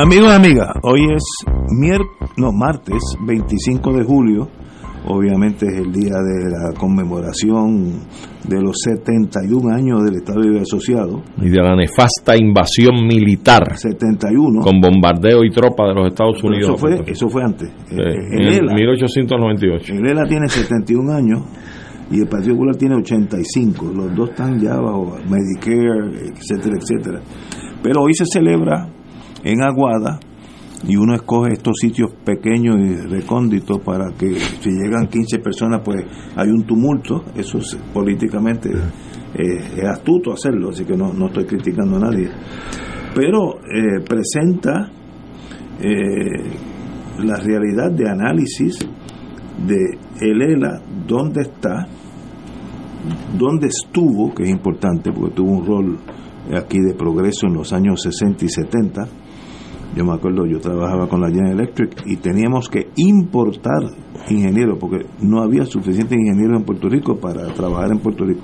Amigos y amigas, hoy es mier no, martes 25 de julio, obviamente es el día de la conmemoración de los 71 años del Estado Libre Asociado. Y de la nefasta invasión militar. 71. Con bombardeo y tropa de los Estados Unidos. Eso fue, eso fue antes. Eh, en 1898. El ELA tiene 71 años y el Partido Popular tiene 85. Los dos están ya bajo Medicare, etcétera, etcétera. Pero hoy se celebra en Aguada y uno escoge estos sitios pequeños y recónditos para que si llegan 15 personas pues hay un tumulto, eso es políticamente eh, es astuto hacerlo, así que no, no estoy criticando a nadie, pero eh, presenta eh, la realidad de análisis de el ELA, dónde está, dónde estuvo, que es importante porque tuvo un rol aquí de progreso en los años 60 y 70, yo me acuerdo, yo trabajaba con la General Electric y teníamos que importar ingenieros porque no había suficientes ingenieros en Puerto Rico para trabajar en Puerto Rico.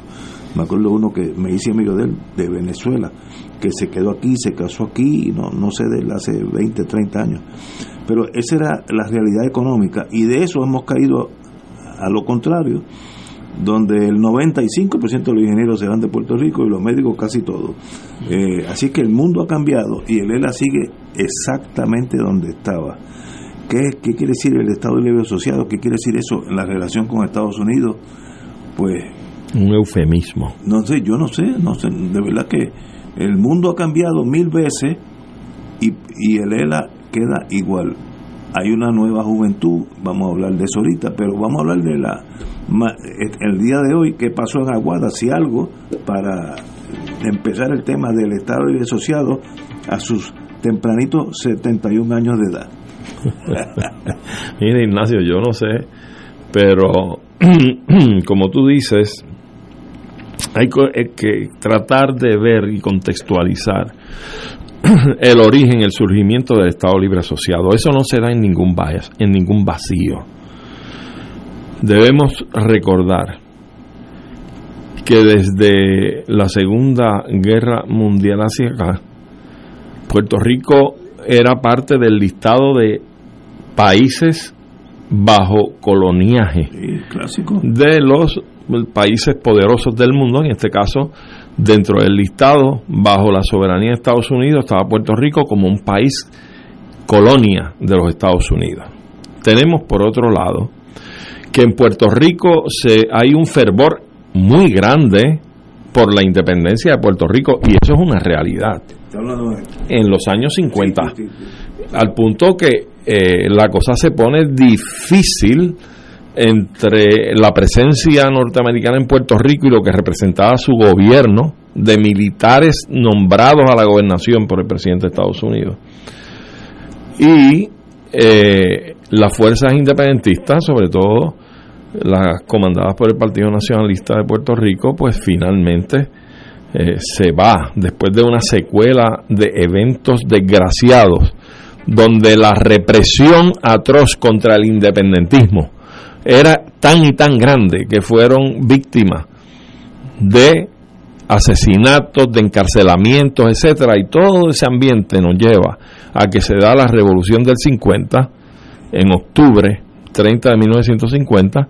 Me acuerdo uno que me hice amigo de él, de Venezuela, que se quedó aquí, se casó aquí, no, no sé de hace 20, 30 años. Pero esa era la realidad económica y de eso hemos caído a lo contrario donde el 95% de los ingenieros se van de Puerto Rico y los médicos casi todos. Eh, así que el mundo ha cambiado y el ELA sigue exactamente donde estaba. ¿Qué, ¿Qué, quiere decir el Estado Libre Asociado? ¿Qué quiere decir eso en la relación con Estados Unidos? Pues... Un eufemismo. No sé, yo no sé, no sé, de verdad que el mundo ha cambiado mil veces y, y el ELA queda igual. Hay una nueva juventud, vamos a hablar de eso ahorita, pero vamos a hablar de la el día de hoy, qué pasó en Aguada, si algo, para empezar el tema del Estado Libre Asociado a sus tempranitos 71 años de edad. Mira, Ignacio, yo no sé, pero como tú dices, hay que tratar de ver y contextualizar el origen, el surgimiento del Estado Libre Asociado. Eso no se da en ningún vacío. Debemos recordar que desde la Segunda Guerra Mundial hacia acá, Puerto Rico era parte del listado de países bajo coloniaje de los países poderosos del mundo, en este caso dentro del listado bajo la soberanía de Estados Unidos estaba Puerto Rico como un país colonia de los Estados Unidos. Tenemos por otro lado que en Puerto Rico se, hay un fervor muy grande por la independencia de Puerto Rico y eso es una realidad. En los años 50, al punto que eh, la cosa se pone difícil entre la presencia norteamericana en Puerto Rico y lo que representaba su gobierno de militares nombrados a la gobernación por el presidente de Estados Unidos. Y eh, las fuerzas independentistas, sobre todo las comandadas por el Partido Nacionalista de Puerto Rico, pues finalmente eh, se va después de una secuela de eventos desgraciados donde la represión atroz contra el independentismo era tan y tan grande que fueron víctimas de asesinatos, de encarcelamientos, etcétera, y todo ese ambiente nos lleva a que se da la revolución del 50 en octubre 30 de 1950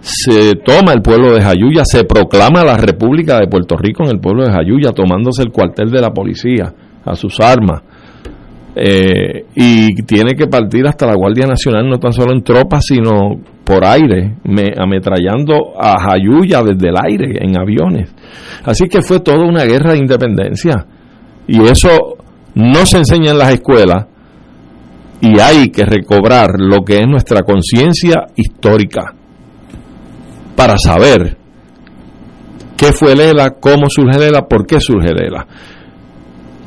se toma el pueblo de Jayuya, se proclama la República de Puerto Rico en el pueblo de Jayuya, tomándose el cuartel de la policía a sus armas. Eh, y tiene que partir hasta la Guardia Nacional, no tan solo en tropas, sino por aire, me, ametrallando a Jayuya desde el aire, en aviones. Así que fue toda una guerra de independencia. Y eso no se enseña en las escuelas y hay que recobrar lo que es nuestra conciencia histórica para saber qué fue Lela, cómo surge Lela, por qué surge Lela.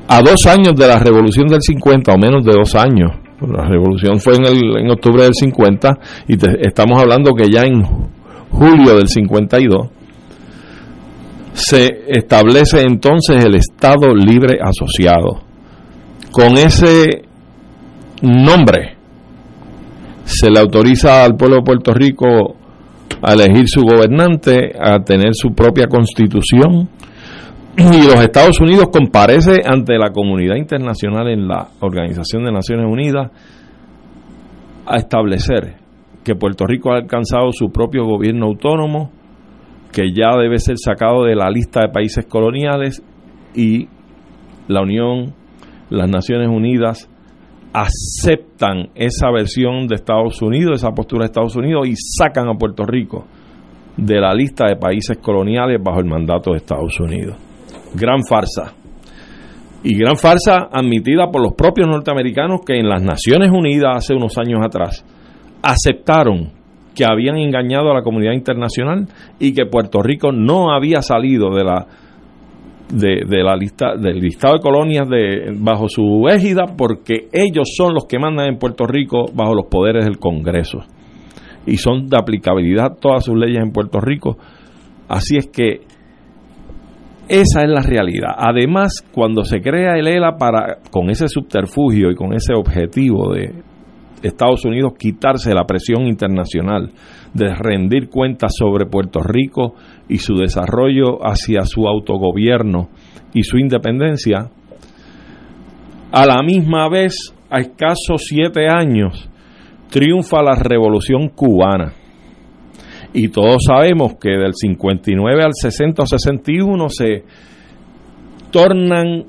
A dos años de la revolución del 50, o menos de dos años, la revolución fue en, el, en octubre del 50 y estamos hablando que ya en julio del 52 se establece entonces el Estado Libre Asociado. Con ese nombre se le autoriza al pueblo de Puerto Rico a elegir su gobernante, a tener su propia constitución, y los Estados Unidos comparece ante la comunidad internacional en la Organización de Naciones Unidas a establecer que Puerto Rico ha alcanzado su propio gobierno autónomo, que ya debe ser sacado de la lista de países coloniales y la Unión, las Naciones Unidas aceptan esa versión de Estados Unidos, esa postura de Estados Unidos y sacan a Puerto Rico de la lista de países coloniales bajo el mandato de Estados Unidos. Gran farsa. Y gran farsa admitida por los propios norteamericanos que en las Naciones Unidas hace unos años atrás aceptaron que habían engañado a la comunidad internacional y que Puerto Rico no había salido de la de, la lista del listado de colonias de bajo su égida porque ellos son los que mandan en Puerto Rico bajo los poderes del Congreso y son de aplicabilidad todas sus leyes en Puerto Rico así es que esa es la realidad. Además, cuando se crea el ELA para con ese subterfugio y con ese objetivo de Estados Unidos quitarse la presión internacional de rendir cuentas sobre Puerto Rico y su desarrollo hacia su autogobierno y su independencia, a la misma vez, a escasos siete años, triunfa la revolución cubana. Y todos sabemos que del 59 al 60 o 61 se tornan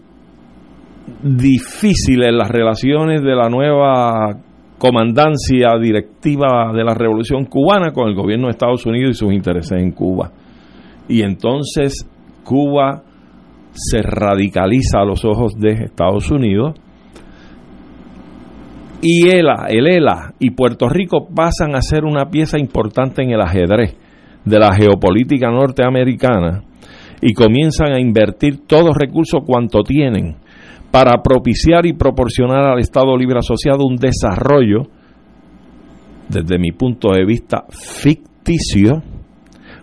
difíciles las relaciones de la nueva comandancia directiva de la revolución cubana con el gobierno de Estados Unidos y sus intereses en Cuba. Y entonces Cuba se radicaliza a los ojos de Estados Unidos y ELA, el ELA y Puerto Rico pasan a ser una pieza importante en el ajedrez de la geopolítica norteamericana y comienzan a invertir todos recursos cuanto tienen para propiciar y proporcionar al Estado Libre Asociado un desarrollo, desde mi punto de vista, ficticio,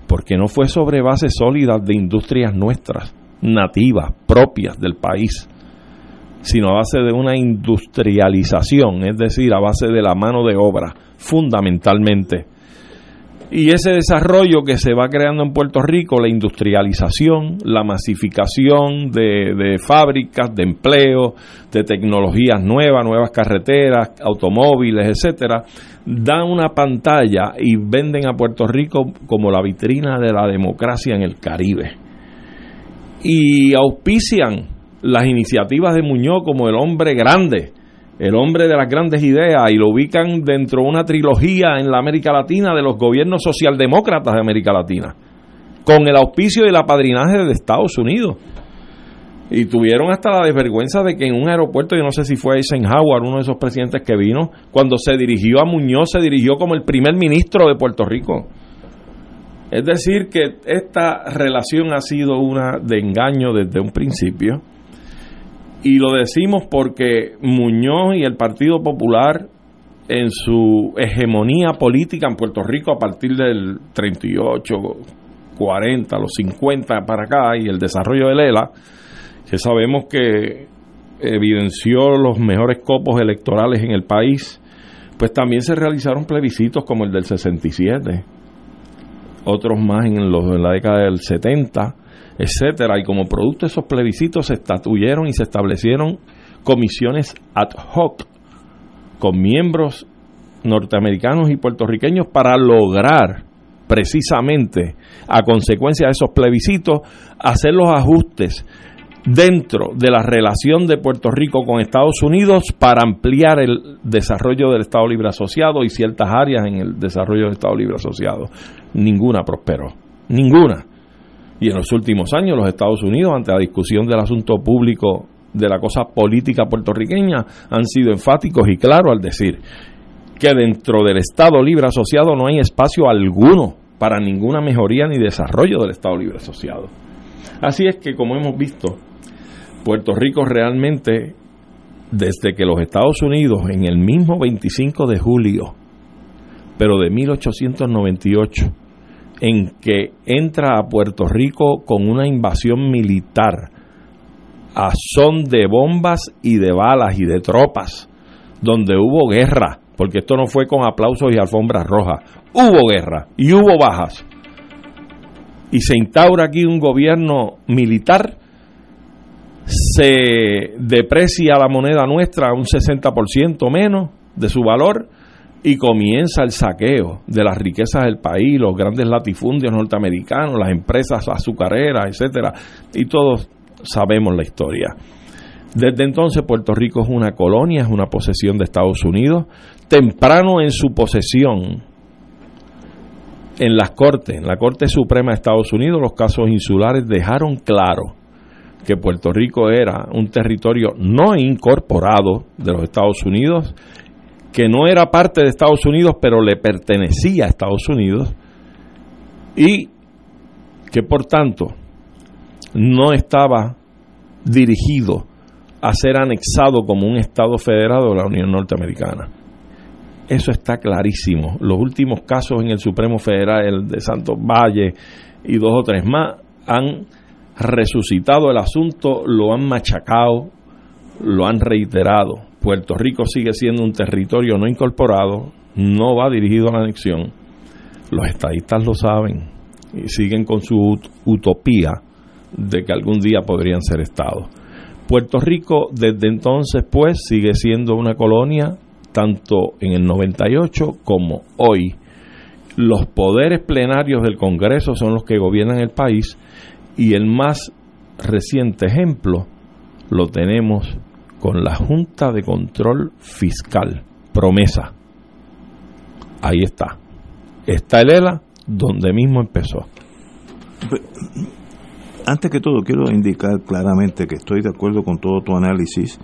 porque no fue sobre bases sólidas de industrias nuestras, nativas, propias del país, sino a base de una industrialización, es decir, a base de la mano de obra, fundamentalmente. Y ese desarrollo que se va creando en Puerto Rico, la industrialización, la masificación de, fábricas, de empleo, de tecnologías nuevas, nuevas carreteras, automóviles, etcétera, dan una pantalla y venden a Puerto Rico como la vitrina de la democracia en el Caribe. Y auspician las iniciativas de Muñoz como el hombre grande, el hombre de las grandes ideas y lo ubican dentro de una trilogía en la América Latina de los gobiernos socialdemócratas de América Latina, con el auspicio y el apadrinaje de Estados Unidos. Y tuvieron hasta la desvergüenza de que en un aeropuerto, yo no sé si fue Eisenhower, uno de esos presidentes que vino, cuando se dirigió a Muñoz, se dirigió como el primer ministro de Puerto Rico. Es decir, que esta relación ha sido una de engaño desde un principio y lo decimos porque Muñoz y el Partido Popular en su hegemonía política en Puerto Rico a partir del 38, 40, los 50 para acá y el desarrollo de Lela, que sabemos que evidenció los mejores copos electorales en el país, pues también se realizaron plebiscitos como el del 67, otros más en, los, en la década del 70, etcétera. Y como producto de esos plebiscitos se estatuyeron y se establecieron comisiones ad hoc con miembros norteamericanos y puertorriqueños para lograr precisamente a consecuencia de esos plebiscitos hacer los ajustes dentro de la relación de Puerto Rico con Estados Unidos para ampliar el desarrollo del Estado Libre Asociado y ciertas áreas en el desarrollo del Estado Libre Asociado. Ninguna prosperó, ninguna. Y en los últimos años los Estados Unidos, ante la discusión del asunto público de la cosa política puertorriqueña, han sido enfáticos y claros al decir que dentro del Estado Libre Asociado no hay espacio alguno para ninguna mejoría ni desarrollo del Estado Libre Asociado. Así es que, como hemos visto, Puerto Rico realmente, desde que los Estados Unidos, en el mismo 25 de julio, pero de 1898, en que entra a Puerto Rico con una invasión militar a son de bombas y de balas y de tropas, donde hubo guerra, porque esto no fue con aplausos y alfombras rojas, hubo guerra y hubo bajas. Y se instaura aquí un gobierno militar, se deprecia la moneda nuestra a un 60% menos de su valor y comienza el saqueo de las riquezas del país, los grandes latifundios norteamericanos, las empresas azucareras, etcétera, y todos sabemos la historia. Desde entonces Puerto Rico es una colonia, es una posesión de Estados Unidos. Temprano en su posesión, en las Cortes, en la Corte Suprema de Estados Unidos, los casos insulares dejaron claro que Puerto Rico era un territorio no incorporado de los Estados Unidos, que no era parte de Estados Unidos, pero le pertenecía a Estados Unidos, y que por tanto no estaba dirigido a ser anexado como un Estado federado de la Unión Norteamericana. Eso está clarísimo. Los últimos casos en el Supremo Federal, el de Santos Valle y dos o tres más, han resucitado el asunto, lo han machacado, lo han reiterado. Puerto Rico sigue siendo un territorio no incorporado, no va dirigido a la anexión. Los estadistas lo saben y siguen con su utopía de que algún día podrían ser estados. Puerto Rico desde entonces pues sigue siendo una colonia tanto en el 98 como hoy. Los poderes plenarios del Congreso son los que gobiernan el país y el más reciente ejemplo lo tenemos con la Junta de Control Fiscal, promesa. Ahí está. Está el ELA donde mismo empezó. Antes que todo, quiero indicar claramente que estoy de acuerdo con todo tu análisis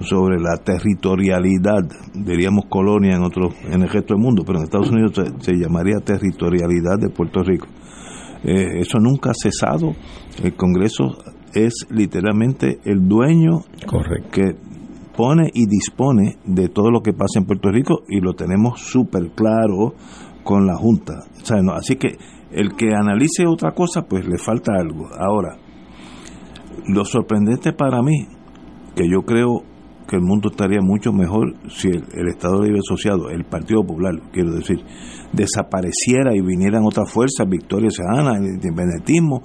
sobre la territorialidad, diríamos colonia en otros, en el resto del mundo, pero en Estados Unidos se, llamaría territorialidad de Puerto Rico. Eh, eso nunca ha cesado. El Congreso es literalmente el dueño que pone y dispone de todo lo que pasa en Puerto Rico y lo tenemos súper claro con la Junta. así que el que analice otra cosa, pues le falta algo. Ahora, lo sorprendente para mí, que yo creo que el mundo estaría mucho mejor si el, Estado Libre Asociado, el Partido Popular, quiero decir, desapareciera y vinieran otras fuerzas, Victoria Ciudadana, el independentismo,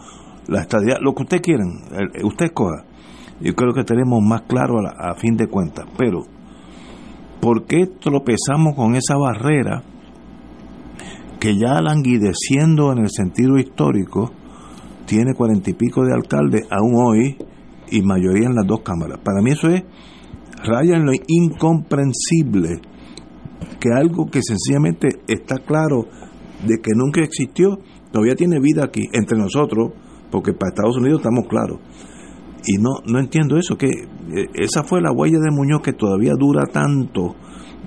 la estadía, lo que usted quieran, usted escoja. Yo creo que tenemos más claro a, a fin de cuentas. Pero, ¿por qué tropezamos con esa barrera que ya languideciendo en el sentido histórico, tiene cuarenta y pico de alcaldes aún hoy y mayoría en las dos cámaras? Para mí eso es raya en lo incomprensible que algo que sencillamente está claro de que nunca existió, todavía tiene vida aquí entre nosotros, porque para Estados Unidos estamos claros. Y no, no entiendo eso, que eh, esa fue la huella de Muñoz que todavía dura tanto,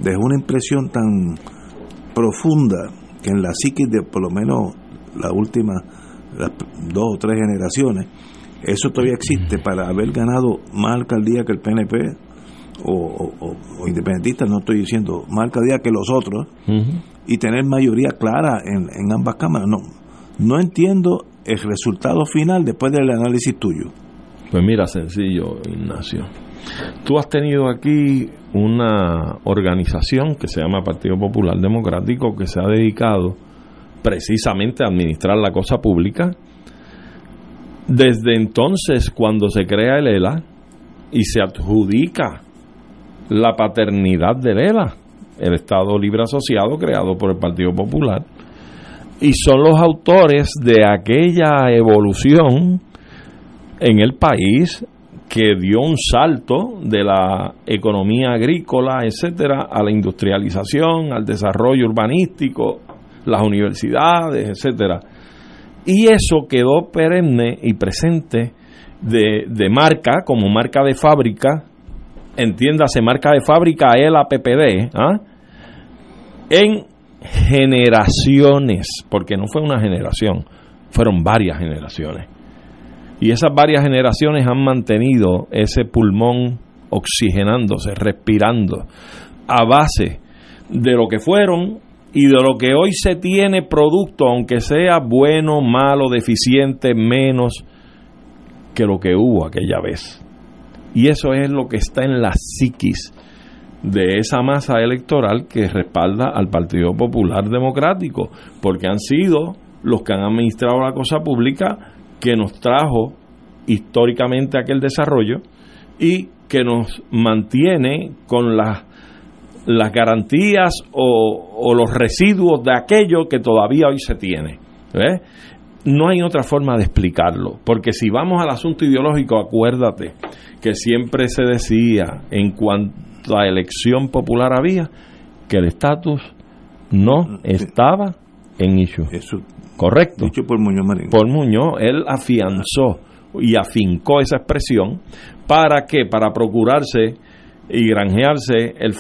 dejó una impresión tan profunda que en la psiquis de por lo menos las últimas las dos o tres generaciones, eso todavía existe para haber ganado más alcaldía que el PNP, o, o, independentistas, no estoy diciendo más alcaldía que los otros, y tener mayoría clara en, en, ambas cámaras. No, no entiendo el resultado final después del análisis tuyo. Pues mira, sencillo, Ignacio. Tú has tenido aquí una organización que se llama Partido Popular Democrático que se ha dedicado precisamente a administrar la cosa pública. Desde entonces, cuando se crea el ELA y se adjudica la paternidad del ELA, el Estado Libre Asociado creado por el Partido Popular, y son los autores de aquella evolución en el país que dio un salto de la economía agrícola, etcétera, a la industrialización, al desarrollo urbanístico, las universidades, etcétera. Y eso quedó perenne y presente de, de marca, como marca de fábrica, entiéndase marca de fábrica el APPD, ¿ah? en generaciones, porque no fue una generación, fueron varias generaciones. Y esas varias generaciones han mantenido ese pulmón oxigenándose, respirando, a base de lo que fueron y de lo que hoy se tiene producto, aunque sea bueno, malo, deficiente, menos que lo que hubo aquella vez. Y eso es lo que está en la psiquis de esa masa electoral que respalda al Partido Popular Democrático, porque han sido los que han administrado la cosa pública que nos trajo históricamente aquel desarrollo y que nos mantiene con las, las garantías o, los residuos de aquello que todavía hoy se tiene. No hay otra forma de explicarlo, porque si vamos al asunto ideológico, acuérdate que siempre se decía en cuanto a elección popular había que el estatus no estaba en issue. Eso, Correcto. Dicho por Muñoz Marín. Por Muñoz, él afianzó y afincó esa expresión. ¿Para qué? Para procurarse y granjearse el...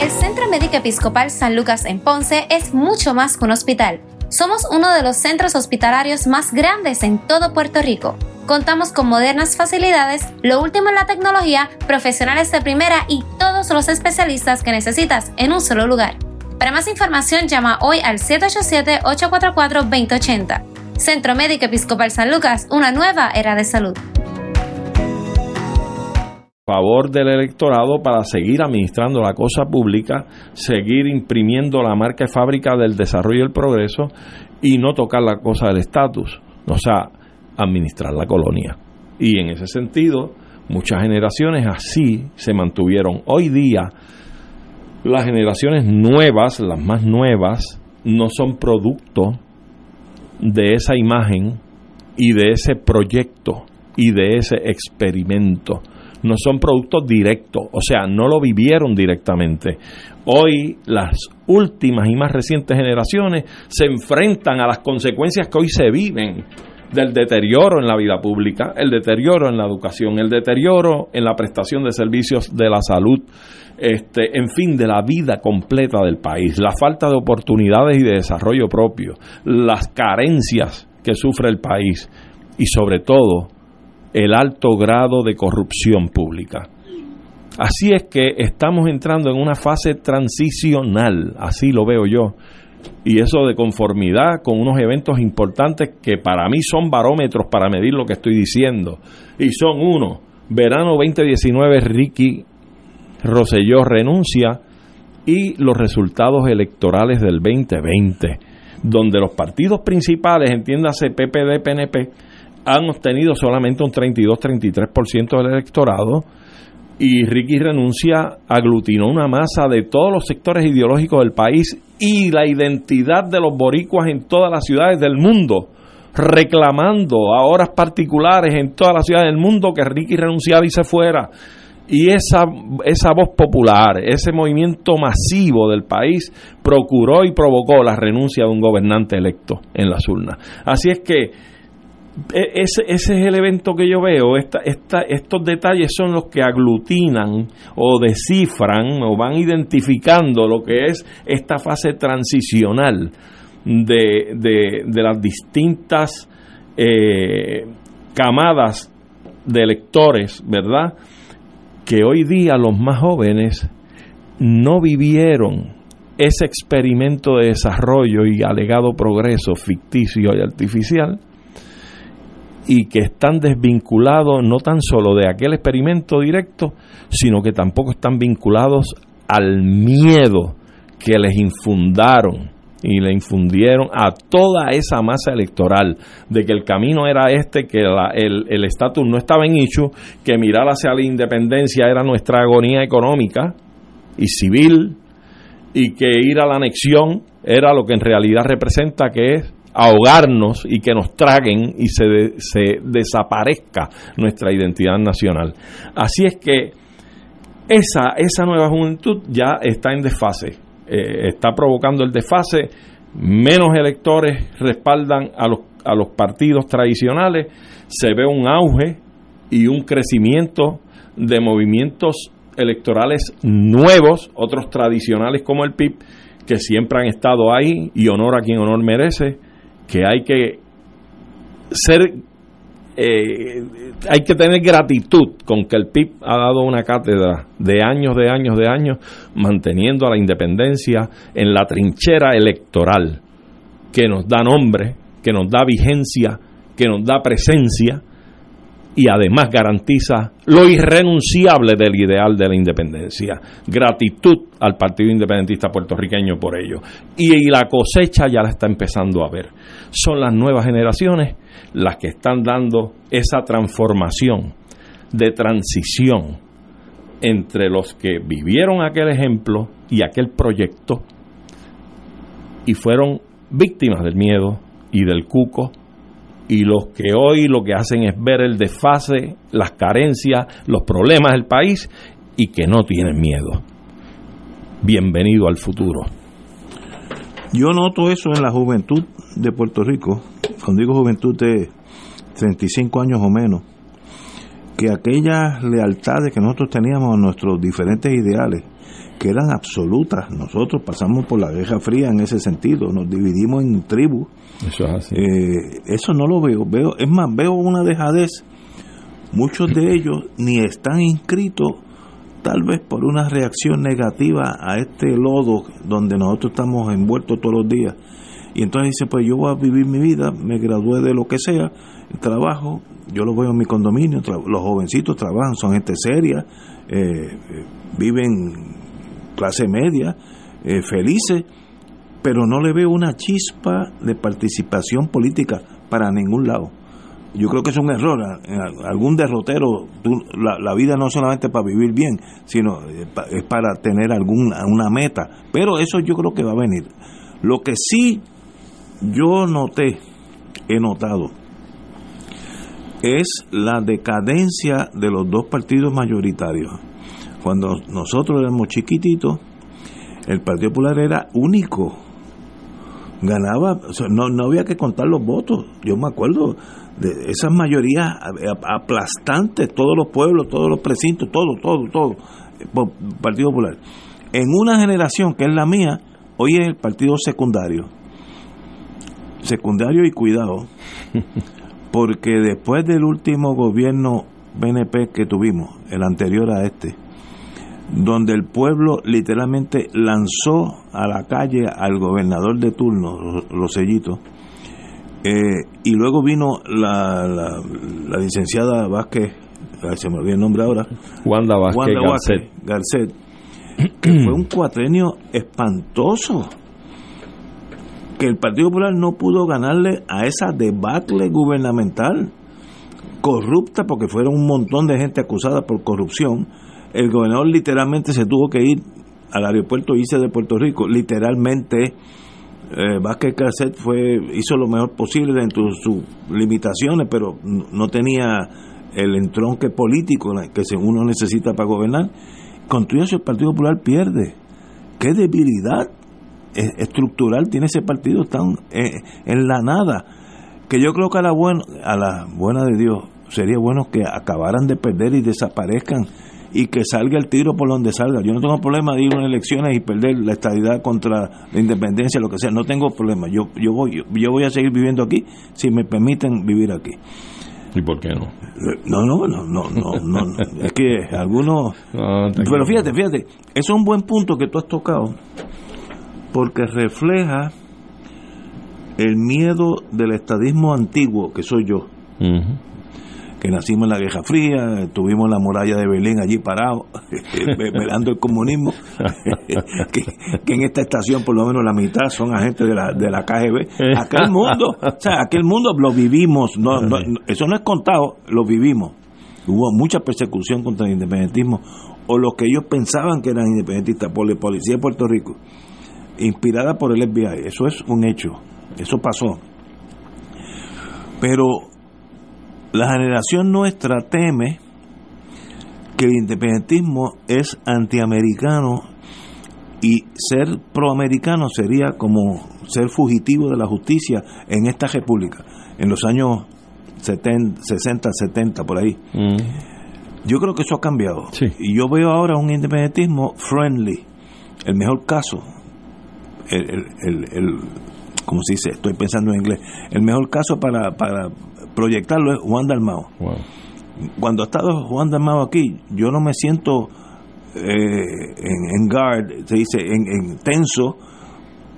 El Centro Médico Episcopal San Lucas en Ponce es mucho más que un hospital. Somos uno de los centros hospitalarios más grandes en todo Puerto Rico. Contamos con modernas facilidades, lo último en la tecnología, profesionales de primera y todos los especialistas que necesitas en un solo lugar. Para más información llama hoy al 787-844-2080. Centro Médico Episcopal San Lucas, una nueva era de salud. Favor del electorado para seguir administrando la cosa pública, seguir imprimiendo la marca de fábrica del desarrollo y el progreso y no tocar la cosa del estatus, o sea, administrar la colonia. Y en ese sentido, muchas generaciones así se mantuvieron. Hoy día, las generaciones nuevas, las más nuevas, no son producto de esa imagen y de ese proyecto y de ese experimento. No son productos directos, o sea, no lo vivieron directamente. Hoy las últimas y más recientes generaciones se enfrentan a las consecuencias que hoy se viven del deterioro en la vida pública, el deterioro en la educación, el deterioro en la prestación de servicios de la salud, este, en fin, de la vida completa del país, la falta de oportunidades y de desarrollo propio, las carencias que sufre el país y sobre todo el alto grado de corrupción pública. Así es que estamos entrando en una fase transicional, así lo veo yo, y eso de conformidad con unos eventos importantes que para mí son barómetros para medir lo que estoy diciendo. Y son uno, verano 2019, Ricky Rosselló renuncia y los resultados electorales del 2020, donde los partidos principales, entiéndase PPD, PNP, han obtenido solamente un 32-33% del electorado y Ricky renuncia aglutinó una masa de todos los sectores ideológicos del país y la identidad de los boricuas en todas las ciudades del mundo, reclamando a horas particulares en todas las ciudades del mundo que Ricky renunciara y se fuera. Y esa, esa voz popular, ese movimiento masivo del país procuró y provocó la renuncia de un gobernante electo en las urnas. Así es que ese, ese es el evento que yo veo. Esta, esta, estos detalles son los que aglutinan o descifran o van identificando lo que es esta fase transicional de, de, las distintas eh, camadas de electores, ¿verdad? que hoy día los más jóvenes no vivieron ese experimento de desarrollo y alegado progreso ficticio y artificial y que están desvinculados no tan solo de aquel experimento directo, sino que tampoco están vinculados al miedo que les infundaron y le infundieron a toda esa masa electoral de que el camino era este, que el estatus no estaba en hecho, que mirar hacia la independencia era nuestra agonía económica y civil, y que ir a la anexión era lo que en realidad representa que es ahogarnos y que nos traguen y se, se desaparezca nuestra identidad nacional. Así es que esa, esa nueva juventud ya está en desfase, eh, está provocando el desfase, menos electores respaldan a los, a los partidos tradicionales, se ve un auge y un crecimiento de movimientos electorales nuevos, otros tradicionales como el PIB, que siempre han estado ahí y honor a quien honor merece, que hay que ser, eh, hay que tener gratitud con que el PIB ha dado una cátedra de años, de años, de años, manteniendo a la independencia en la trinchera electoral, que nos da nombre, que nos da vigencia, que nos da presencia y además garantiza lo irrenunciable del ideal de la independencia. Gratitud al Partido Independentista puertorriqueño por ello. Y, la cosecha ya la está empezando a ver. Son las nuevas generaciones las que están dando esa transformación de transición entre los que vivieron aquel ejemplo y aquel proyecto y fueron víctimas del miedo y del cuco y los que hoy lo que hacen es ver el desfase, las carencias, los problemas del país y que no tienen miedo. Bienvenido al futuro. Yo noto eso en la juventud de Puerto Rico, cuando digo juventud de 35 años o menos, que aquellas lealtades que nosotros teníamos a nuestros diferentes ideales, que eran absolutas, nosotros pasamos por la Guerra Fría en ese sentido, nos dividimos en tribus, eso eh, eso no lo veo. veo. Es más, veo una dejadez. Muchos de ellos ni están inscritos, tal vez por una reacción negativa a este lodo donde nosotros estamos envueltos todos los días. Y entonces dice, pues yo voy a vivir mi vida, me gradué de lo que sea, trabajo, yo lo veo en mi condominio, los jovencitos trabajan, son gente seria, eh, viven clase media, eh, felices, pero no le veo una chispa de participación política para ningún lado. Yo creo que es un error. algún derrotero, la, vida no solamente para vivir bien, sino eh, es para tener alguna una meta. Pero eso yo creo que va a venir. Lo que sí yo noté, he notado, es la decadencia de los dos partidos mayoritarios. Cuando nosotros éramos chiquititos, el Partido Popular era único ganaba, no, no había que contar los votos. Yo me acuerdo de esas mayorías aplastantes, todos los pueblos, todos los precintos, todo, todo, todo, Partido Popular. En una generación que es la mía, hoy es el partido secundario. Secundario y cuidado, porque después del último gobierno BNP que tuvimos, el anterior a este, donde el pueblo literalmente lanzó a la calle al gobernador de turno, los sellitos, eh, y luego vino la, la, licenciada Vázquez, se me olvidó el nombre ahora, Wanda Vázquez, Garcet. que fue un cuatrenio espantoso, que el Partido Popular no pudo ganarle a esa debacle gubernamental, corrupta porque fueron un montón de gente acusada por corrupción, el gobernador literalmente se tuvo que ir al aeropuerto ICE de Puerto Rico, literalmente eh, Vázquez Cassette fue, hizo lo mejor posible dentro de sus limitaciones, pero no tenía el entronque político que uno necesita para gobernar. Con todo eso el Partido Popular pierde. ¿Qué debilidad estructural tiene ese partido tan eh, en la nada? Que yo creo que a la, buena, a la buena de Dios sería bueno que acabaran de perder y desaparezcan y que salga el tiro por donde salga. Yo no tengo problema de ir a unas elecciones y perder la estabilidad contra la independencia, lo que sea, no tengo problema. Yo yo voy yo voy a seguir viviendo aquí si me permiten vivir aquí. ¿Y por qué no? No, no, no, no, no, es que algunos... pero fíjate, fíjate, eso es un buen punto que tú has tocado, porque refleja el miedo del estadismo antiguo que soy yo que nacimos en la Guerra Fría, tuvimos la muralla de Berlín allí parado, velando el comunismo, que, en esta estación por lo menos la mitad son agentes de la, de la KGB. Aquel mundo, o sea, aquel mundo lo vivimos, no, eso no es contado, lo vivimos. Hubo mucha persecución contra el independentismo, o los que ellos pensaban que eran independentistas por la policía de Puerto Rico, inspirada por el FBI, eso es un hecho, eso pasó. Pero la generación nuestra teme que el independentismo es antiamericano y ser proamericano sería como ser fugitivo de la justicia en esta república, en los años 70, 60, 70, por ahí. Mm. Yo creo que eso ha cambiado. Sí. Y yo veo ahora un independentismo friendly. El mejor caso, el, el, el, el- ¿cómo se dice? Estoy pensando en inglés. El mejor caso para, para proyectarlo es Juan Dalmao. Wow. Cuando ha estado Juan Dalmao aquí, yo no me siento eh, en, en guard, se dice, en, en tenso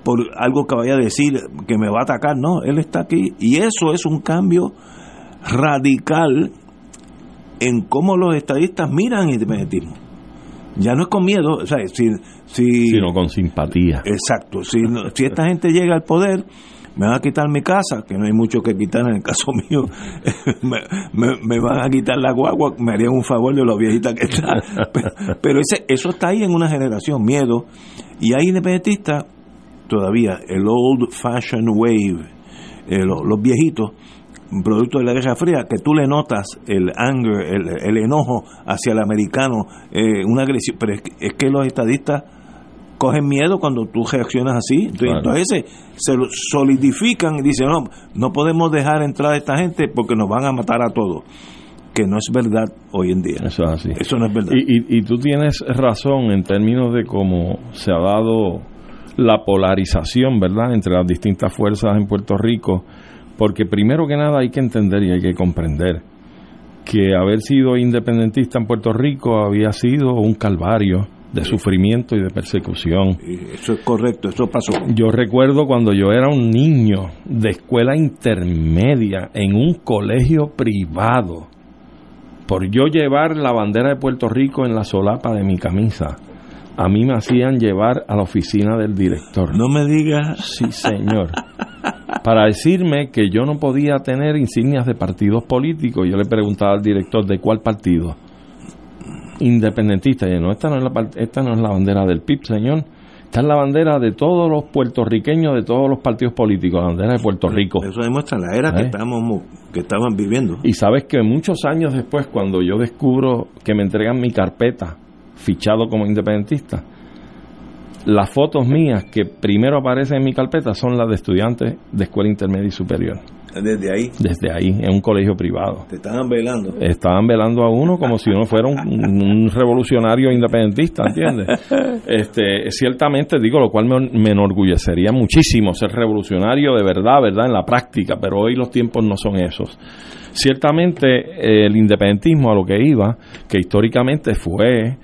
por algo que vaya a decir que me va a atacar. No, él está aquí. Y eso es un cambio radical en cómo los estadistas miran el independentismo. Ya no es con miedo, o sea, si, si Sino con simpatía. Exacto. Si, si esta gente llega al poder, me van a quitar mi casa, que no hay mucho que quitar en el caso mío. me, me- me van a quitar la guagua, me harían un favor de lo viejita que está. Pero, pero ese, eso está ahí en una generación, miedo. Y hay independentistas, todavía, el old fashioned wave, eh, lo- los viejitos, producto de la Guerra Fría, que tú le notas el anger, el, el enojo hacia el americano, eh, una agresión. Pero es que, es que los estadistas cogen miedo cuando tú reaccionas así. Entonces, Claro. entonces se, solidifican y dicen, no, no podemos dejar entrar a esta gente porque nos van a matar a todos. Que no es verdad hoy en día. Eso es así. Eso no es verdad. Y, y, y tú tienes razón en términos de cómo se ha dado la polarización, ¿verdad?, entre las distintas fuerzas en Puerto Rico, porque primero que nada hay que entender y hay que comprender que haber sido independentista en Puerto Rico había sido un calvario de sufrimiento y de persecución. Eso es correcto, eso pasó. Yo recuerdo cuando yo era un niño de escuela intermedia en un colegio privado, por yo llevar la bandera de Puerto Rico en la solapa de mi camisa, a mí me hacían llevar a la oficina del director. No me digas, Sí, señor. Para decirme que yo no podía tener insignias de partidos políticos. Yo le preguntaba al director de cuál partido. Independentista. Y no, esta no, es la, esta no es la bandera del PIB, señor. Esta es la bandera de todos los puertorriqueños, de todos los partidos políticos, la bandera de Puerto Rico. eso demuestra la era que, ¿Eh? estamos, que estaban viviendo. Y sabes que muchos años después, cuando yo descubro que me entregan mi carpeta, fichado como independentista, las fotos mías que primero aparecen en mi carpeta son las de estudiantes de escuela intermedia y superior, Desde ahí desde ahí, en un colegio privado. te estaban velando. Estaban velando a uno como si uno fuera un, un revolucionario independentista, ¿entiendes? Este, ciertamente digo, lo cual me, me enorgullecería muchísimo ser revolucionario de verdad, ¿verdad? En la práctica, pero hoy los tiempos no son esos. Ciertamente el independentismo a lo que iba, que históricamente fue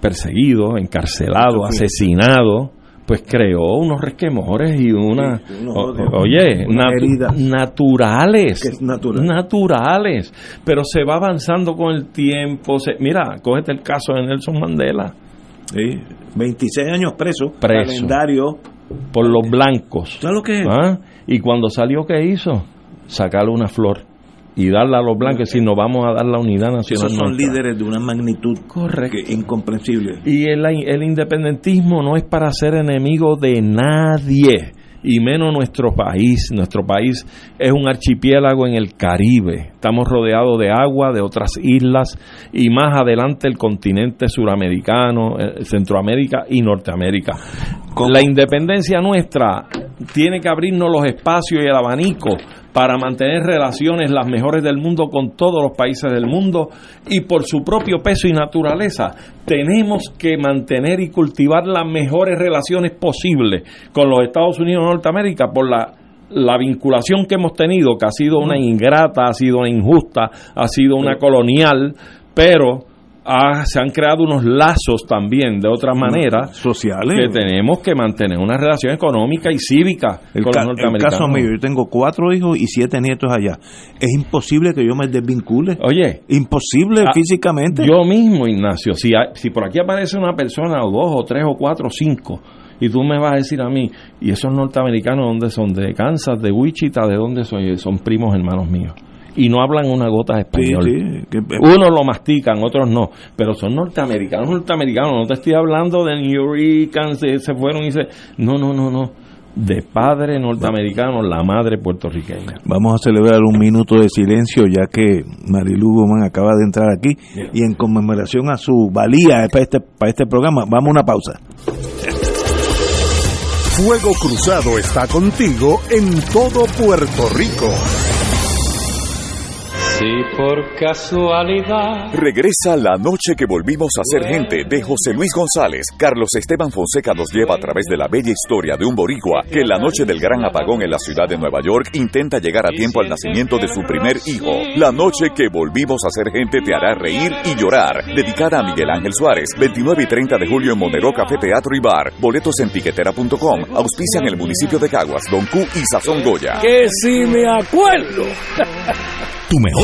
perseguido, encarcelado, asesinado, pues creó unos resquemores y una Sí, unos o- odios, oye heridas. naturales natural. naturales pero se va avanzando con el tiempo se- mira cógete el caso de Nelson Mandela Sí, 26 años preso, Preso. calendario. por los blancos ¿Sabes lo que es? ¿Ah? y cuando salió qué hizo sacarle una flor y darla a los blancos y nos vamos a dar la unidad nacional Esos son nuestra. líderes de una magnitud Correcto. que- incomprensible. Y el, el independentismo no es para ser enemigo de nadie, y menos nuestro país. Nuestro país es un archipiélago en el Caribe. Estamos rodeados de agua, de otras islas, y más adelante el continente suramericano, eh, Centroamérica y Norteamérica. ¿Cómo? La independencia nuestra tiene que abrirnos los espacios y el abanico para mantener relaciones las mejores del mundo con todos los países del mundo y por su propio peso y naturaleza tenemos que mantener y cultivar las mejores relaciones posibles con los Estados Unidos de Norteamérica por la la vinculación que hemos tenido, que ha sido una ingrata, ha sido una injusta, ha sido una colonial, pero ha- se han creado unos lazos también de otra manera que Sociales. tenemos que mantener una relación económica y cívica El, con los el norteamericanos. caso mío, yo tengo cuatro hijos y siete nietos allá. Es imposible que yo me desvincule. Oye, Imposible Ah, físicamente. yo mismo, Ignacio, si, hay- si por aquí aparece una persona o dos o tres o cuatro o cinco y tú me vas a decir a mí, ¿y esos norteamericanos dónde son? ¿De Kansas, de Wichita? ¿De dónde son? Son primos hermanos míos. Y no hablan una gota de Sí, español. sí, que- Unos lo mastican, otros no, pero son norteamericanos, norteamericanos, no te estoy hablando de New York, se, se fueron y se... No, no, no, no. de padre norteamericano, la madre puertorriqueña. Vamos a celebrar un minuto de silencio ya que Marilu Gómez acaba de entrar aquí y en conmemoración a su valía para este, para este programa, vamos a una pausa. Fuego Cruzado está contigo en todo Puerto Rico. Si por casualidad. Regresa la noche que volvimos a ser gente de José Luis González. Carlos Esteban Fonseca nos lleva a través de la bella historia de un boricua que en la noche del gran apagón en la ciudad de Nueva York intenta llegar a tiempo al nacimiento de su primer hijo. La noche que volvimos a ser gente te hará reír y llorar. Dedicada a Miguel Ángel Suárez. 29 y 30 de julio en Monero Café Teatro y Bar. Boletos en tiquetera.com. Auspician el municipio de Caguas, Don Q y Sazón Goya. Que si me acuerdo. Tu mejor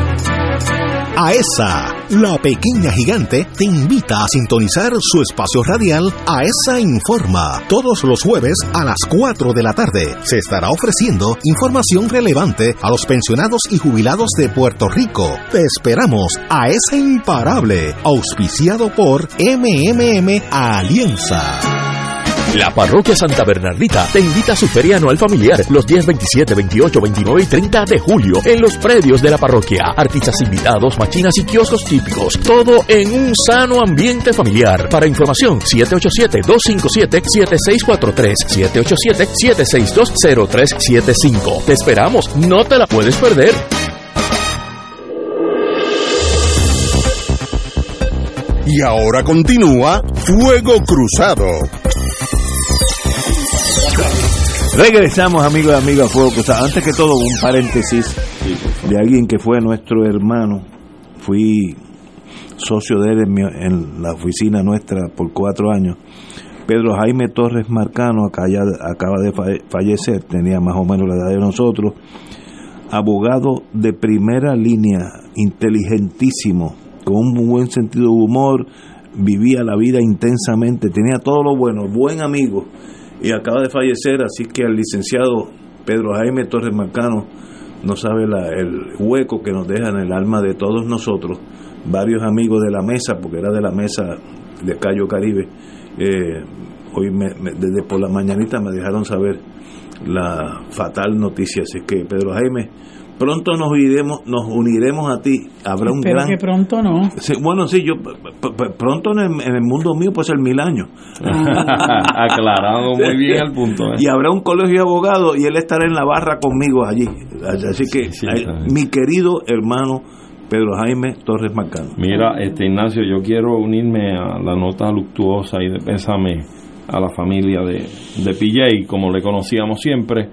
AESA, la pequeña gigante, te invita a sintonizar su espacio radial AESA Informa. Todos los jueves a las 4 de la tarde se estará ofreciendo información relevante a los pensionados y jubilados de Puerto Rico. Te esperamos a esa Imparable, auspiciado por MMM Alianza. La Parroquia Santa Bernardita te invita a su feria anual familiar los días 27, 28, 29 y 30 de julio en los predios de la parroquia. Artistas invitados, machinas y kioscos típicos. Todo en un sano ambiente familiar. Para información, 787-257-7643. 787-762-0375. Te esperamos, no te la puedes perder. Y ahora continúa Fuego Cruzado. Regresamos, amigos y amigas, a Fuego Cruzado. Antes que todo, un paréntesis de alguien que fue nuestro hermano. Fui socio de él en, mi- en la oficina nuestra por cuatro años. Pedro Jaime Torres Marcano acá ya- acaba de fa- fallecer, tenía más o menos la edad de nosotros. Abogado de primera línea, inteligentísimo, con un buen sentido de humor, vivía la vida intensamente, tenía todo lo bueno, buen amigo y acaba de fallecer, así que al licenciado Pedro Jaime Torres Marcano no sabe la- el hueco que nos deja en el alma de todos nosotros, varios amigos de la mesa, porque era de la mesa de Cayo Caribe, eh, hoy me- me- desde por la mañanita me dejaron saber la fatal noticia, así que Pedro Jaime, pronto nos iremos, nos uniremos a ti, habrá un Espero gran... que pronto no. Sí, bueno, sí, yo pronto en el, en el mundo mío puede ser mil años. Aclarado muy bien el punto. ¿eh? Y habrá un colegio de abogados y él estará en la barra conmigo allí. Así que, sí, bien. mi querido hermano Pedro Jaime Torres Marcano. Mira, este Ignacio, yo quiero unirme a la nota luctuosa y de pésame a la familia de, de PJ, como le conocíamos siempre.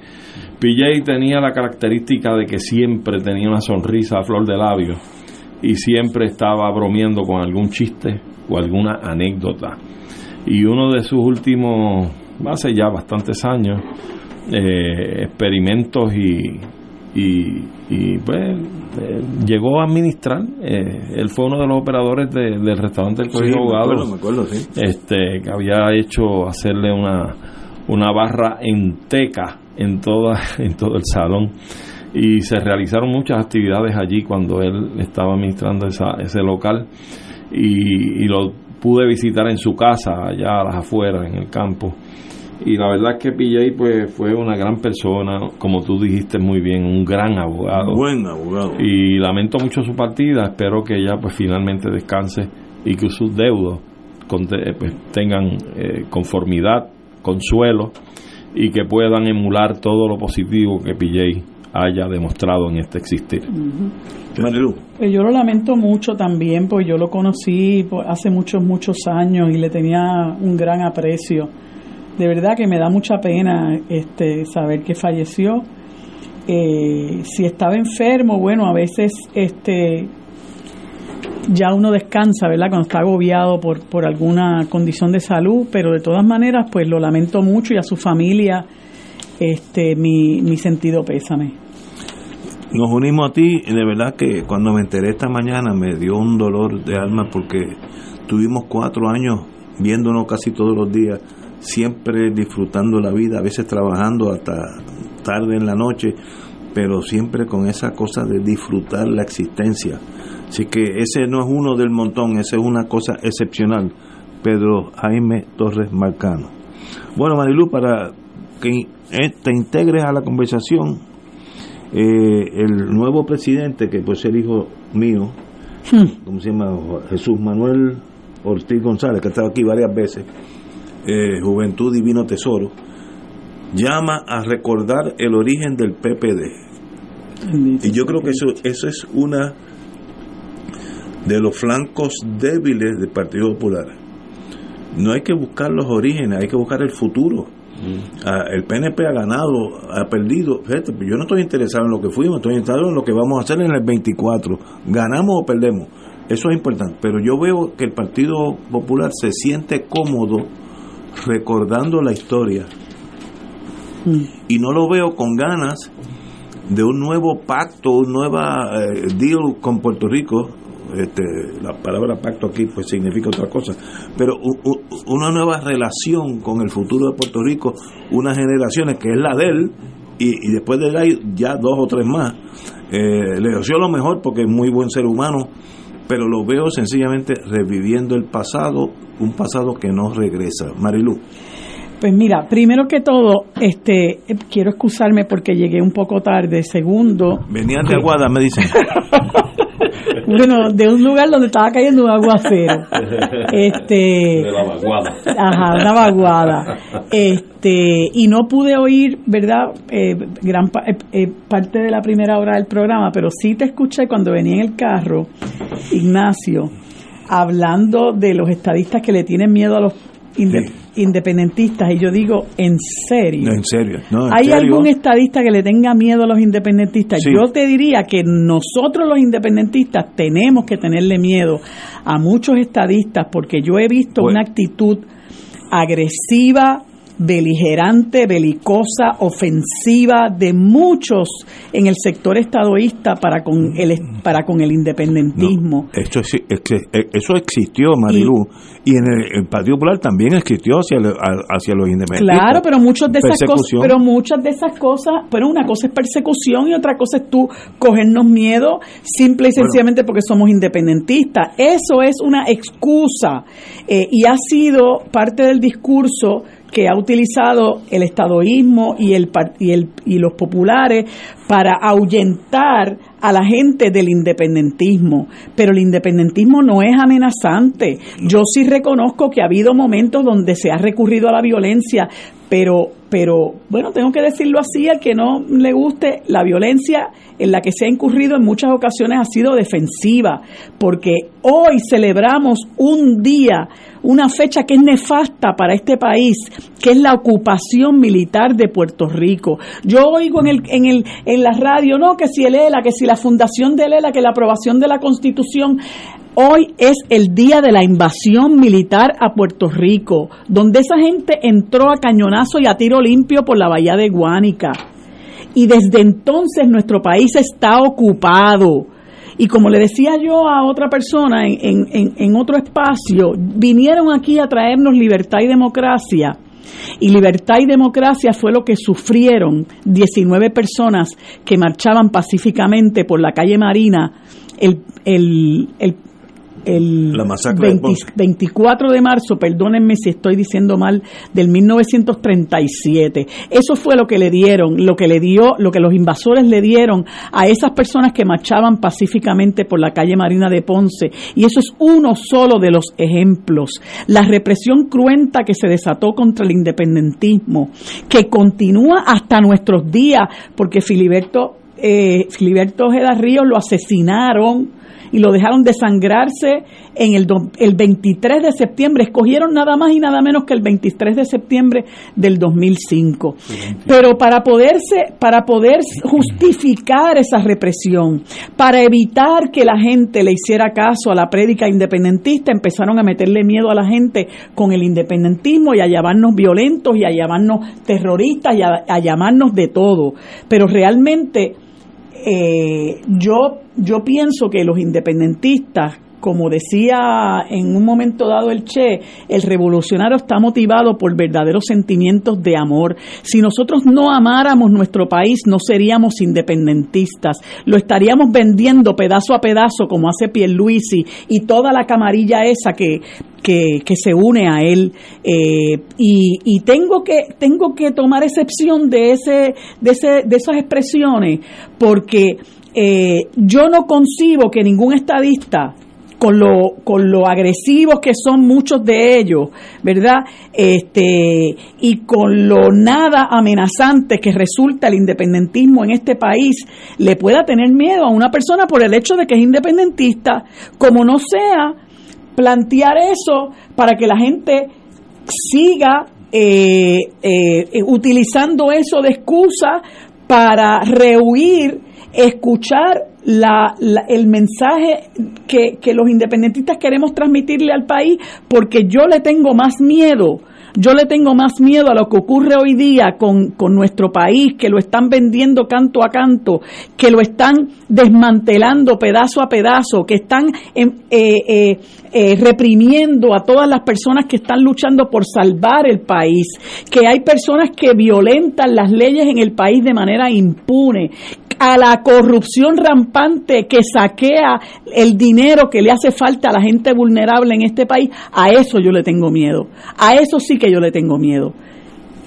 PJ tenía la característica de que siempre tenía una sonrisa a flor de labio y siempre estaba bromeando con algún chiste o alguna anécdota. Y uno de sus últimos, hace ya bastantes años, eh, experimentos y, y, y, pues eh, llegó a administrar. eh, él fue uno de los operadores de- del restaurante del Colegio Sí, de me Abogados acuerdo, me acuerdo, sí. este, que había hecho hacerle una, una barra en teca en, toda, en todo el salón. Y se realizaron muchas actividades allí cuando él estaba administrando esa, ese local. y, lo pude visitar en su casa, allá a las afueras, en el campo. Y la verdad es que PJ pues, fue una gran persona, como tú dijiste muy bien, un gran abogado. Buen abogado. Y lamento mucho su partida, espero que ella pues finalmente descanse y que sus deudos pues, tengan eh, conformidad, consuelo y que puedan emular todo lo positivo que PJ haya demostrado en este existir. Pues yo lo lamento mucho también, pues yo lo conocí hace muchos, muchos años y le tenía un gran aprecio. De verdad que me da mucha pena este, saber que falleció. Eh, si estaba enfermo, bueno, a veces este, ya uno descansa, ¿verdad? Cuando está agobiado por, por alguna condición de salud, pero de todas maneras, pues lo lamento mucho y a su familia este, mi, mi sentido pésame. Nos unimos a ti de verdad que cuando me enteré esta mañana me dio un dolor de alma porque tuvimos cuatro años viéndonos casi todos los días, siempre disfrutando la vida, a veces trabajando hasta tarde en la noche, pero siempre con esa cosa de disfrutar la existencia. Así que ese no es uno del montón, ese es una cosa excepcional. Pedro Jaime Torres Marcano. Bueno, Marilu, para que eh, te integres a la conversación. Eh, el nuevo presidente, que puede ser hijo mío, hmm. ¿cómo se llama? Jesús Manuel Ortiz González, que ha estado aquí varias veces, eh, Juventud Divino Tesoro, llama a recordar el origen del PPD. Y yo creo que eso, eso es una de los flancos débiles del Partido Popular. No hay que buscar los orígenes, hay que buscar el futuro Ah, el PNP ha ganado, ha perdido. yo no estoy interesado en lo que fuimos, estoy interesado en lo que vamos a hacer en el 24. Ganamos o perdemos. Eso es importante. Pero yo veo que el Partido Popular se siente cómodo recordando la historia. Y no lo veo con ganas de un nuevo pacto, un nuevo eh, deal con Puerto Rico este, la palabra pacto aquí pues significa otra cosa, pero una nueva relación con el futuro de Puerto Rico, unas generaciones que es la de él, y, después de él ya dos o tres más. Eh, le deseo lo mejor porque es muy buen ser humano, pero lo veo sencillamente reviviendo el pasado, un pasado que no regresa. Marilu. Pues mira, primero que todo, este, quiero excusarme porque llegué un poco tarde. Segundo, venían de Aguada, me dicen. bueno, de un lugar donde estaba cayendo un aguacero. Este, de la vaguada. Ajá, una vaguada. Este, y no pude oír, ¿verdad? Eh, gran eh, eh, parte de la primera hora del programa, pero sí te escuché cuando venía en el carro, Ignacio, hablando de los estadistas que le tienen miedo a los independentistas y yo digo, ¿en serio? en serio. ¿Hay algún estadista que le tenga miedo a los independentistas? Yo te diría que nosotros los independentistas tenemos que tenerle miedo a muchos estadistas porque yo he visto pues una actitud agresiva, beligerante, belicosa, ofensiva de muchos en el sector estadoísta para con el para con el independentismo. eso, eso existió, Marilu, y, en el, Partido Popular también existió hacia, hacia los independentistas. Claro, pero muchas de esas cosas, pero muchas de esas cosas, pero una cosa es persecución y otra cosa es tú cogernos miedo simple y sencillamente porque somos independentistas. Eso es una excusa eh, y ha sido parte del discurso que ha utilizado el estadoísmo y, el, y, el, y los populares para ahuyentar a la gente del independentismo. Pero el independentismo no es amenazante. Yo sí reconozco que ha habido momentos donde se ha recurrido a la violencia, pero, pero bueno, tengo que decirlo así, al que no le guste, la violencia en la que se ha incurrido en muchas ocasiones ha sido defensiva, porque hoy celebramos un día, una fecha que es nefasta para este país, que es la ocupación militar de Puerto Rico. Yo oigo en, el, en, el, en la radio, no, que si el ELA, que si la fundación del ELA, que la aprobación de la Constitución. Hoy es el día de la invasión militar a Puerto Rico, donde esa gente entró a cañonazo y a tiro limpio por la bahía de Guánica. Y desde entonces nuestro país está ocupado. Y como le decía yo a otra persona en, en, otro espacio, vinieron aquí a traernos libertad y democracia. Y libertad y democracia fue lo que sufrieron 19 personas que marchaban pacíficamente por la calle Marina el, el, el 24 de marzo, perdónenme si estoy diciendo mal, del 1937. Eso fue lo que le dieron, lo que le dio, lo que los invasores le dieron a esas personas que marchaban pacíficamente por la calle Marina de Ponce. Y eso es uno solo de los ejemplos. La represión cruenta que se desató contra el independentismo, que continúa hasta nuestros días, porque Filiberto eh, Filiberto Ojeda Ríos lo asesinaron y lo dejaron desangrarse en el, el 23 de septiembre. Escogieron nada más y nada menos que el 23 de septiembre del 2005. Pero para poderse, para poder justificar esa represión, para evitar que la gente le hiciera caso a la prédica independentista, empezaron a meterle miedo a la gente con el independentismo y a llamarnos violentos y a llamarnos terroristas y a llamarnos de todo. Pero realmente eh, yo, yo pienso que los independentistas, como decía en un momento dado el Che, el revolucionario está motivado por verdaderos sentimientos de amor. Si nosotros no amáramos nuestro país, no seríamos independentistas. Lo estaríamos vendiendo pedazo a pedazo, como hace Pierluisi y toda la camarilla esa que, que, se une a él. Eh, y, tengo, que, tengo que tomar excepción de, ese, de, ese, de esas expresiones, porque eh, yo no concibo que ningún estadista con lo, con lo agresivos que son muchos de ellos, ¿verdad? Este, y con lo nada amenazante que resulta el independentismo en este país, le pueda tener miedo a una persona por el hecho de que es independentista, como no sea plantear eso para que la gente siga eh, eh, utilizando eso de excusa para rehuir escuchar la, el mensaje que, que los independentistas queremos transmitirle al país, porque yo le tengo más miedo yo le tengo más miedo a lo que ocurre hoy día con, nuestro país, que lo están vendiendo canto a canto, que lo están desmantelando pedazo a pedazo, que están em, eh, eh, eh, reprimiendo a todas las personas que están luchando por salvar el país, que hay personas que violentan las leyes en el país de manera impune, a la corrupción rampante que saquea el dinero que le hace falta a la gente vulnerable en este país, a eso yo le tengo miedo. A eso sí que yo le tengo miedo.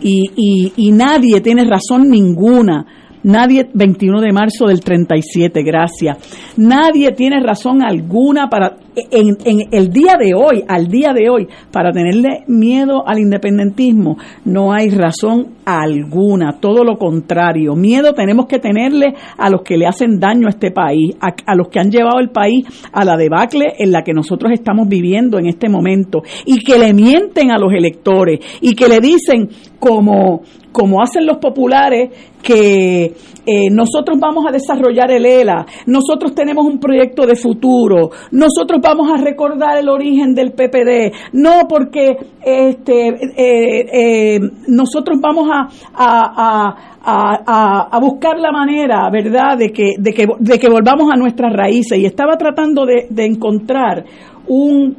Y, y, nadie tiene razón ninguna Nadie, 21 de marzo del 37, gracias. Nadie tiene razón alguna para, en, en, el día de hoy, al día de hoy, para tenerle miedo al independentismo. No hay razón alguna, todo lo contrario. Miedo tenemos que tenerle a los que le hacen daño a este país, a, a los que han llevado el país a la debacle en la que nosotros estamos viviendo en este momento y que le mienten a los electores y que le dicen como, como hacen los populares, que eh, nosotros vamos a desarrollar el ELA, nosotros tenemos un proyecto de futuro, nosotros vamos a recordar el origen del PPD, no porque este, eh, eh, nosotros vamos a, a, a, a, buscar la manera, ¿verdad?, de que, de que, de que volvamos a nuestras raíces. Y estaba tratando de, de encontrar un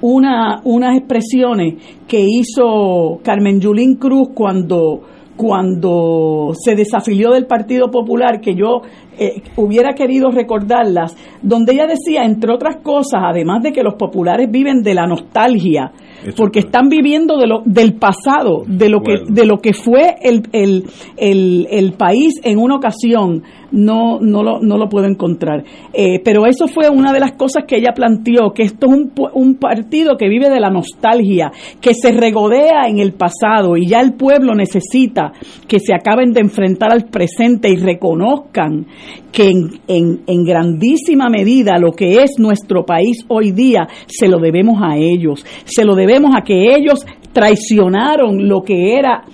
una, unas expresiones que hizo Carmen Yulín Cruz cuando, cuando se desafilió del Partido Popular, que yo eh, hubiera querido recordarlas, donde ella decía, entre otras cosas, además de que los populares viven de la nostalgia, porque están viviendo de lo, del pasado, de lo que, de lo que fue el, el, el, el país en una ocasión, no, no, lo, no lo puedo encontrar. Eh, pero eso fue una de las cosas que ella planteó, que esto es un, un partido que vive de la nostalgia, que se regodea en el pasado y ya el pueblo necesita que se acaben de enfrentar al presente y reconozcan que en, en, en grandísima medida lo que es nuestro país hoy día se lo debemos a ellos, se lo debemos a que ellos traicionaron lo que era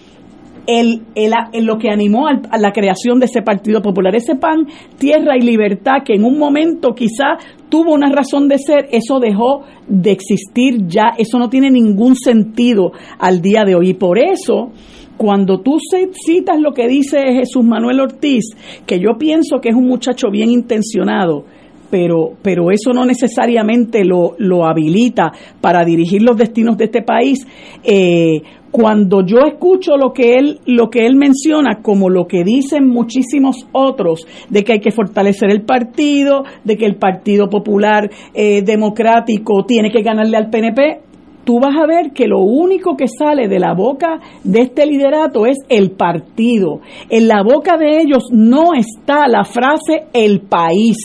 el, el, lo que animó a la creación de ese Partido Popular. Ese PAN, Tierra y Libertad, que en un momento quizá tuvo una razón de ser, eso dejó de existir ya, eso no tiene ningún sentido al día de hoy. Y por eso, cuando tú citas lo que dice Jesús Manuel Ortiz, que yo pienso que es un muchacho bien intencionado, pero, pero eso no necesariamente lo, lo habilita para dirigir los destinos de este país. Eh, cuando yo escucho lo que él lo que él menciona como lo que dicen muchísimos otros de que hay que fortalecer el partido de que el Partido Popular eh, Democrático tiene que ganarle al PNP tú vas a ver que lo único que sale de la boca de este liderato es el partido. En la boca de ellos no está la frase el país.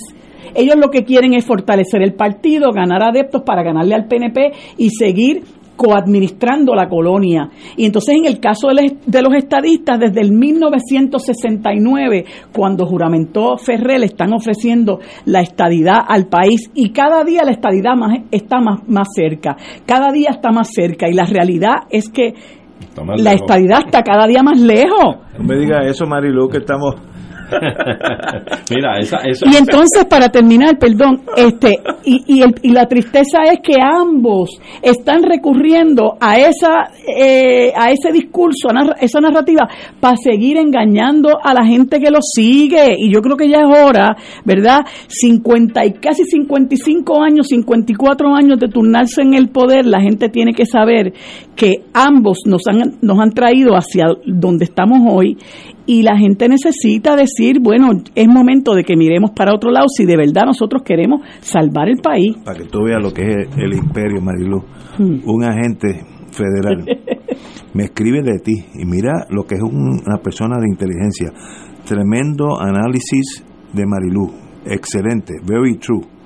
Ellos lo que quieren es fortalecer el partido, ganar adeptos para ganarle al PNP y seguir coadministrando la colonia. Y entonces en el caso de los estadistas, desde el 1969, cuando juramentó Ferrer, le están ofreciendo la estadidad al país y cada día la estadidad más, está más, más cerca, cada día está más cerca y la realidad es que la estadidad está cada día más lejos. No me diga eso, Marilu, que estamos Mira, y entonces para terminar, perdón, este y, y, la tristeza es que ambos están recurriendo a esa eh, a ese discurso, a esa narrativa para seguir engañando a la gente que lo sigue y yo creo que ya es hora, ¿verdad? 50 y casi 55 años, 54 años de turnarse en el poder, la gente tiene que saber que ambos nos han nos han traído hacia donde estamos hoy y la gente necesita decir, bueno, es momento de que miremos para otro lado si de verdad nosotros queremos salvar el país. Para que tú veas lo que es el imperio, Marilu. Hmm. Un agente federal me escribe de ti y mira lo que es una persona de inteligencia. Tremendo análisis de Marilu. Excelente, very true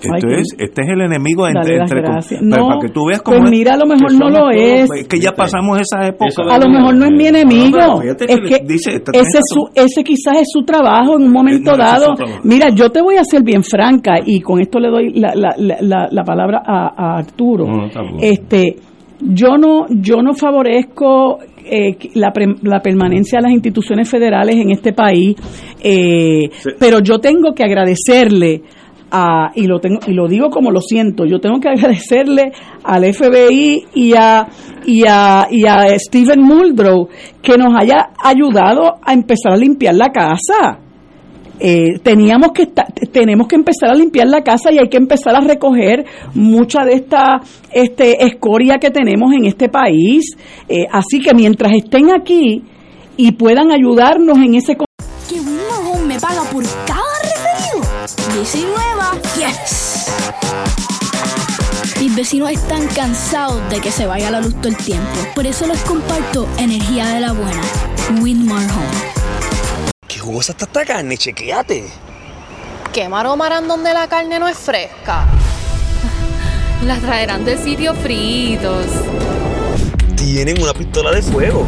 esto es, este es el enemigo entre, entre no, para que tú veas cómo pues mira, a lo mejor no lo es. Es que ya pasamos esa época. A lo mejor no es mi enemigo. es que dice, ese, su, ese quizás es su trabajo en un momento dado. Mira, yo te voy a ser bien franca y con esto le doy la, la, la, la palabra a, a Arturo. este, yo no, yo no favorezco eh, la, la, permanencia de las instituciones federales en este país, eh, pero yo tengo que agradecerle y lo tengo y lo digo como lo siento. Yo tengo que agradecerle al FBI y a y a, y a Stephen Muldrow que nos haya ayudado a empezar a limpiar la casa. Eh, teníamos que tenemos que empezar a limpiar la casa y hay que empezar a recoger mucha de esta este escoria que tenemos en este país. Eh, así que mientras estén aquí y puedan ayudarnos en ese que me paga por Bici nueva, yes. Mis vecinos están cansados de que se vaya la luz todo el tiempo. Por eso les comparto energía de la buena. Winmar Home. ¿Qué jugosa está esta carne? Chequeate. ¿Qué maromarán donde la carne no es fresca? La traerán de sitios fritos. Tienen una pistola de fuego.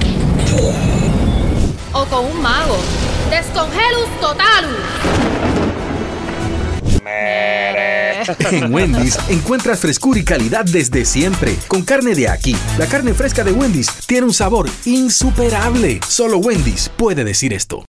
O con un mago. Descongelus totalus. En Wendy's encuentras frescura y calidad desde siempre. Con carne de aquí, la carne fresca de Wendy's tiene un sabor insuperable. Solo Wendy's puede decir esto.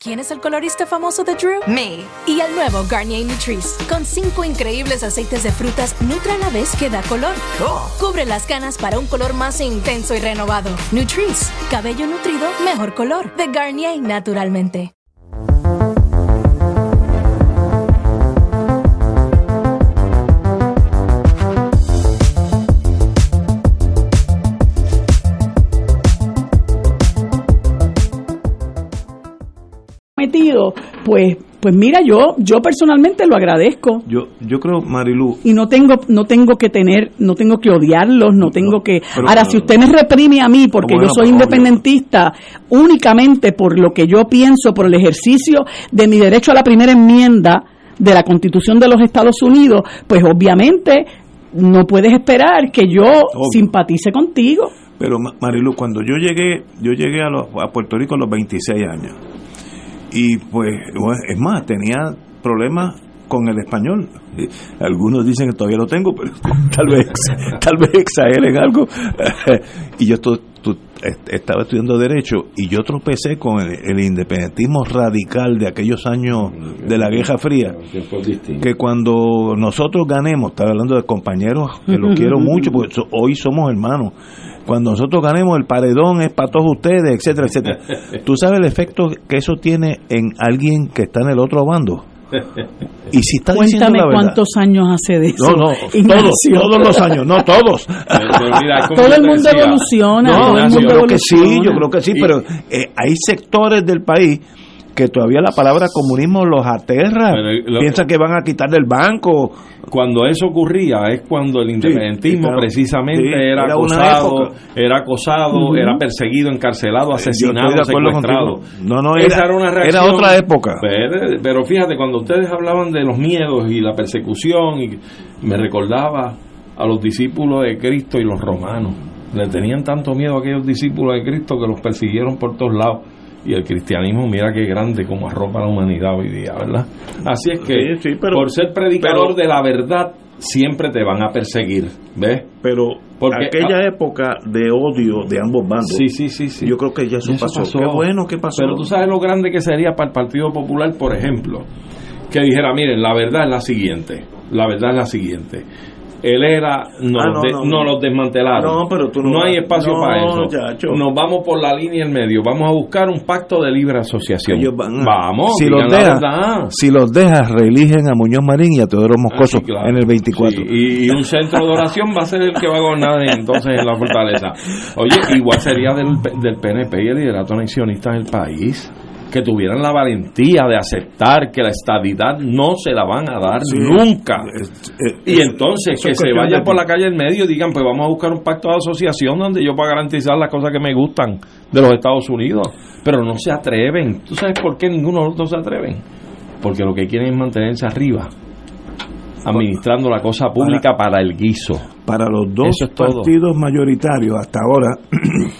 ¿Quién es el colorista famoso de Drew? Me. Y el nuevo Garnier Nutrice, con cinco increíbles aceites de frutas, nutra a la vez que da color. Oh. Cubre las canas para un color más intenso y renovado. Nutrice, cabello nutrido, mejor color. De Garnier, naturalmente. Pues pues mira, yo yo personalmente lo agradezco. Yo yo creo Marilu. Y no tengo no tengo que tener no tengo que odiarlos, no tengo que Ahora si usted me reprime a mí porque yo soy independentista únicamente por lo que yo pienso por el ejercicio de mi derecho a la primera enmienda de la Constitución de los Estados Unidos, pues obviamente no puedes esperar que yo simpatice contigo. Pero Marilu, cuando yo llegué, yo llegué a, los, a Puerto Rico a los 26 años y pues, es más, tenía problemas con el español. Algunos dicen que todavía lo tengo, pero tal vez, tal vez exageren algo. y yo estaba estudiando Derecho y yo tropecé con el, independentismo radical de aquellos años de la Guerra Fría. Que cuando nosotros ganemos, estaba hablando de compañeros que los quiero mucho, porque hoy somos hermanos cuando nosotros ganemos el paredón es para todos ustedes, etcétera, etcétera. ¿Tú sabes el efecto que eso tiene en alguien que está en el otro bando? Y si está Cuéntame diciendo la verdad. cuántos años hace de eso. No, no, todos, todos los años, no todos. Todo el mundo evoluciona, No, todo el yo mundo creo que sí, evoluciona. yo creo que sí, pero eh, hay sectores del país que todavía la palabra comunismo los aterra. Lo- Piensan que van a quitar del banco. Cuando eso ocurría es cuando el independentismo claro. precisamente Sí, era, era acosado, era acosado, era perseguido, encarcelado, asesinado, secuestrado. No, no, Esa era- era una era reacción. otra época. Pero, pero fíjate, cuando ustedes hablaban de los miedos y la persecución, y me recordaba a los discípulos de Cristo y los romanos. Le tenían tanto miedo a aquellos discípulos de Cristo que los persiguieron por todos lados. Y el cristianismo, mira qué grande como arropa la humanidad hoy día, ¿verdad? Así es que, Sí, sí, pero- por ser predicador pero- de la verdad, siempre te van a perseguir, ¿ves? Pero Porque- aquella época de odio de ambos bandos, Sí, sí, sí, sí. yo creo que ya eso, Eso pasó. Qué bueno que pasó. Pero tú sabes lo grande que sería para el Partido Popular, por ejemplo, que dijera, miren, la verdad es la siguiente, la verdad es la siguiente. El ERA nos, Ah, no, de- no, nos no. los desmantelaron. No, pero tú no hay espacio para eso. chacho. Nos vamos por la línea en medio. Vamos a buscar un pacto de libre asociación. Ellos van a- Vamos, si los, dejas, si los dejas, reeligen a Muñoz Marín y a Teodoro Moscoso Ah, sí, claro. en el 24. Sí, y, un centro de oración va a ser el que va a gobernar entonces en la fortaleza. Oye, igual sería del, del PNP y el liderato anexionista en el país que tuvieran la valentía de aceptar que la estadidad no se la van a dar Sí. nunca. Y entonces que se vayan por la calle en medio y digan, pues vamos a buscar un pacto de asociación donde yo pueda garantizar las cosas que me gustan de los Estados Unidos. Pero no se atreven. ¿Tú sabes por qué ninguno de los dos se atreven? Porque lo que quieren es mantenerse arriba, administrando la cosa pública para, el guiso. Para los dos es partidos mayoritarios hasta ahora,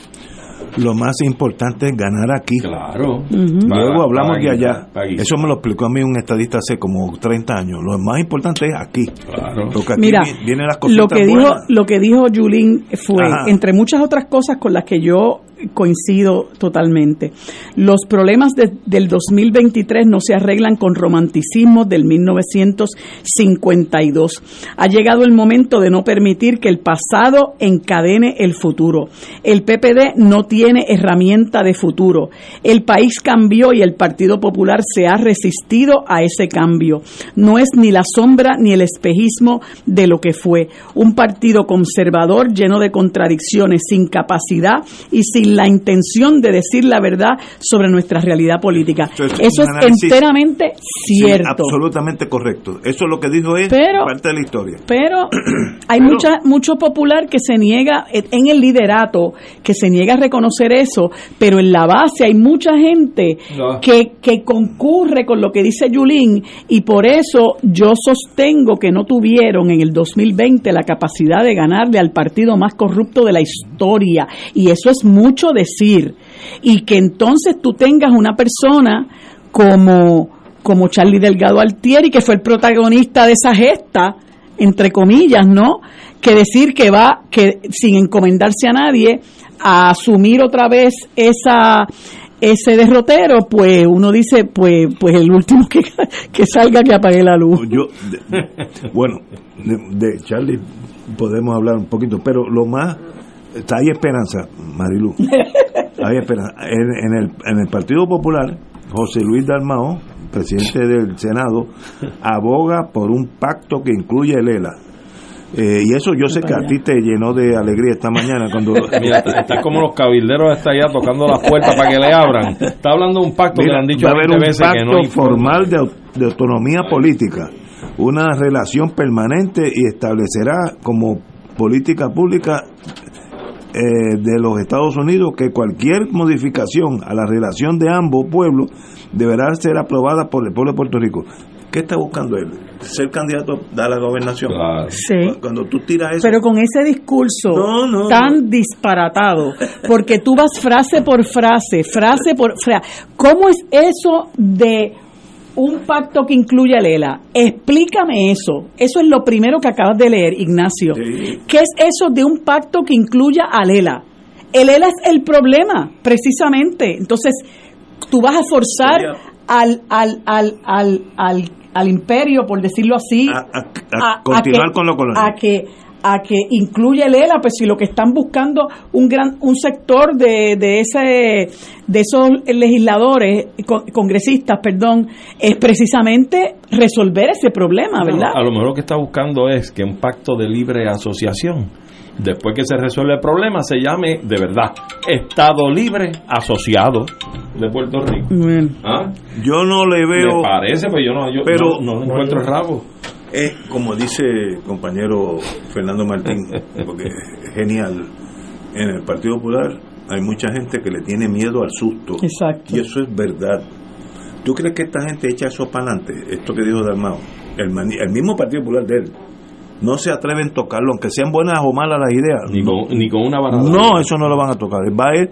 lo más importante es ganar aquí. Claro. Luego hablamos de allá. Eso me lo explicó a mí un estadista hace como 30 años. Lo más importante es aquí. Claro. Porque aquí Mira, vienen las cositas lo que dijo lo que dijo Yulín fue Ajá. entre muchas otras cosas con las que yo coincido totalmente. Los problemas de- del 2023 no se arreglan con romanticismo del 1952. Ha llegado el momento de no permitir que el pasado encadene el futuro. El PPD no tiene herramienta de futuro. El país cambió y el Partido Popular se ha resistido a ese cambio. No es ni la sombra ni el espejismo de lo que fue. Un partido conservador lleno de contradicciones, sin capacidad y sin la intención de decir la verdad sobre nuestra realidad política. Eso es Eso enteramente Sí, cierto. absolutamente correcto. Eso es lo que dijo él, Pero- parte de la historia. Pero hay mucha, mucho popular que se niega en el liderato, que se niega a reconocer eso, pero en la base hay mucha gente No. que, que concurre con lo que dice Yulín y por eso yo sostengo que no tuvieron en el 2020 la capacidad de ganarle al partido más corrupto de la historia. Y eso es mucho decir. Y que entonces tú tengas una persona como, como Charlie Delgado Altieri, que fue el protagonista de esa gesta, entre comillas, ¿no? Que decir que va, que sin encomendarse a nadie, a asumir otra vez esa ese derrotero, pues uno dice, pues pues el último que, que salga que apague la luz. Yo, bueno, de, de Charlie podemos hablar un poquito, pero lo más, está hay esperanza, Marilu, hay esperanza. En, en el, en el Partido Popular, José Luis Dalmao, presidente del Senado, aboga por un pacto que incluye el ELA. Eh, y eso yo sé que a ti te llenó de alegría esta mañana cuando... Mira, estás como los cabilderos hasta allá tocando las puertas para que le abran. Está hablando de un pacto que Mira, le han dicho va a haber 20 un veces que pacto no hay formal de autonomía política, una relación permanente y establecerá como política pública eh, de los Estados Unidos que cualquier modificación a la relación de ambos pueblos deberá ser aprobada por el pueblo de Puerto Rico. ¿Qué está buscando él? Ser candidato a la gobernación. Sí. Cuando tú tiras eso. Pero con ese discurso No, no, tan disparatado, porque tú vas frase por frase, frase por frase. ¿Cómo es eso de un pacto que incluye a Lela? Explícame eso. Eso es lo primero que acabas de leer, Ignacio. ¿Qué es eso de un pacto que incluya a Lela? El ELA es el problema, precisamente. Entonces, tú vas a forzar al, al, al, al, al, al imperio, por decirlo así, a continuar que- con lo colonial. A que, a que incluya el ELA, pues si lo que están buscando un gran un sector de, de ese de esos legisladores congresistas, perdón, es precisamente resolver ese problema, ¿verdad? a lo mejor lo que está buscando es que un pacto de libre asociación después que se resuelve el problema se llame de verdad Estado Libre Asociado de Puerto Rico. ¿Ah? Yo no le veo. Me parece, pues yo no, yo pero, no, encuentro el rabo. Es como dice el compañero Fernando Martín, porque es genial. En el Partido Popular hay mucha gente que le tiene miedo al susto. Exacto. Y eso es verdad. ¿Tú crees que esta gente echa eso para adelante? Esto que dijo Dalmao. El, el mismo Partido Popular de él no se atreven a tocarlo, aunque sean buenas o malas las ideas. Ni con, ni con una barra. No, eso no lo van a tocar. Va a ir,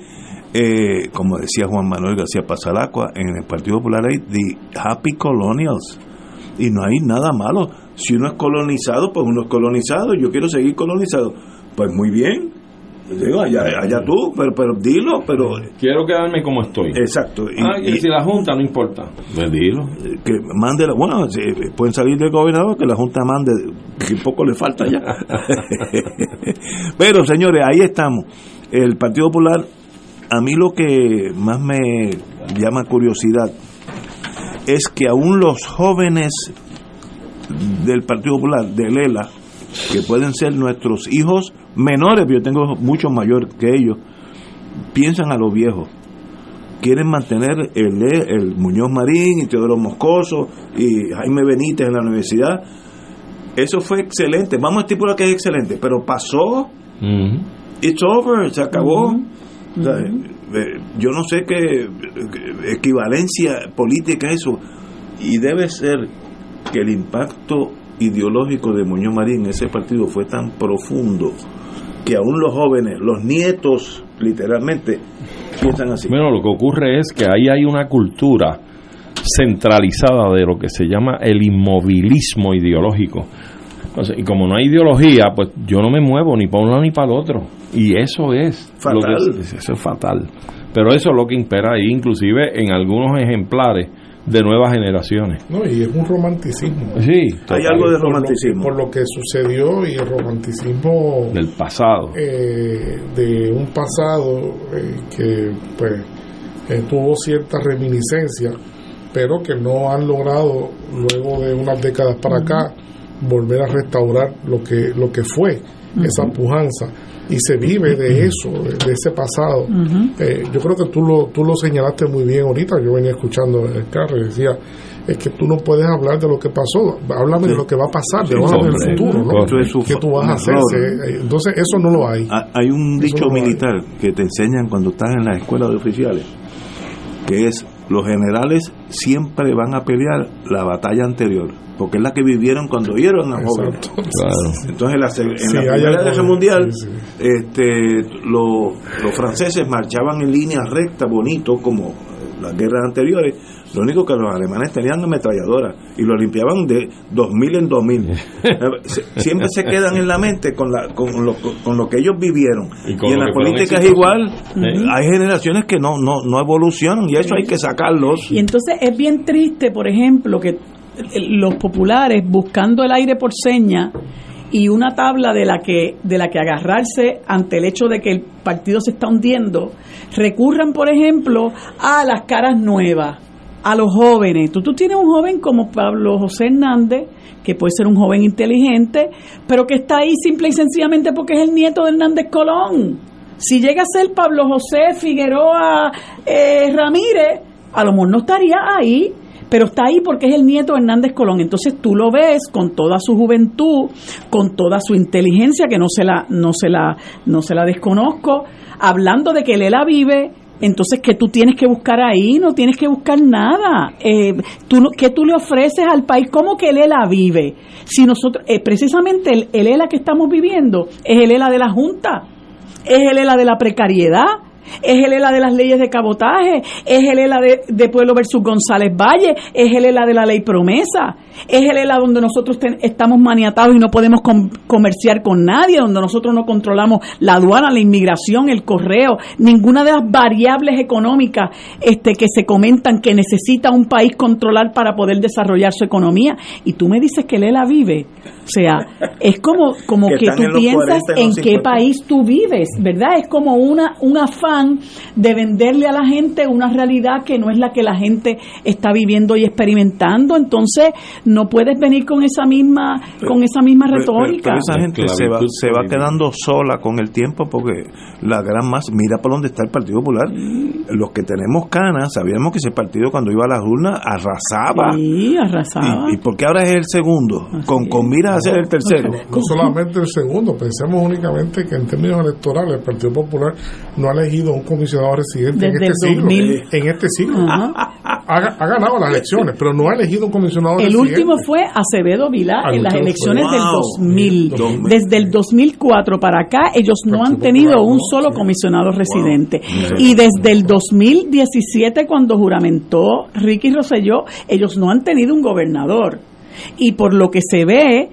eh, como decía Juan Manuel García Pasalacua, en el Partido Popular hay the happy colonials. Y no hay nada malo. Si uno es colonizado, pues uno es colonizado. Yo quiero seguir colonizado. Pues muy bien, Digo, allá, allá tú, pero, pero dilo, pero... Quiero quedarme como estoy. Exacto. Y, ah, y, si la Junta no importa, pues dilo. Que mande, bueno, pueden salir del gobernador, que la Junta mande, que poco le falta ya. pero señores, ahí estamos. El Partido Popular, a mí lo que más me llama curiosidad es que aún los jóvenes del Partido Popular, de Lela, que pueden ser nuestros hijos menores, pero yo tengo mucho mayor que ellos, piensan a los viejos. Quieren mantener el, el Muñoz Marín y Teodoro Moscoso y Jaime Benítez en la universidad. Eso fue excelente. Vamos a estipular que es excelente, pero pasó. It's over, se acabó. Eh, yo no sé qué equivalencia política es eso. Y debe ser que el impacto ideológico de Muñoz Marín en ese partido fue tan profundo que aún los jóvenes, los nietos, literalmente, piensan así. Bueno, lo que ocurre es que ahí hay una cultura centralizada de lo que se llama el inmovilismo ideológico. y como no hay ideología, pues yo no me muevo ni para un lado ni para el otro. Y eso es fatal. eso es fatal. Pero eso es lo que impera ahí, inclusive en algunos ejemplares de nuevas generaciones. No, y es un romanticismo. Sí, hay algo de romanticismo. Por lo, que sucedió y el romanticismo del pasado. Eh, de un pasado eh, que pues eh, tuvo cierta reminiscencia, pero que no han logrado luego de unas décadas para acá volver a restaurar lo que lo que fue esa pujanza y se vive de eso, de, ese pasado. Eh, yo creo que tú lo, tú lo señalaste muy bien ahorita, yo venía escuchando el carro y decía, es que tú no puedes hablar de lo que pasó, háblame de lo que va a pasar, de el futuro, ¿no? ¿Qué tú vas a hacer? Eh, entonces eso no lo hay. Hay un dicho militar que te enseñan cuando estás en la escuela de oficiales, que es, los generales siempre van a pelear la batalla anterior porque es la que vivieron cuando vieron a jóvenes. Entonces, en la, Primera Guerra Mundial, este, los franceses marchaban en línea recta, bonito, como las guerras anteriores. Lo único que los alemanes tenían ametralladoras y lo limpiaban de 2000 en 2000. Siempre se quedan en la mente con, la, con, lo, con lo que ellos vivieron. Y, en la política es igual. Hay generaciones que no, no, no evolucionan y eso hay que sacarlos. Y entonces es bien triste, por ejemplo, que los populares buscando el aire por seña y una tabla de la que de la que agarrarse ante el hecho de que el partido se está hundiendo recurran por ejemplo a las caras nuevas a los jóvenes tú, tú tienes un joven como Pablo José Hernández que puede ser un joven inteligente pero que está ahí simple y sencillamente porque es el nieto de Hernández Colón si llega a ser Pablo José Figueroa eh, Ramírez a lo mejor no estaría ahí pero está ahí porque es el nieto de Hernández Colón. Entonces tú lo ves con toda su juventud, con toda su inteligencia, que no se la, no se la, no se la desconozco, hablando de que él la vive. Entonces, ¿qué tú tienes que buscar ahí? No tienes que buscar nada. Eh, tú, ¿Qué tú le ofreces al país? ¿Cómo que él la vive? Si nosotros, eh, precisamente el, ELA que estamos viviendo es el ELA de la Junta, es el ELA de la precariedad, es el ELA de las leyes de cabotaje, es el ELA de, Pueblo versus González Valle, es el ELA de la ley promesa, es el ELA donde nosotros estamos maniatados y no podemos comerciar con nadie, donde nosotros no controlamos la aduana, la inmigración, el correo, ninguna de las variables económicas este, que se comentan que necesita un país controlar para poder desarrollar su economía. Y tú me dices que el ELA vive. O sea, es como, como que, tú piensas en qué país tú vives, ¿verdad? Es como una, un afán de venderle a la gente una realidad que no es la que la gente está viviendo y experimentando. Entonces, no puedes venir con esa misma, con esa misma retórica. esa gente se va, se va quedando sola con el tiempo porque la gran más, mira por dónde está el Partido Popular. Los que tenemos canas, sabíamos que ese partido cuando iba a las urnas arrasaba. Sí, arrasaba. ¿Y, por qué ahora es el segundo? con, con mira a ser el tercero. No solamente el segundo, pensemos únicamente que en términos electorales el Partido Popular no ha elegido un comisionado residente en este, siglo, en este siglo. ha, ganado las elecciones, pero no ha elegido un comisionado el residente. El último fue Acevedo Vilá en las elecciones del 2000. Desde el 2004 para acá, ellos no han tenido un solo comisionado residente. Y desde el 2017, cuando juramentó Ricky Rosselló, ellos no han tenido un gobernador. Y por lo que se ve,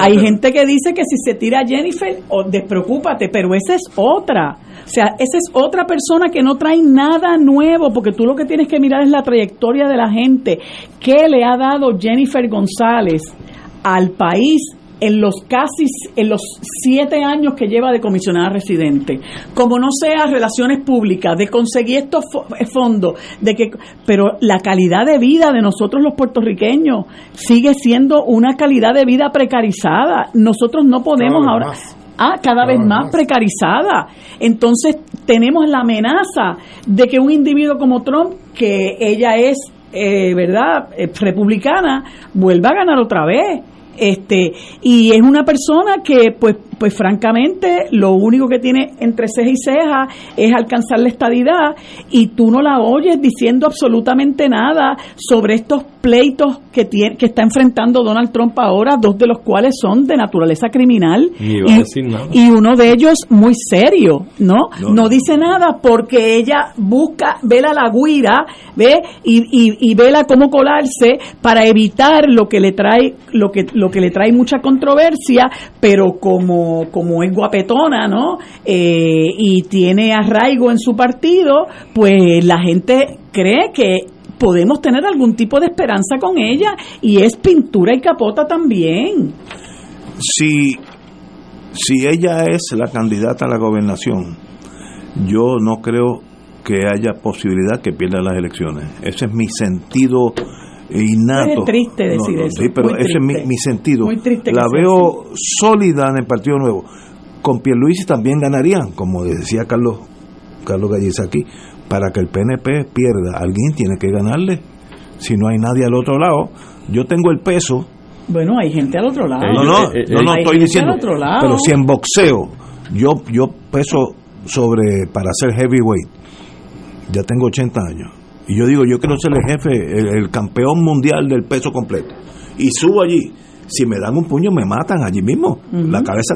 hay gente que dice que si se tira Jennifer, oh, despreocúpate, pero esa es otra. O sea, esa es otra persona que no trae nada nuevo, porque tú lo que tienes que mirar es la trayectoria de la gente. ¿Qué le ha dado Jennifer González al país en los casi en los siete años que lleva de comisionada residente. Como no sea relaciones públicas de conseguir estos fondos de que pero la calidad de vida de nosotros los puertorriqueños sigue siendo una calidad de vida precarizada. Nosotros no podemos ahora Ah, cada, vez más, precarizada. Entonces tenemos la amenaza de que un individuo como Trump, que ella es, eh, ¿verdad?, eh, republicana, vuelva a ganar otra vez este y es una persona que pues pues francamente lo único que tiene entre ceja y ceja es alcanzar la estadidad y tú no la oyes diciendo absolutamente nada sobre estos pleitos que tiene que está enfrentando Donald Trump ahora dos de los cuales son de naturaleza criminal. Y, uno de ellos muy serio no no, dice nada porque ella busca vela la guira ve y, y, y vela cómo colarse para evitar lo que le trae lo que lo que le trae mucha controversia, pero como, como es guapetona, ¿no? Eh, y tiene arraigo en su partido, pues la gente cree que podemos tener algún tipo de esperanza con ella y es pintura y capota también. Si, si ella es la candidata a la gobernación, yo no creo que haya posibilidad que pierda las elecciones. Ese es mi sentido innato. Es triste decir eso. Sí, pero ese es mi, sentido. la veo sólida en el Partido Nuevo. Con Pierluisi también ganarían, como decía Carlos Carlos Galliza aquí, para que el PNP pierda, alguien tiene que ganarle. Si no hay nadie al otro lado, yo tengo el peso. Bueno, hay gente al otro lado. No, no, eh, no, eh, estoy diciendo. Pero si en boxeo yo yo peso sobre para ser heavyweight, ya tengo 80 años y yo digo, yo quiero ser el jefe, el, campeón mundial del peso completo. Y subo allí si me dan un puño me matan allí mismo. La cabeza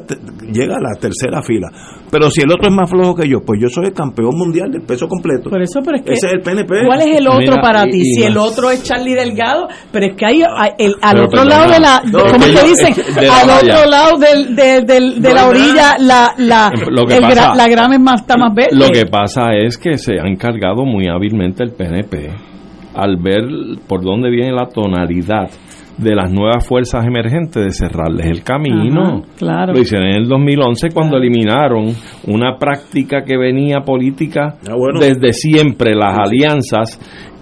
llega a la tercera fila. Pero si el otro es más flojo que yo, pues yo soy el campeón mundial del peso completo. Por eso, pero es que Ese es el PNP. ¿Cuál es el otro para ti? si el otro es Charlie Delgado, pero es que hay al otro lado de la, ¿cómo se dicen? al otro lado del, de, la orilla, la, la, la grama es más, está más verde. Lo que pasa es que se ha encargado muy hábilmente el PNP al ver por dónde viene la tonalidad de las nuevas fuerzas emergentes de cerrarles el camino. claro. Lo hicieron en el 2011 cuando eliminaron una práctica que venía política ah, desde siempre, las alianzas,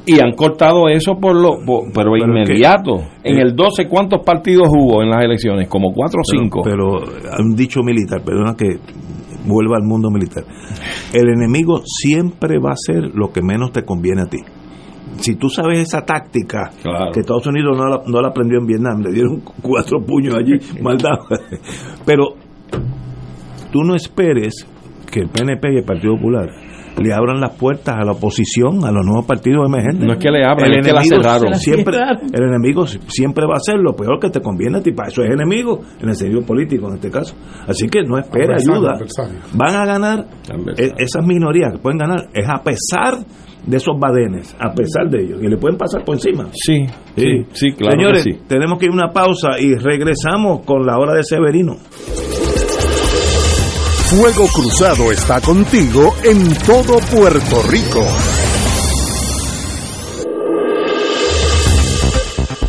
y han cortado eso por lo pero, inmediato. en eh, el 12, ¿cuántos partidos hubo en las elecciones? Como cuatro o cinco. Pero, un dicho militar, perdona que vuelva al mundo militar. El enemigo siempre va a ser lo que menos te conviene a ti si tú sabes esa táctica que Estados Unidos no la, no la aprendió en Vietnam, le dieron cuatro puños allí, maldad. Pero tú no esperes que el PNP y el Partido Popular le abran las puertas a la oposición, a los nuevos partidos emergentes. No es que le abran, el es que la cerraron. Siempre, el enemigo siempre va a ser lo peor que te conviene a ti. Para eso es enemigo, en el sentido político en este caso. Así que no espera ayuda. Van a ganar e, esas minorías que pueden ganar, es a pesar de esos badenes, a pesar de ellos, y le pueden pasar por encima. Sí, sí, sí, claro. Señores, tenemos que ir a una pausa y regresamos con la hora de Severino. Fuego Cruzado está contigo en todo Puerto Rico.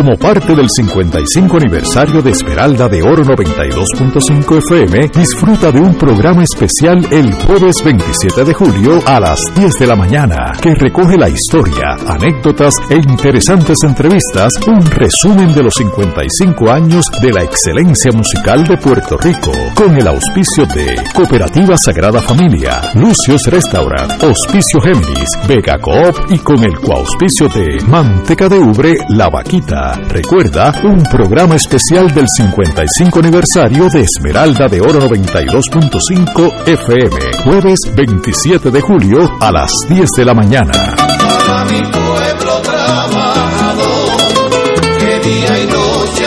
Como parte del 55 aniversario de Esmeralda de Oro 92.5 FM, disfruta de un programa especial el jueves 27 de julio a las 10 de la mañana, que recoge la historia, anécdotas e interesantes entrevistas, un resumen de los 55 años de la excelencia musical de Puerto Rico, con el auspicio de Cooperativa Sagrada Familia, Lucios Restaurant, Auspicio Géminis, Vega Coop y con el coauspicio de Manteca de Ubre, La Vaquita. Recuerda un programa especial del 55 aniversario de Esmeralda de Oro 92.5 FM, jueves 27 de julio a las 10 de la mañana. Para mi pueblo trabajador, que día y noche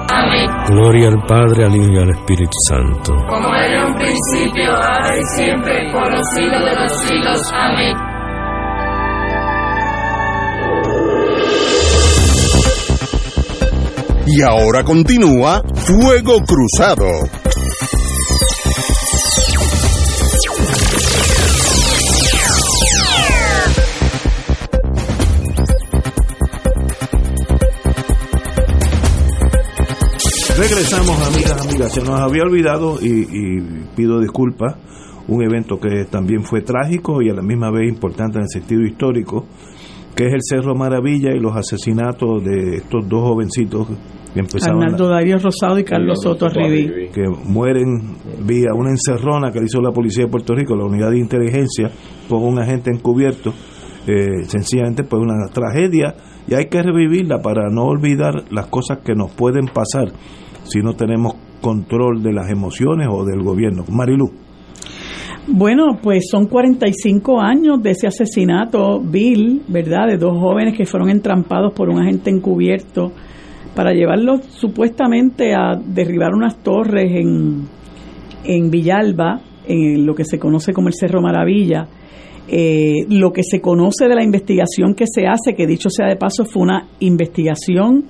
Gloria al Padre, al Hijo y al Espíritu Santo. Como era un principio, ahora y siempre, por los siglos de los siglos. Amén. Y ahora continúa Fuego Cruzado. Regresamos, amigas, amigas. Se nos había olvidado y, pido disculpas un evento que también fue trágico y a la misma vez importante en el sentido histórico, que es el Cerro Maravilla y los asesinatos de estos dos jovencitos que empezaron. Arnaldo Darío Rosado y Carlos Soto Arribí. Que mueren vía una encerrona que hizo la Policía de Puerto Rico, la unidad de inteligencia, por un agente encubierto. Eh, sencillamente, pues una tragedia y hay que revivirla para no olvidar las cosas que nos pueden pasar si no tenemos control de las emociones o del gobierno. Marilu. Bueno, pues son 45 años de ese asesinato vil, ¿verdad? De dos jóvenes que fueron entrampados por un agente encubierto para llevarlos supuestamente a derribar unas torres en, en Villalba, en lo que se conoce como el Cerro Maravilla. Eh, lo que se conoce de la investigación que se hace, que dicho sea de paso, fue una investigación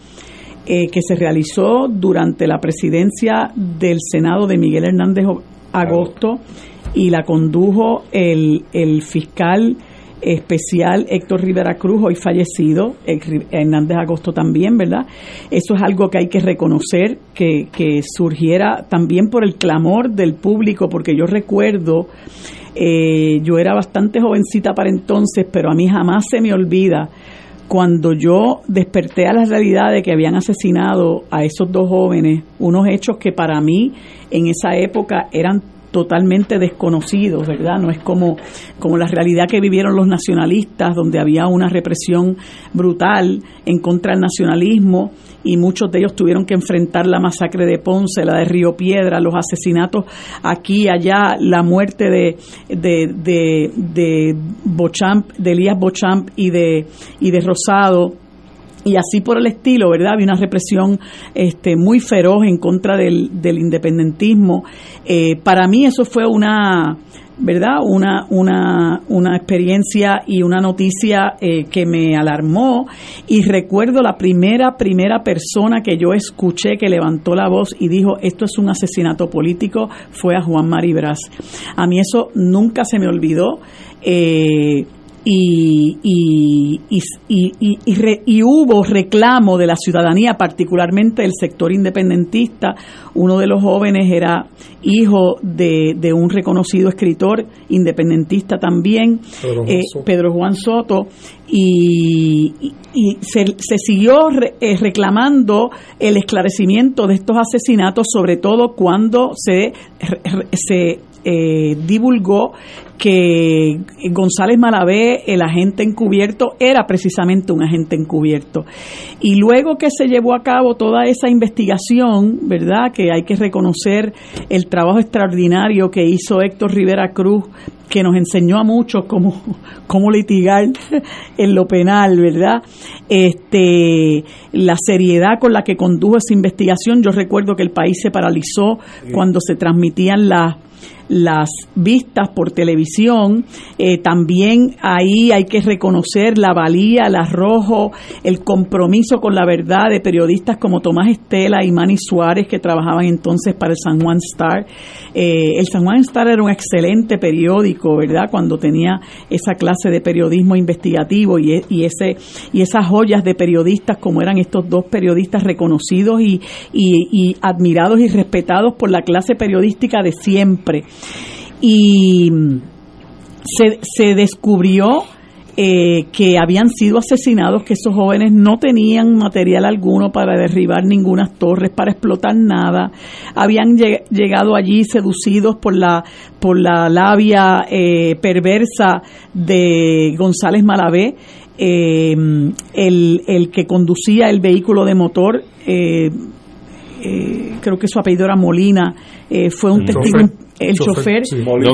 eh, que se realizó durante la presidencia del Senado de Miguel Hernández Agosto y la condujo el, el fiscal especial Héctor Rivera Cruz, hoy fallecido, Hernández Agosto también, ¿verdad? Eso es algo que hay que reconocer, que, que surgiera también por el clamor del público, porque yo recuerdo, eh, yo era bastante jovencita para entonces, pero a mí jamás se me olvida cuando yo desperté a la realidad de que habían asesinado a esos dos jóvenes, unos hechos que para mí en esa época eran totalmente desconocidos, ¿verdad? No es como, como la realidad que vivieron los nacionalistas, donde había una represión brutal en contra del nacionalismo y muchos de ellos tuvieron que enfrentar la masacre de Ponce, la de Río Piedra, los asesinatos aquí, allá, la muerte de, de, de, de Bochamp, de Elías Bochamp y de, y de Rosado y así por el estilo, ¿verdad? Había una represión este, muy feroz en contra del, del independentismo. Eh, para mí eso fue una, ¿verdad? Una, una, una experiencia y una noticia eh, que me alarmó y recuerdo la primera, primera persona que yo escuché que levantó la voz y dijo esto es un asesinato político fue a Juan Maribras. A mí eso nunca se me olvidó. Eh, y, y, y, y, hubo reclamo de la ciudadanía, particularmente del sector independentista. Uno de los jóvenes era hijo de, de un reconocido escritor independentista también, Pedro Juan, eh, Soto, y, se, se, siguió eh, reclamando el esclarecimiento de estos asesinatos, sobre todo cuando se, se eh, divulgó que González Malavé, el agente encubierto, era precisamente un agente encubierto. Y luego que se llevó a cabo toda esa investigación, ¿verdad? Que hay que reconocer el trabajo extraordinario que hizo Héctor Rivera Cruz, que nos enseñó a muchos cómo, cómo litigar en lo penal, ¿verdad? Este, la seriedad con la que condujo esa investigación. Yo recuerdo que el país se paralizó cuando se transmitían las las vistas por televisión. Eh, también ahí hay que reconocer la valía, el arrojo, el compromiso con la verdad de periodistas como Tomás Estela y Manny Suárez, que trabajaban entonces para el San Juan Star. Eh, el San Juan Star era un excelente periódico, ¿verdad? Cuando tenía esa clase de periodismo investigativo y, e, ese, y esas joyas de periodistas como eran estos dos periodistas reconocidos y, y admirados y respetados por la clase periodística de siempre y se, se descubrió eh, que habían sido asesinados, que esos jóvenes no tenían material alguno para derribar ninguna torres, para explotar nada, habían llegado allí seducidos por la por la labia eh, perversa de González Malavé, eh, el, el, que conducía el vehículo de motor. creo que su apellido era Molina, fue un testigo el chofer,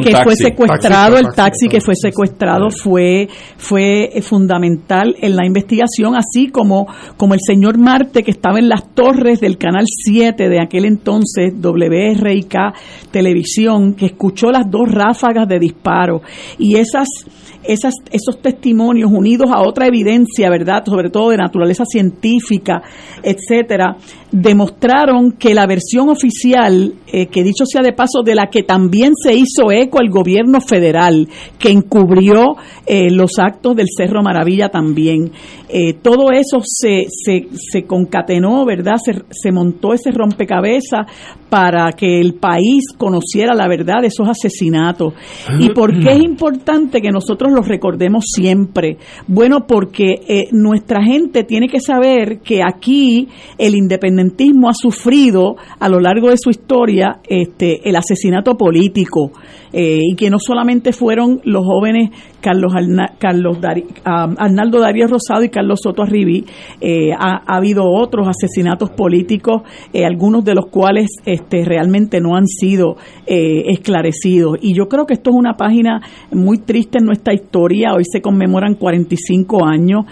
que fue secuestrado, el taxi que fue secuestrado fue fue fundamental en la investigación, así como como el señor Marte que estaba en las torres del canal 7 de aquel entonces WRIK Televisión, que escuchó las dos ráfagas de disparo y esas esas, esos testimonios unidos a otra evidencia, ¿verdad? Sobre todo de naturaleza científica, etcétera, demostraron que la versión oficial, eh, que dicho sea de paso, de la que también se hizo eco el gobierno federal, que encubrió eh, los actos del Cerro Maravilla también, eh, todo eso se, se, se concatenó, ¿verdad? Se, se montó ese rompecabezas para que el país conociera la verdad de esos asesinatos. ¿Y por qué es importante que nosotros los recordemos siempre? Bueno, porque nuestra gente tiene que saber que aquí el independiente ha sufrido a lo largo de su historia este, el asesinato político eh, y que no solamente fueron los jóvenes Carlos, Carlos Arnaldo Darío Rosado y Carlos Soto Arribí, eh, ha, habido otros asesinatos políticos, eh, algunos de los cuales este, realmente no han sido esclarecidos. Y yo creo que esto es una página muy triste en nuestra historia. Hoy se conmemoran 45 años,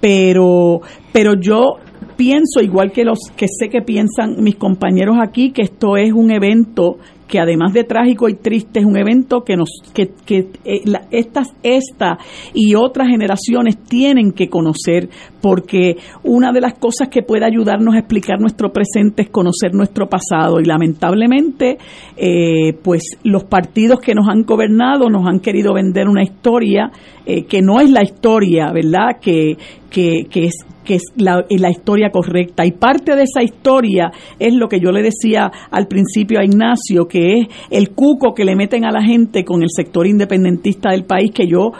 pero pero yo pienso, igual que los que sé que piensan mis compañeros aquí, que esto es un evento que además de trágico y triste es un evento que nos que, que eh, estas esta y otras generaciones tienen que conocer porque una de las cosas que puede ayudarnos a explicar nuestro presente es conocer nuestro pasado y lamentablemente eh, pues los partidos que nos han gobernado nos han querido vender una historia eh, que no es la historia, ¿verdad? Que, que, es que es la, la, historia correcta. Y parte de esa historia es lo que yo le decía al principio a Ignacio, que es el cuco que le meten a la gente con el sector independentista del país, que yo,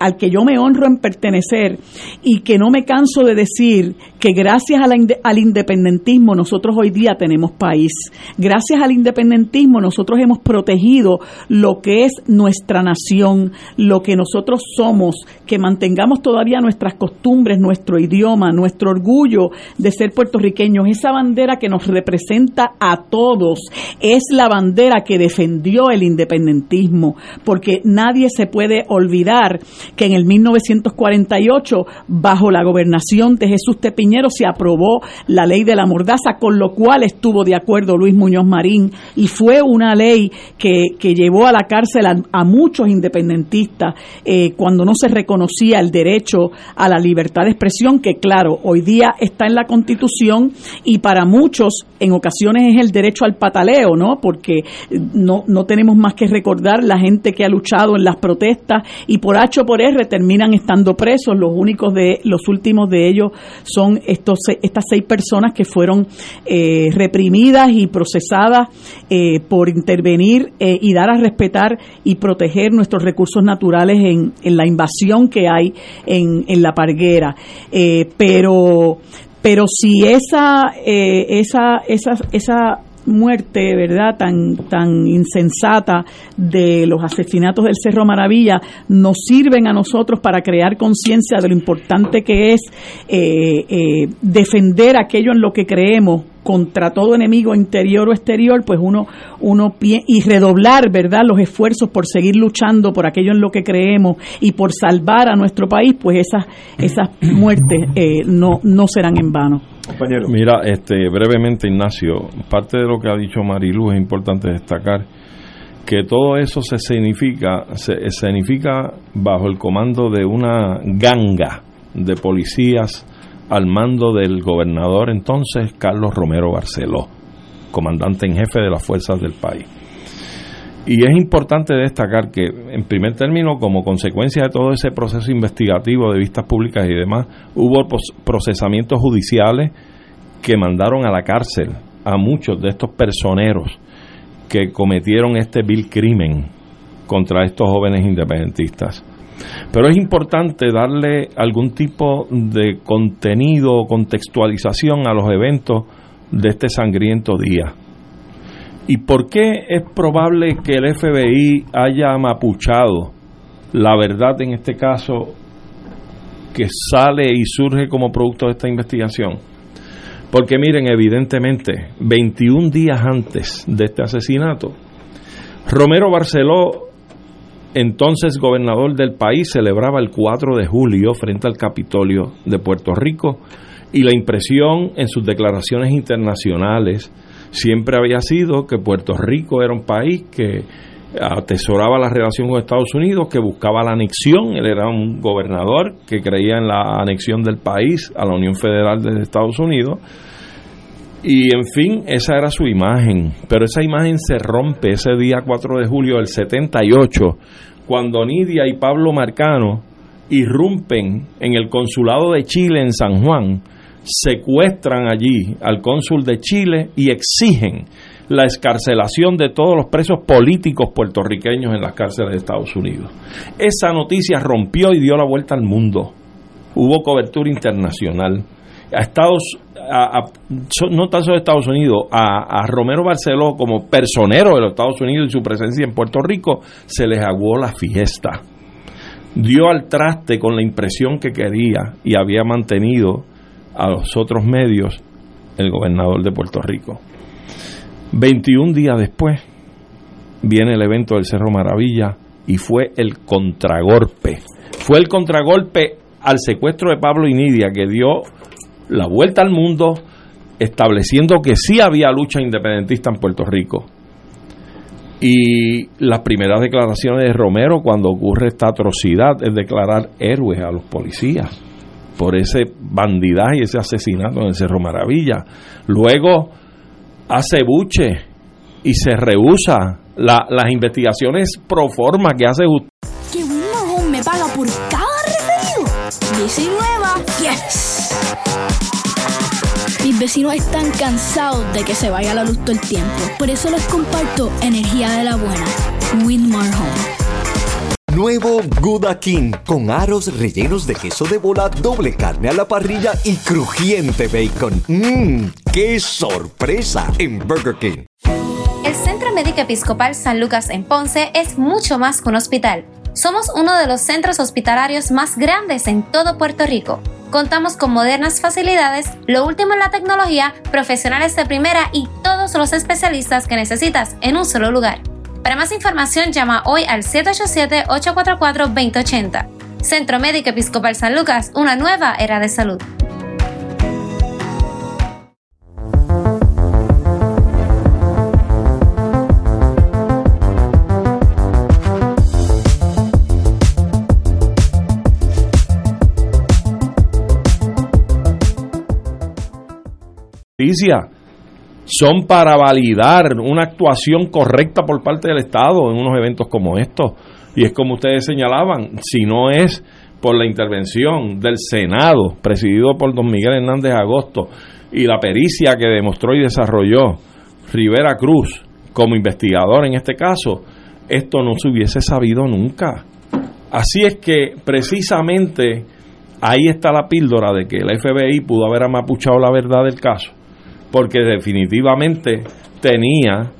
al que yo me honro en pertenecer, y que no me canso de decir que gracias al independentismo nosotros hoy día tenemos país. Gracias al independentismo nosotros hemos protegido lo que es nuestra nación, lo que nosotros somos, que mantengamos todavía nuestras costumbres, nuestro idioma, nuestro orgullo de ser puertorriqueños, esa bandera que nos representa a todos, es la bandera que defendió el independentismo, porque nadie se puede olvidar que en el 1948, bajo la gobernación de Jesús Tepiñero, se aprobó la ley de la mordaza, con lo cual estuvo de acuerdo Luis Muñoz Marín, y fue una ley que, llevó a la cárcel a, muchos independentistas eh, cuando no se reconocía el derecho a la libertad de expresión, que claro, hoy día está en la Constitución y para muchos en ocasiones es el derecho al pataleo, ¿no? Porque no, no tenemos más que recordar la gente que ha luchado en las protestas y por H o por R terminan estando presos. Los únicos de, los últimos de ellos son estos, estas seis personas que fueron eh, reprimidas y procesadas eh, por intervenir eh, y dar a respetar y proteger nuestros recursos naturales en, en la invasión que hay en, en la parguera. Pero pero si esa esa esa esa muerte, ¿verdad?, tan, tan insensata de los asesinatos del Cerro Maravilla nos sirven a nosotros para crear conciencia de lo importante que es eh, eh, defender aquello en lo que creemos contra todo enemigo interior o exterior, pues uno, uno y redoblar, ¿verdad?, los esfuerzos por seguir luchando por aquello en lo que creemos y por salvar a nuestro país, pues esas, esas muertes eh, no, no serán en vano. Mira, este, brevemente, Ignacio, parte de lo que ha dicho Marilu es importante destacar que todo eso se significa, se significa bajo el comando de una ganga de policías al mando del gobernador entonces Carlos Romero Barceló, comandante en jefe de las fuerzas del país. Y es importante destacar que, en primer término, como consecuencia de todo ese proceso investigativo de vistas públicas y demás, hubo procesamientos judiciales que mandaron a la cárcel a muchos de estos personeros que cometieron este vil crimen contra estos jóvenes independentistas. Pero es importante darle algún tipo de contenido o contextualización a los eventos de este sangriento día. ¿Y por qué es probable que el FBI haya mapuchado la verdad en este caso que sale y surge como producto de esta investigación? Porque miren, evidentemente, 21 días antes de este asesinato, Romero Barceló entonces gobernador del país, celebraba el 4 de julio frente al Capitolio de Puerto Rico y la impresión en sus declaraciones internacionales siempre había sido que Puerto Rico era un país que atesoraba la relación con Estados Unidos, que buscaba la anexión, él era un gobernador que creía en la anexión del país a la Unión Federal de Estados Unidos. Y en fin, esa era su imagen, pero esa imagen se rompe ese día 4 de julio del 78, cuando Nidia y Pablo Marcano irrumpen en el consulado de Chile en San Juan, secuestran allí al cónsul de Chile y exigen la escarcelación de todos los presos políticos puertorriqueños en las cárceles de Estados Unidos. Esa noticia rompió y dio la vuelta al mundo. Hubo cobertura internacional. A Estados no tan solo Estados Unidos, a, Romero Barceló como personero de los Estados Unidos y su presencia en Puerto Rico, se les aguó la fiesta. Dio al traste con la impresión que quería y había mantenido a los otros medios el gobernador de Puerto Rico. 21 días después viene el evento del Cerro Maravilla y fue el contragolpe. Fue el contragolpe al secuestro de Pablo y Nidia que dio la vuelta al mundo estableciendo que sí había lucha independentista en Puerto Rico. Y las primeras declaraciones de Romero cuando ocurre esta atrocidad es declarar héroes a los policías. Por ese bandidaje y ese asesinato en el Cerro Maravilla. Luego hace buche y se rehúsa las investigaciones pro forma que hace usted. Que un me paga por cada referido. Bici nueva, yes. Mis vecinos están cansados de que se vaya la luz todo el tiempo. Por eso les comparto energía de la buena. Winmar Home. Nuevo Gouda King con aros rellenos de queso de bola, doble carne a la parrilla y crujiente bacon. ¡Mmm! ¡Qué sorpresa! En Burger King. El Centro Médico Episcopal San Lucas en Ponce es mucho más que un hospital. Somos uno de los centros hospitalarios más grandes en todo Puerto Rico. Contamos con modernas facilidades, lo último en la tecnología, profesionales de primera y todos los especialistas que necesitas en un solo lugar. Para más información llama hoy al 787-844-2080. Centro Médico Episcopal San Lucas, una nueva era de salud. Son para validar una actuación correcta por parte del Estado en unos eventos como estos. Y es como ustedes señalaban, si no es por la intervención del Senado, presidido por don Miguel Hernández Agosto, y la pericia que demostró y desarrolló Rivera Cruz como investigador en este caso, esto no se hubiese sabido nunca. Así es que precisamente ahí está la píldora de que el FBI pudo haber amapuchado la verdad del caso porque definitivamente tenía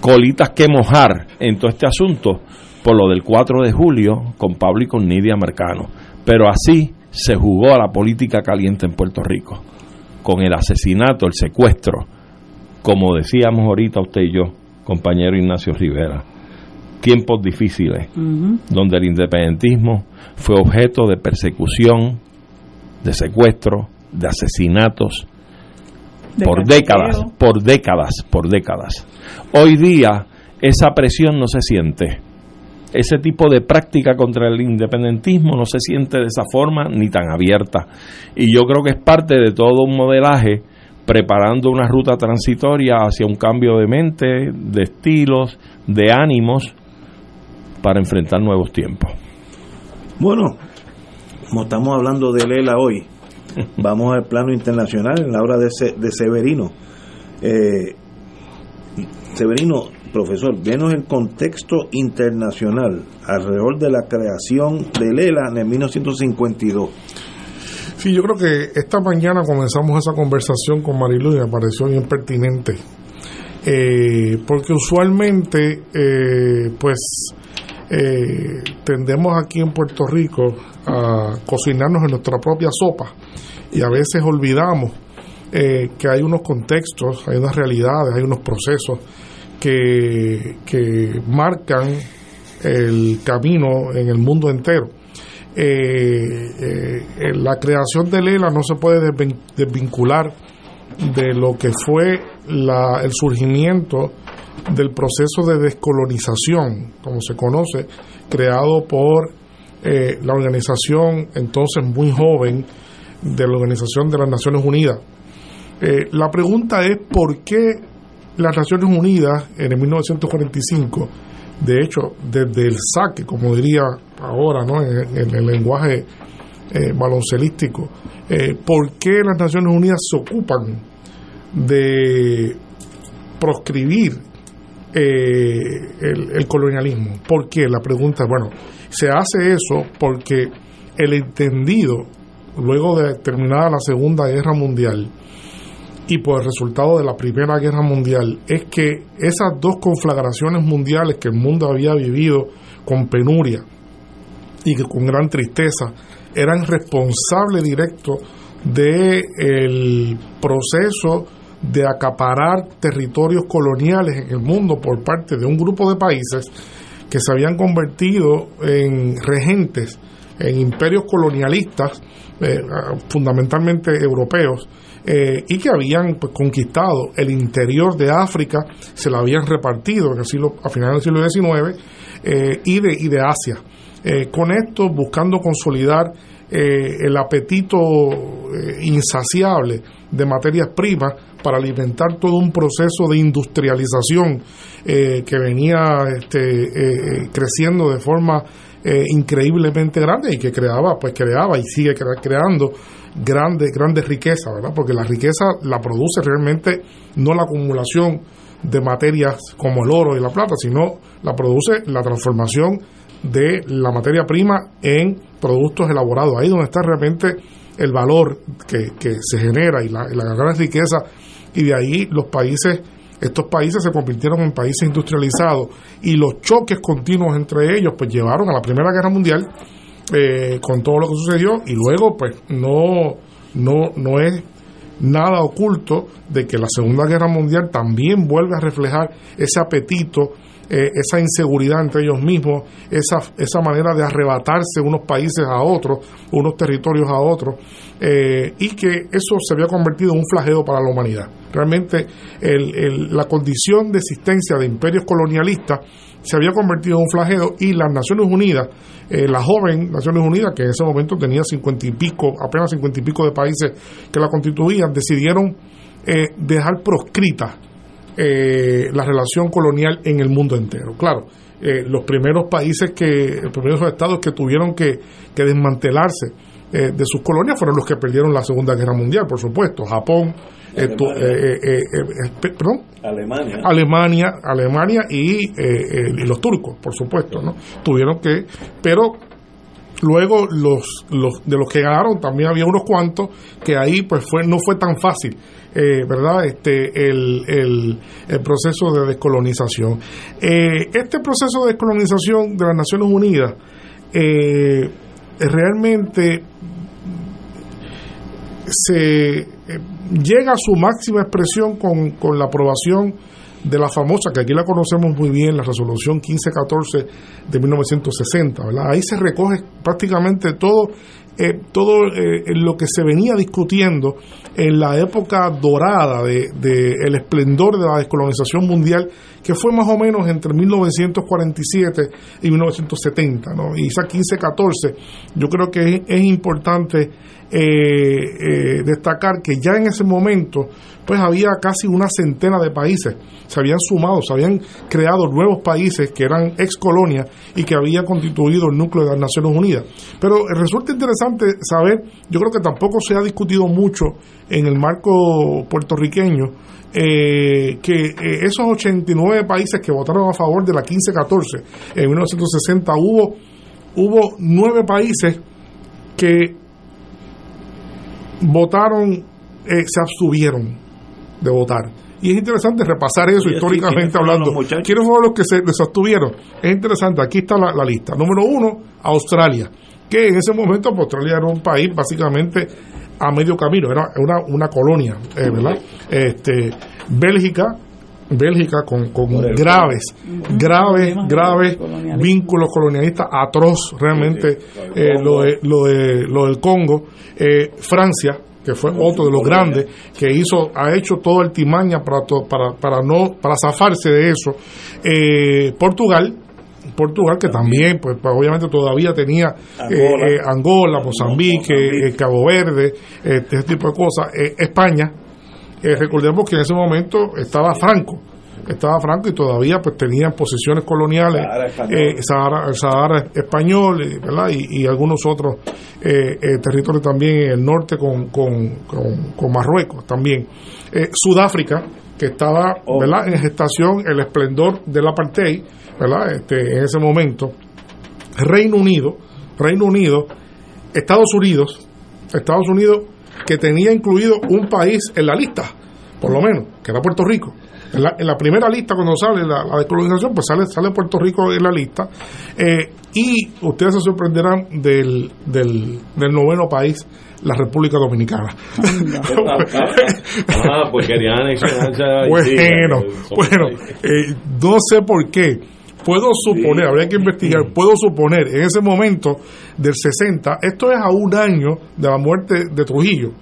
colitas que mojar en todo este asunto por lo del 4 de julio con Pablo y con Nidia Mercano. Pero así se jugó a la política caliente en Puerto Rico, con el asesinato, el secuestro, como decíamos ahorita usted y yo, compañero Ignacio Rivera. Tiempos difíciles, donde el independentismo fue objeto de persecución, de secuestro, de asesinatos, por décadas, por décadas, por décadas. Hoy día esa presión no se siente. Ese tipo de práctica contra el independentismo no se siente de esa forma ni tan abierta. Y yo creo que es parte de todo un modelaje preparando una ruta transitoria hacia un cambio de mente, de estilos, de ánimos para enfrentar nuevos tiempos. Bueno, como estamos hablando de Lela hoy, Vamos al plano internacional en la obra de, Severino. Eh, Severino, profesor, venos el contexto internacional alrededor de la creación de Lela en 1952. Sí, yo creo que esta mañana comenzamos esa conversación con Marilu y me pareció bien pertinente. Eh, porque usualmente, eh, pues, tendemos aquí en Puerto Rico a cocinarnos en nuestra propia sopa y a veces olvidamos eh, que hay unos contextos, hay unas realidades, hay unos procesos que, que marcan el camino en el mundo entero. Eh, eh, la creación de Lela no se puede desvincular de lo que fue la, el surgimiento del proceso de descolonización, como se conoce, creado por la organización entonces muy joven de la Organización de las Naciones Unidas. Eh, la pregunta es por qué las Naciones Unidas en el 1945, de hecho, desde el saque, como diría ahora ¿no? en, el lenguaje eh, baloncelístico, eh, por qué las Naciones Unidas se ocupan de proscribir el, el, colonialismo. ¿Por qué? La pregunta bueno, se hace eso porque el entendido luego de terminada la Segunda Guerra Mundial y por el resultado de la Primera Guerra Mundial, es que esas dos conflagraciones mundiales que el mundo había vivido con penuria y que con gran tristeza eran responsables directos del proceso de acaparar territorios coloniales en el mundo por parte de un grupo de países que se habían convertido en regentes, en imperios colonialistas eh, fundamentalmente europeos, eh, y que habían pues, conquistado el interior de África, se la habían repartido en el siglo, a finales del siglo XIX eh, y, de, y de Asia. con esto buscando consolidar el apetito insaciable de materias primas para alimentar todo un proceso de industrialización que venía este, creciendo de forma increíblemente grande y que creaba, pues creaba y sigue creando grandes, grandes riquezas, ¿verdad? Porque la riqueza la produce realmente no la acumulación de materias como el oro y la plata, sino la produce la transformación de la materia prima en productos elaborados. Ahí donde está realmente el valor que, se genera y la, la gran riqueza. Y de ahí los países, estos países se convirtieron en países industrializados y los choques continuos entre ellos pues llevaron a la Primera Guerra Mundial eh, con todo lo que sucedió y luego pues no, no, no es nada oculto de que la Segunda Guerra Mundial también vuelve a reflejar ese apetito, eh, esa inseguridad entre ellos mismos, esa, esa manera de arrebatarse unos países a otros, unos territorios a otros, eh, y que eso se había convertido en un flagelo para la humanidad. Realmente la condición de existencia de imperios colonialistas se había convertido en un flagelo y las Naciones Unidas, eh, la joven Naciones Unidas, que en ese momento tenía cincuenta y pico, apenas cincuenta y pico de países que la constituían, decidieron eh, dejar proscrita eh, la relación colonial en el mundo entero. Claro, los primeros países que, los primeros estados que tuvieron que, que desmantelarse de sus colonias fueron los que perdieron la Segunda Guerra Mundial, por supuesto, Japón, perdón, Alemania. Alemania, Alemania y, los turcos, por supuesto, ¿no? Tuvieron que, pero luego los, los de los que ganaron también había unos cuantos que ahí pues fue no fue tan fácil verdad este el, el, el, proceso de descolonización. Este proceso de descolonización de las Naciones Unidas realmente se llega a su máxima expresión con, con la aprobación de la famosa, que aquí la conocemos muy bien, la resolución 1514 de 1960, ¿verdad? Ahí se recoge prácticamente todo, eh, todo eh, lo que se venía discutiendo en la época dorada de, de, el esplendor de la descolonización mundial, que fue más o menos entre 1947 y 1970, ¿no? Y esa 1514, yo creo que es importante eh, destacar que ya en ese momento pues había casi una centena de países, se habían sumado, se habían creado nuevos países que eran ex colonias y que habían constituido el núcleo de las Naciones Unidas. Pero resulta interesante saber, yo creo que tampoco se ha discutido mucho en el marco puertorriqueño, eh, que eh, esos 89 países que votaron a favor de la 1514 en 1960 hubo hubo nueve países que votaron, eh, se abstuvieron de votar. Y es interesante repasar eso históricamente hablando. ¿Quiénes fueron los que se, abstuvieron? Es interesante, aquí está la, lista. Número uno, Australia, que en ese momento pues, Australia era un país básicamente a medio camino, era una, una colonia, eh, ¿verdad? Este, Bélgica, Bélgica con, con graves, graves, graves vínculos colonialistas, atroz realmente eh, lo, de, lo, de, lo del Congo, eh, Francia, que fue otro de los grandes que hizo ha hecho todo el timaña para para para no para zafarse de eso. Eh, Portugal Portugal que también pues, pues obviamente todavía tenía Angola, eh, Mozambique, Cabo Verde este tipo de cosas. España recordemos que en ese momento estaba Franco estaba Franco y todavía pues tenían posesiones coloniales, el Sahara español, ¿verdad? Y, algunos otros eh, eh, territorios también en el norte con, con, Marruecos también. Eh, Sudáfrica, que estaba oh. ¿verdad? en gestación el esplendor del apartheid, ¿verdad? Este, en ese momento. Reino Unido, Reino Unido, Estados Unidos, Estados Unidos que tenía incluido un país en la lista, por lo menos, que era Puerto Rico. En la, primera lista, cuando sale la, descolonización, pues sale, sale Puerto Rico en la lista. Eh, y ustedes se sorprenderán del, del, del noveno país, la República Dominicana. ah, pues querían Bueno, bueno eh, no sé por qué. Puedo suponer, habría que investigar, puedo suponer, en ese momento del 60, esto es a un año de la muerte de Trujillo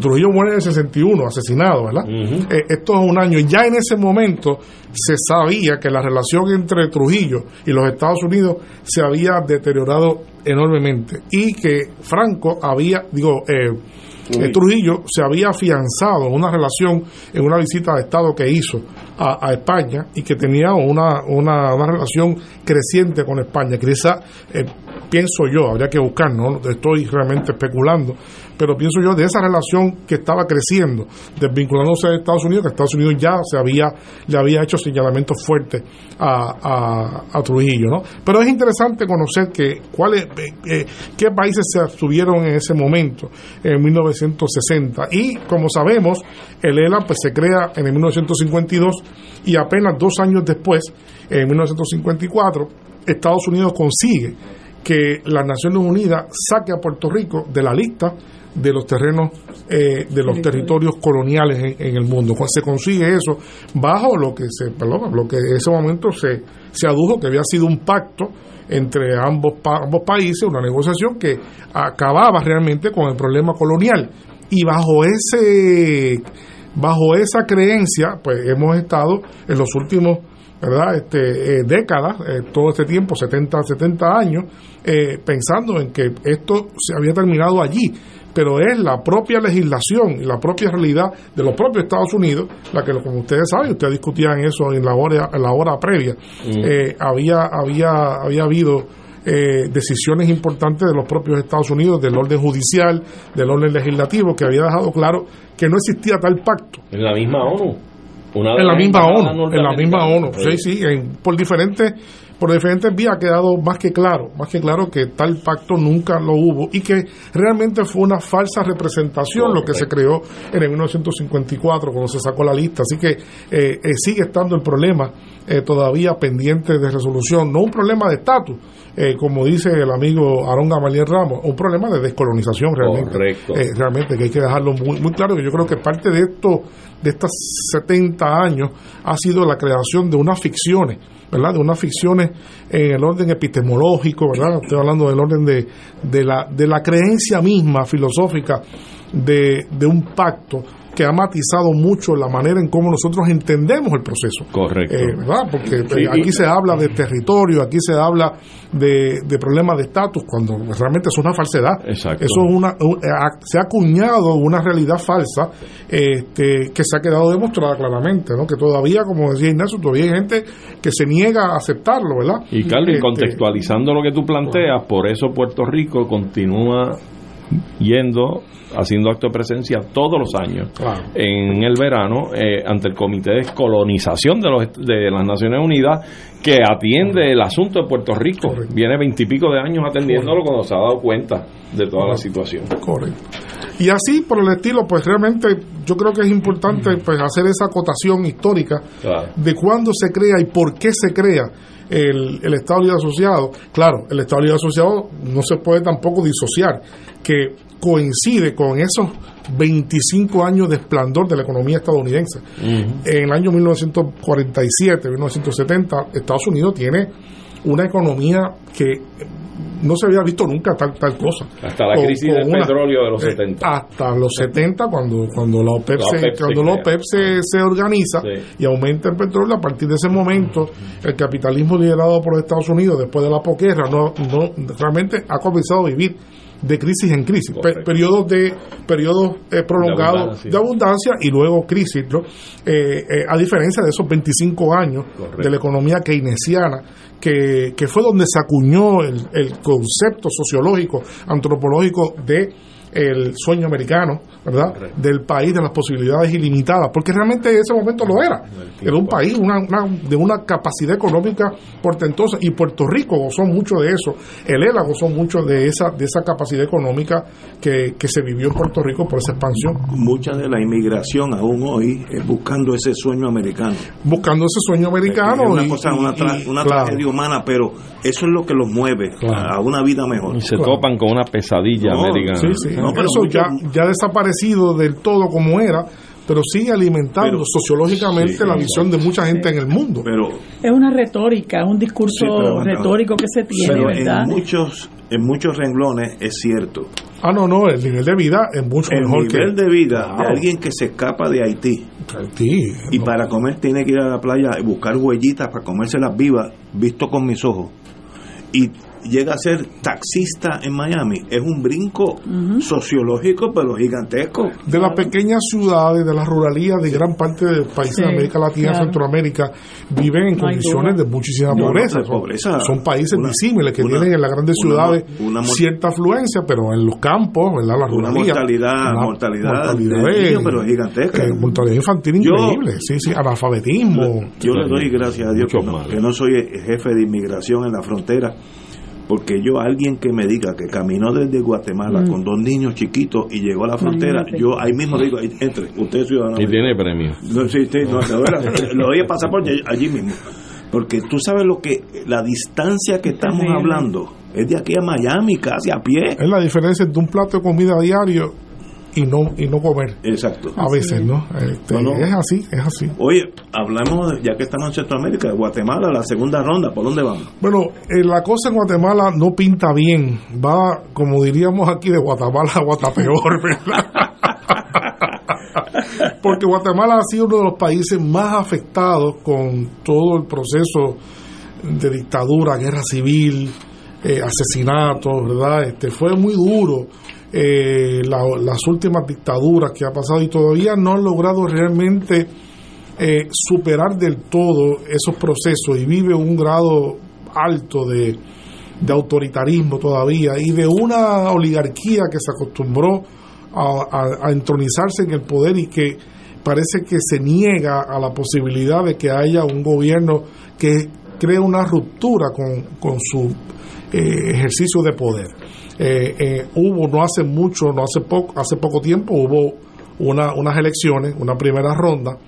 Trujillo muere en el 61, asesinado, ¿verdad? Eh, esto es un año. Ya en ese momento se sabía que la relación entre Trujillo y los Estados Unidos se había deteriorado enormemente y que Franco había, digo, eh, eh, Trujillo se había afianzado en una relación, en una visita de Estado que hizo a, España y que tenía una, una, relación creciente con España. Quizá, eh, pienso yo, habría que buscar, no estoy realmente especulando, pero pienso yo de esa relación que estaba creciendo, desvinculándose de Estados Unidos, que Estados Unidos ya se había, le había hecho señalamientos fuertes a, a, Trujillo, ¿no? Pero es interesante conocer que cuáles, eh, eh, qué países se abstuvieron en ese momento, en 1960. Y como sabemos, el ELA pues se crea en el 1952 y apenas dos años después, en 1954, Estados Unidos consigue que las Naciones Unidas saque a Puerto Rico de la lista de los terrenos, eh, de los territorios coloniales en, el mundo. Se consigue eso bajo lo que se, perdón, lo que en ese momento se, se adujo que había sido un pacto entre ambos, ambos países, una negociación que acababa realmente con el problema colonial. Y bajo ese bajo esa creencia, pues hemos estado en los últimos ¿verdad? Este, eh, décadas, eh, todo este tiempo, 70, 70 años, eh, pensando en que esto se había terminado allí. Pero es la propia legislación y la propia realidad de los propios Estados Unidos la que, como ustedes saben, ustedes discutían eso en la hora, en la hora previa, mm. había, había, había habido decisiones importantes de los propios Estados Unidos, del orden judicial, del orden legislativo, que había dejado claro que no existía tal pacto. En la misma ONU en la misma ONU, en la misma ONU, sí, sí, por diferentes por diferentes vías ha quedado más que claro, más que claro que tal pacto nunca lo hubo y que realmente fue una falsa representación lo que se creó en el 1954 cuando se sacó la lista. Así que eh, eh, sigue estando el problema eh, todavía pendiente de resolución, no un problema de estatus, como dice el amigo Aaron Gamaliel Ramos, un problema de descolonización realmente. realmente que hay que dejarlo muy, muy claro que yo creo que parte de esto de estos 70 años ha sido la creación de unas ficciones ¿verdad? De unas ficciones en el orden epistemológico, ¿verdad? Estoy hablando del orden de, de, la, de la creencia misma filosófica de, de un pacto que ha matizado mucho la manera en cómo nosotros entendemos el proceso. Correcto. Eh, ¿Verdad? Porque aquí se habla de territorio, aquí se habla de, de problemas de estatus, cuando realmente es una falsedad. Exacto. Eso es una, eh, se ha acuñado una realidad falsa este, que se ha quedado demostrada claramente, ¿no? Que todavía, como decía Ignacio, todavía hay gente que se niega a aceptarlo, ¿verdad? Y Carlos, este, contextualizando lo que tú planteas, por eso Puerto Rico continúa yendo haciendo acto de presencia todos los años en el verano eh, ante el Comité de Colonización de, los, de las Naciones Unidas que atiende el asunto de Puerto Rico. Viene veintipico de años atendiéndolo cuando se ha dado cuenta de toda la situación. Correcto. Y así por el estilo, pues realmente yo creo que es importante pues hacer esa acotación histórica de cuándo se crea y por qué se crea el, el Estado Libre Asociado. Claro, el Estado Libre Asociado no se puede tampoco disociar que coincide con esos 25 años de esplendor de la economía estadounidense. En el año 1947, 1970, Estados Unidos tiene una economía que no se había visto nunca tal tal cosa. Hasta la crisis del petróleo de los 70. Eh, hasta los 70 cuando cuando la OPEP, se, cuando la OPEP se, organiza y aumenta el petróleo, a partir de ese momento el capitalismo liderado por Estados Unidos después de la posguerra no, no realmente ha comenzado a vivir de crisis en crisis, periodos de periodos eh, prolongados de abundancia. y luego crisis, eh, eh, a diferencia de esos 25 años de la economía keynesiana, que, que fue donde se acuñó el, el concepto sociológico, antropológico de el sueño americano, ¿verdad? Del país de las posibilidades ilimitadas, porque realmente en ese momento lo era. Era un país una, de una capacidad económica portentosa y Puerto Rico gozó mucho de eso. El ELA gozó mucho de esa de esa capacidad económica que, que se vivió en Puerto Rico por esa expansión. Mucha de la inmigración aún hoy es buscando ese sueño americano. Buscando ese sueño americano. Es una, cosa, una, tragedia humana, pero eso es lo que los mueve a una vida mejor. Y se topan con una pesadilla americana. Sí, sí. No, pero eso ya, ya ha desaparecido del todo como era, pero sigue alimentando sociológicamente la visión de mucha gente en el mundo. Pero, es una retórica, es un discurso retórico que se tiene, ¿verdad? En muchos, en muchos renglones es cierto. Ah, no, no, el nivel de vida es mucho el mejor nivel que... de vida de Claro. alguien que se escapa de Haití Haití, y para comer tiene que ir a la playa y buscar huellitas para comérselas vivas, visto con mis ojos, y llega a ser taxista en Miami, es un brinco sociológico pero gigantesco. de las pequeñas ciudades, de las ruralías de gran parte de los países Sí, de América Latina, claro. Centroamérica, viven en No condiciones duda. de muchísima No, no, pobreza. de pobreza. Son, países disímiles que una- tienen en las grandes una ciudades una cierta afluencia, pero en los campos, ¿verdad? La Una ruralía. mortalidad- una mortalidad de de- niños, pero gigantesca. eh, mortalidad infantil Yo- increíble, sí, sí, analfabetismo. Yo le doy gracias a Dios que no, que no soy jefe de inmigración en la frontera, porque yo, alguien que me diga que caminó desde Guatemala Mm. con dos niños chiquitos y llegó a la frontera, Imagínate. yo ahí mismo digo, entre, usted es ciudadano. Y tiene premio. No, sí, sí, no, lo doy el pasaporte allí mismo. Porque tú sabes lo que, la distancia que estamos hablando es de aquí a Miami, casi a pie. Es la diferencia entre un plato de comida diario y no y no comer. Exacto. A veces, ¿no? Este, No, no. Es así, es así. Oye, hablamos, ya que estamos en Centroamérica, Guatemala, la segunda ronda, ¿por dónde vamos? Bueno, eh, la cosa en Guatemala no pinta bien. Va, como diríamos aquí, de Guatemala a Guatapeor, ¿verdad? Porque Guatemala ha sido uno de los países más afectados con todo el proceso de dictadura, guerra civil, eh, asesinatos, ¿verdad? Este, fue muy duro eh, la- las últimas dictaduras que ha pasado y todavía no han logrado realmente eh, superar del todo esos procesos y vive un grado alto de, de autoritarismo todavía y de una oligarquía que se acostumbró a, a- entronizarse en el poder y que parece que se niega a la posibilidad de que haya un gobierno que cree una ruptura con, con su eh, ejercicio de poder. Eh, eh, hubo no hace mucho, no hace poco, hace poco tiempo hubo una, unas elecciones, una primera ronda,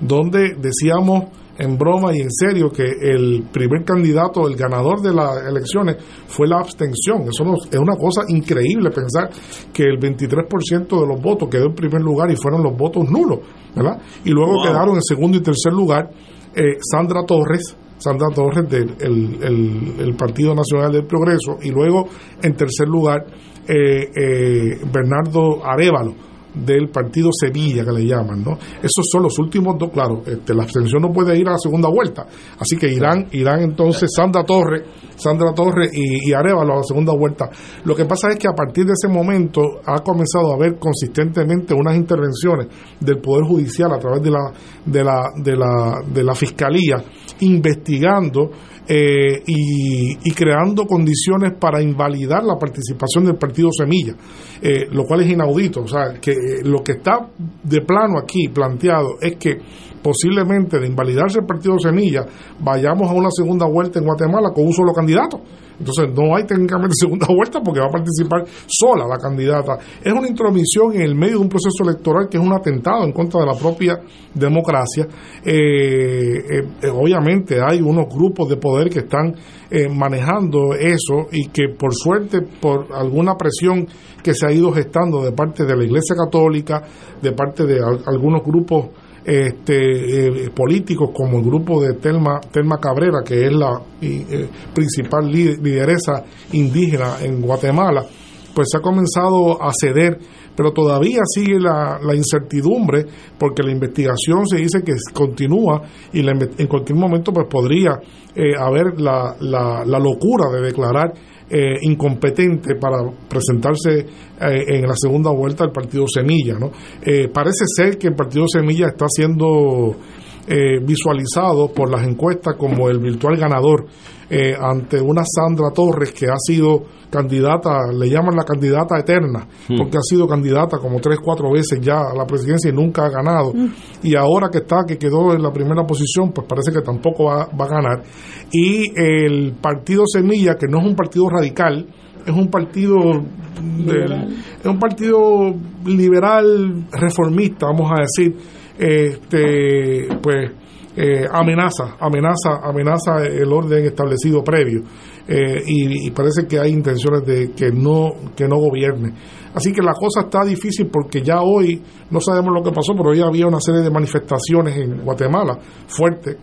donde decíamos en broma y en serio que el primer candidato, el ganador de las elecciones fue la abstención. Eso no- es una cosa increíble pensar que el 23% de los votos quedó en primer lugar y fueron los votos nulos, ¿verdad? Y luego Wow. quedaron en segundo y tercer lugar eh, Sandra Torres, Sandra Torres del el, el- el Partido Nacional del Progreso y luego en tercer lugar eh, eh, Bernardo Arevalo del partido Sevilla que le llaman, ¿no? Esos son los últimos dos, claro, este, la abstención no puede ir a la segunda vuelta, así que irán, irán entonces Sandra Torres, Sandra Torres y, y Arevalo a la segunda vuelta. Lo que pasa es que a partir de ese momento ha comenzado a haber consistentemente unas intervenciones del Poder Judicial a través de la, de la, de la, de la Fiscalía investigando eh, y, y creando condiciones para invalidar la participación del partido Semilla, eh, lo cual es inaudito. O sea, que eh, lo que está de plano aquí planteado es que posiblemente de invalidarse el partido Semilla, vayamos a una segunda vuelta en Guatemala con un solo candidato. Entonces no hay técnicamente segunda vuelta porque va a participar sola la candidata. Es una intromisión en el medio de un proceso electoral que es un atentado en contra de la propia democracia. Eh, eh, eh, obviamente hay unos grupos de poder que están eh, manejando eso y que por suerte, por alguna presión que se ha ido gestando de parte de la Iglesia Católica, de parte de al- algunos grupos este, eh, políticos como el grupo de Telma, Telma Cabrera, que es la eh, principal li- lideresa indígena en Guatemala, pues se ha comenzado a ceder, pero todavía sigue la, la incertidumbre porque la investigación se dice que continúa y la en cualquier momento pues podría eh, haber la, la, la locura de declarar eh, incompetente para presentarse eh, en la segunda vuelta al partido Semilla. ¿no? Eh, parece ser que el partido Semilla está siendo eh, visualizado por las encuestas como el virtual ganador eh, ante una Sandra Torres que ha sido candidata, le llaman la candidata eterna, Hmm. porque ha sido candidata como tres, cuatro veces ya a la presidencia y nunca ha ganado. Y ahora que está, que quedó en la primera posición, pues parece que tampoco va, va a ganar. Y el partido Semilla, que no es un partido radical, es un partido del- es un partido liberal reformista, vamos a decir, este pues eh, amenaza, amenaza, amenaza el orden establecido previo eh, y, y parece que hay intenciones de que no que no gobierne. Así que la cosa está difícil porque ya hoy no sabemos lo que pasó, pero hoy había una serie de manifestaciones en Guatemala fuertes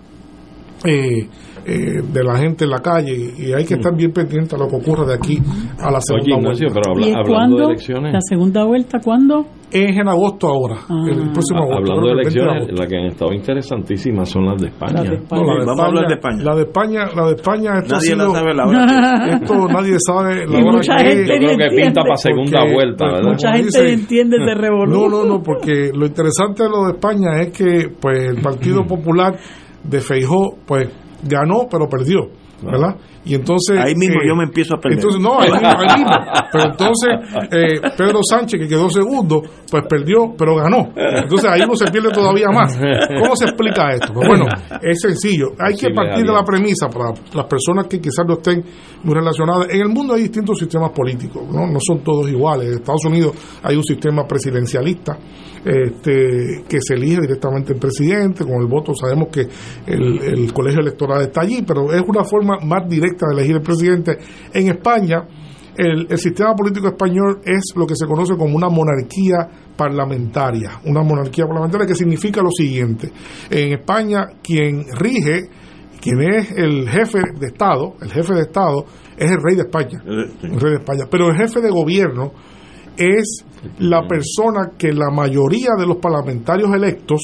eh, eh, de la gente en la calle y hay que estar bien pendiente a lo que ocurre de aquí a la segunda Ignacio, vuelta. pero habla- ¿Y hablando cuándo? de elecciones. ¿La segunda vuelta cuándo? Es en agosto ahora, el próximo agosto. Hablando de que el 20 elecciones, las que han estado interesantísimas son las de España. No, la de España, La de España, la de España esto Nadie la sabe la hora Esto nadie sabe la Y hora mucha que gente. Yo creo que pinta para segunda Porque, vuelta, pues, ¿verdad? Mucha gente dice- entiende de revolución. No, no, no, porque lo interesante de lo de España es que pues el Partido Popular de Feijó pues ganó pero perdió, ¿verdad? Y entonces Ahí mismo eh, yo me empiezo a perder. Entonces no, ahí mismo, ahí mismo. Pero entonces eh, Pedro Sánchez que quedó segundo pues perdió pero ganó. Entonces ahí uno se pierde todavía más. ¿Cómo se explica esto? Pues bueno, es sencillo. Hay que partir de la premisa para las personas que quizás no estén muy relacionadas. En el mundo hay distintos sistemas políticos, no, no son todos iguales. En Estados Unidos hay un sistema presidencialista este, que se elige directamente el presidente, con el voto sabemos que el, el colegio electoral está allí, pero es una forma más directa de elegir el presidente. En España, el, el sistema político español es lo que se conoce como una monarquía parlamentaria, una monarquía parlamentaria que significa lo siguiente. En España, quien rige, quien es el jefe de Estado, el jefe de Estado es el rey de España, el rey de España, pero el jefe de gobierno es la persona que la mayoría de los parlamentarios electos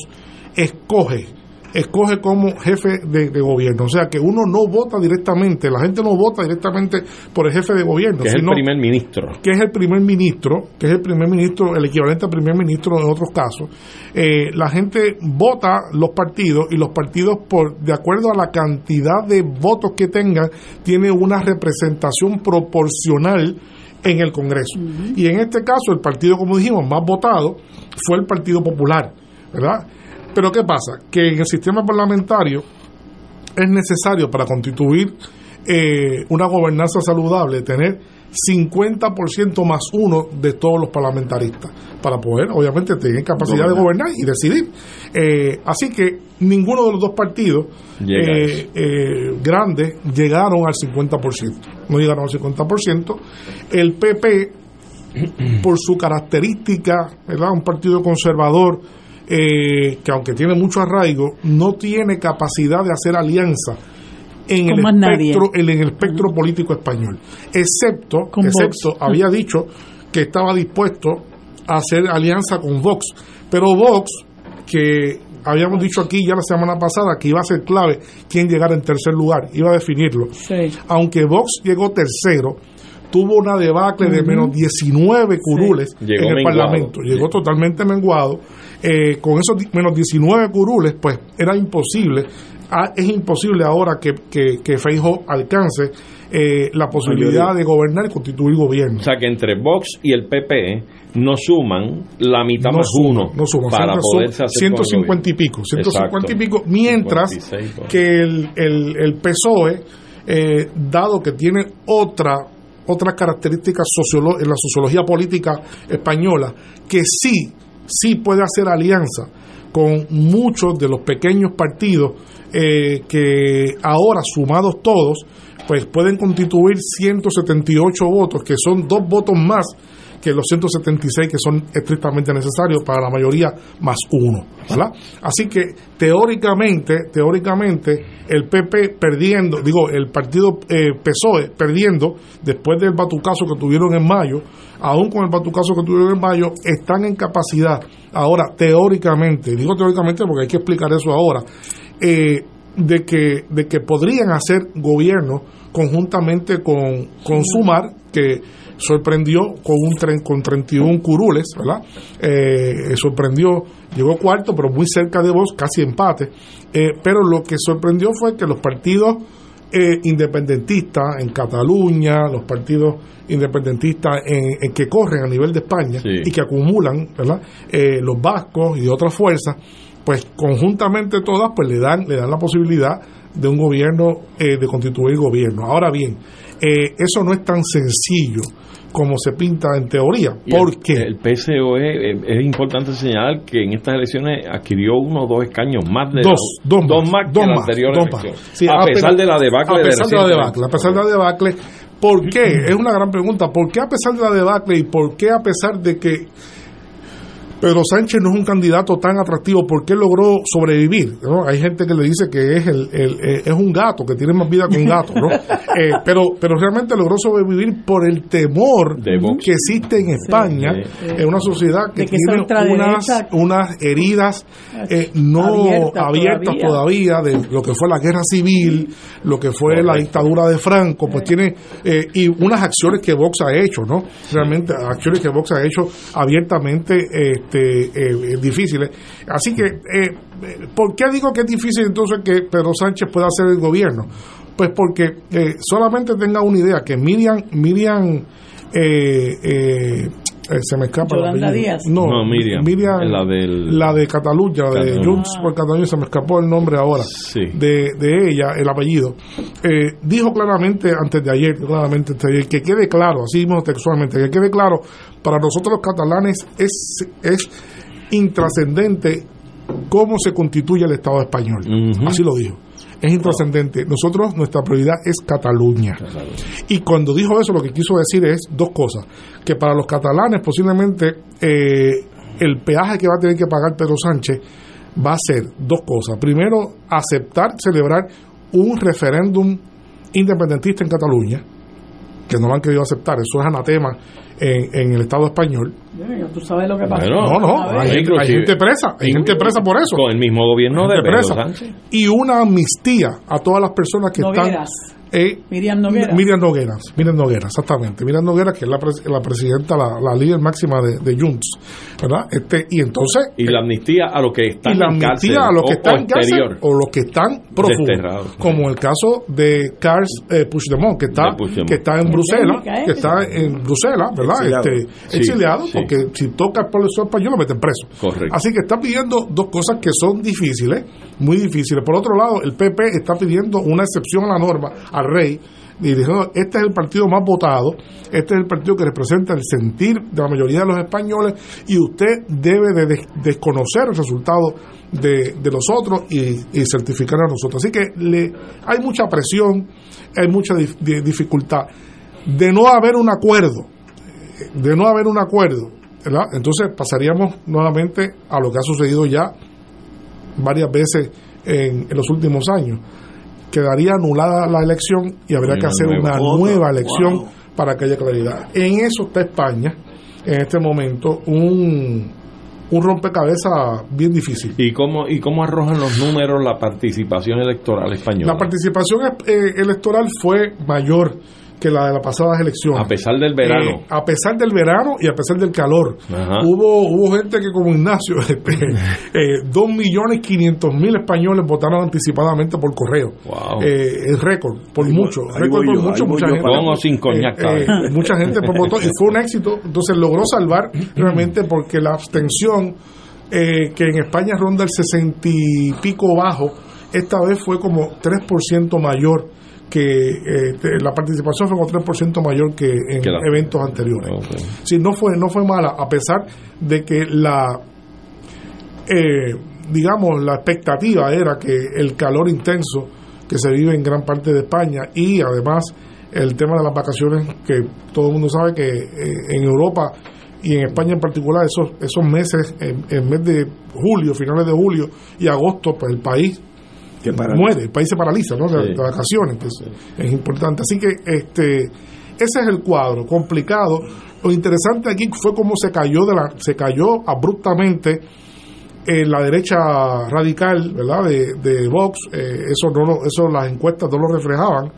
escoge, escoge como jefe de, de gobierno. O sea que uno no vota directamente, la gente no vota directamente por el jefe de gobierno, Que es el primer ministro. que es el primer ministro, que es el primer ministro, el equivalente al primer ministro en otros casos, eh, la gente vota los partidos y los partidos, por de acuerdo a la cantidad de votos que tengan, tiene una representación proporcional en el Congreso. Y en este caso, el partido, como dijimos, más votado fue el Partido Popular, ¿verdad? Pero ¿qué pasa? Que en el sistema parlamentario es necesario para constituir eh, una gobernanza saludable tener 50% más uno de todos los parlamentaristas para poder, obviamente, tener capacidad de gobernar y decidir. Eh, así que ninguno de los dos partidos eh, eh, grandes llegaron al 50%. No llegaron al 50%. El PP, por su característica, ¿verdad? un partido conservador, eh, que aunque tiene mucho arraigo, no tiene capacidad de hacer alianza en el Con espectro, en el espectro político español, excepto, Con excepto Vox. había dicho que estaba dispuesto a hacer alianza con Vox, pero Vox, que habíamos dicho aquí ya la semana pasada que iba a ser clave quién llegara en tercer lugar, iba a definirlo, aunque Vox llegó tercero, tuvo una debacle de menos 19 curules en el menguado. Parlamento, llegó totalmente menguado. Eh, con esos menos 19 curules, pues era imposible, ah, es imposible ahora que, que, que Feijóo alcance eh, la posibilidad de gobernar y constituir gobierno. O sea que entre Vox y el PP no suman la mitad No más suma, uno no suma, para poderse hacer con el 150 y pico, 150 y Exacto. pico, mientras 56, por ahí. que el, el, el PSOE, eh, dado que tiene otra otras características en la sociología política española, que sí, sí puede hacer alianza con muchos de los pequeños partidos eh, que ahora sumados todos, pues pueden constituir 178 votos, que son dos votos más que los 176 que son estrictamente necesarios para la mayoría más uno, ¿verdad? Así que teóricamente, teóricamente el PP perdiendo, digo, el partido eh, PSOE perdiendo después del batucazo que tuvieron en mayo, aún con el batucazo que tuvieron en mayo, están en capacidad, ahora teóricamente, digo teóricamente porque hay que explicar eso ahora, eh, de que de que podrían hacer gobierno conjuntamente con, con Sumar, que sorprendió con un tren, con 31 curules, ¿verdad? Eh, sorprendió, llegó cuarto, pero muy cerca de vos, casi empate. Eh, pero lo que sorprendió fue que los partidos eh, independentistas en Cataluña, los partidos independentistas en, en que corren a nivel de España y que acumulan, ¿verdad? Eh, los vascos y otras fuerzas, pues conjuntamente todas, pues le dan, le dan la posibilidad de un gobierno, eh, de constituir gobierno. Ahora bien, eh, eso no es tan sencillo como se pinta en teoría. Y el-. El, PSOE, eh, es importante señalar que en estas elecciones adquirió uno o dos escaños más de Dos, la- dos, más, más que dos la más, anterior dos elección. más. Sí, a pesar de la debacle a pesar de la debacle, a pesar de la debacle, ¿por qué? Es una gran pregunta. ¿Por qué a pesar de la debacle y por qué a pesar de que Pedro Sánchez no es un candidato tan atractivo porque logró sobrevivir. ¿no? Hay gente que le dice que es el, el- eh, es un gato, que tiene más vida que un gato, ¿no? Eh, pero, pero realmente logró sobrevivir por el temor que existe en España, Sí. en una sociedad que, tiene unas, unas heridas eh, no Abiertas abiertas todavía. de lo que fue la guerra civil, lo que fue la dictadura de Franco, pues tiene eh, y unas acciones que Vox ha hecho, ¿no? Realmente acciones que Vox ha hecho abiertamente este, eh, difíciles. Así que, eh, eh, ¿por qué digo que es difícil entonces que Pedro Sánchez pueda hacer el gobierno? Pues porque eh, solamente tenga una idea, que Miriam, Miriam eh, eh, se me escapa el Yolanda. Díaz. No, No, Miriam. La del- la de Cataluña, la de. Junts por Cataluña, se me escapó el nombre ahora de, de ella, el apellido. Eh, dijo claramente antes de ayer, claramente antes de ayer, que quede claro, así mismo textualmente, que quede claro, para nosotros los catalanes es, es intrascendente cómo se constituye el Estado español. Así lo dijo. Es intrascendente. Nosotros, nuestra prioridad es Cataluña. Y cuando dijo eso, lo que quiso decir es dos cosas. Que para los catalanes, posiblemente, eh, el peaje que va a tener que pagar Pedro Sánchez va a ser dos cosas. Primero, aceptar celebrar un referéndum independentista en Cataluña, que no lo han querido aceptar. Eso es anatema en, en el Estado español. Bueno, Tú sabes lo que pasa. no, no, ver. hay gente, hay gente presa, hay gente presa por eso. Con el mismo gobierno de Gente Pedro presa. Sánchez. Y una amnistía a todas las personas que Nogueras. están... eh, Miriam Nogueras. Miriam Nogueras, Miriam Nogueras, exactamente. Miriam Nogueras, que es la, pres- la presidenta, la, la líder máxima de, de Junts, ¿verdad? Este, y entonces... Y la amnistía a los que están y la en cárcel amnistía a los o- que o están en cárcel o los que están prófugos, como el caso de Carles eh, Puigdemont, que está, que está en Bruselas, que está en Bruselas, ¿verdad? Exiliado. Este, Sí, exiliado, sí. porque si toca el pueblo español lo meten preso. Correcto. Así que está pidiendo dos cosas que son difíciles, muy difíciles. Por otro lado, el PP está pidiendo una excepción a la norma al rey y diciendo, este es el partido más votado, este es el partido que representa el sentir de la mayoría de los españoles y usted debe de des- desconocer el resultado de, de los otros y, certificar a nosotros. Así que le, hay mucha presión, hay mucha di- dificultad. De no haber un acuerdo, de no haber un acuerdo, entonces pasaríamos nuevamente a lo que ha sucedido ya varias veces en, en los últimos años. Quedaría anulada la elección y habría que hacer una nueva elección Wow. para que haya claridad. En eso está España, en este momento, un, un rompecabezas bien difícil. ¿Y cómo, ¿Y cómo arrojan los números la participación electoral española? La participación eh, electoral fue mayor que la de las pasadas elecciones. A pesar del verano. Eh, a pesar del verano y a pesar del calor. Ajá. Hubo hubo gente que como Ignacio, eh, dos millones quinientos mil españoles votaron anticipadamente por correo. Wow. Eh, es récord, por Ahí mucho. voy- récord por yo, mucho, mucha gente. para- Con o sin coñac, Eh, ¿sabes? eh, mucha gente pues, votó y fue un éxito. Entonces logró salvar realmente porque la abstención eh, que en España ronda el sesenta y pico bajo, esta vez fue como 3% mayor que eh, la participación fue como 3% mayor que en eventos anteriores. Sí, no fue, no fue mala, a pesar de que la eh, digamos, la expectativa era que el calor intenso que se vive en gran parte de España y además el tema de las vacaciones, que todo el mundo sabe que eh, en Europa y en España en particular, esos, esos meses, en el mes de julio, finales de julio y agosto, pues el país muere, el país se paraliza, ¿no? De, Sí. de vacaciones, que es, es importante. Así que este ese es el cuadro, complicado. Lo interesante aquí fue cómo se cayó de la, se cayó abruptamente en la derecha radical, ¿verdad? De, de Vox, eh, eso no lo- eso las encuestas no lo reflejaban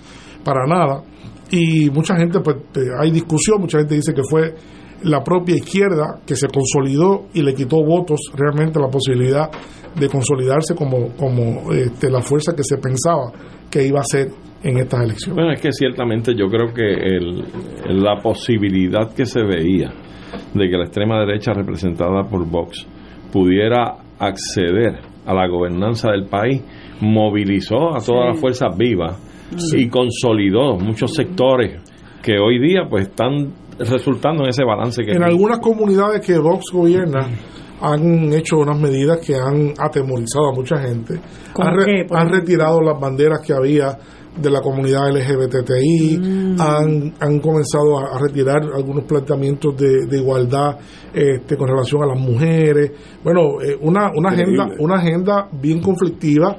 para nada. Y mucha gente, pues, eh, hay discusión, mucha gente dice que fue la propia izquierda que se consolidó y le quitó votos realmente la posibilidad de consolidarse como, como este, la fuerza que se pensaba que iba a ser en estas elecciones. Bueno, es que ciertamente yo creo que el- la posibilidad que se veía de que la extrema derecha representada por Vox pudiera acceder a la gobernanza del país movilizó a todas Sí. las fuerzas vivas Sí. y consolidó muchos sectores que hoy día pues están resultando en ese balance que En algunas comunidades que Vox gobierna han hecho unas medidas que han atemorizado a mucha gente. ¿Cómo Han, re- qué, por han retirado las banderas que había de la comunidad LGBTI, Mm. han, han comenzado a, a retirar algunos planteamientos de, de igualdad este, con relación a las mujeres. Bueno, eh, una, una, agenda, una agenda bien conflictiva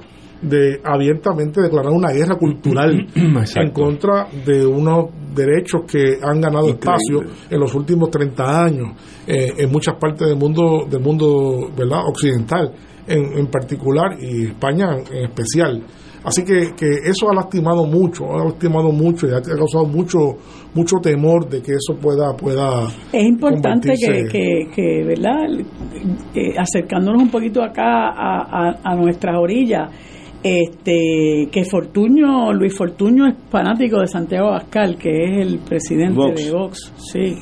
de abiertamente declarar una guerra cultural en contra de unos derechos que han ganado espacio en los últimos 30 años eh, en muchas partes del mundo del mundo verdad occidental en, en particular y España en, especial. Así que, que eso ha lastimado mucho ha lastimado mucho y ha causado mucho mucho temor de que eso pueda pueda Es importante que, que, que, ¿verdad? Eh, acercándonos un poquito acá a, a, a nuestras orillas, este, que Fortuño, Luis Fortuño es fanático de Santiago Abascal, que es el presidente Vox. de Vox, sí.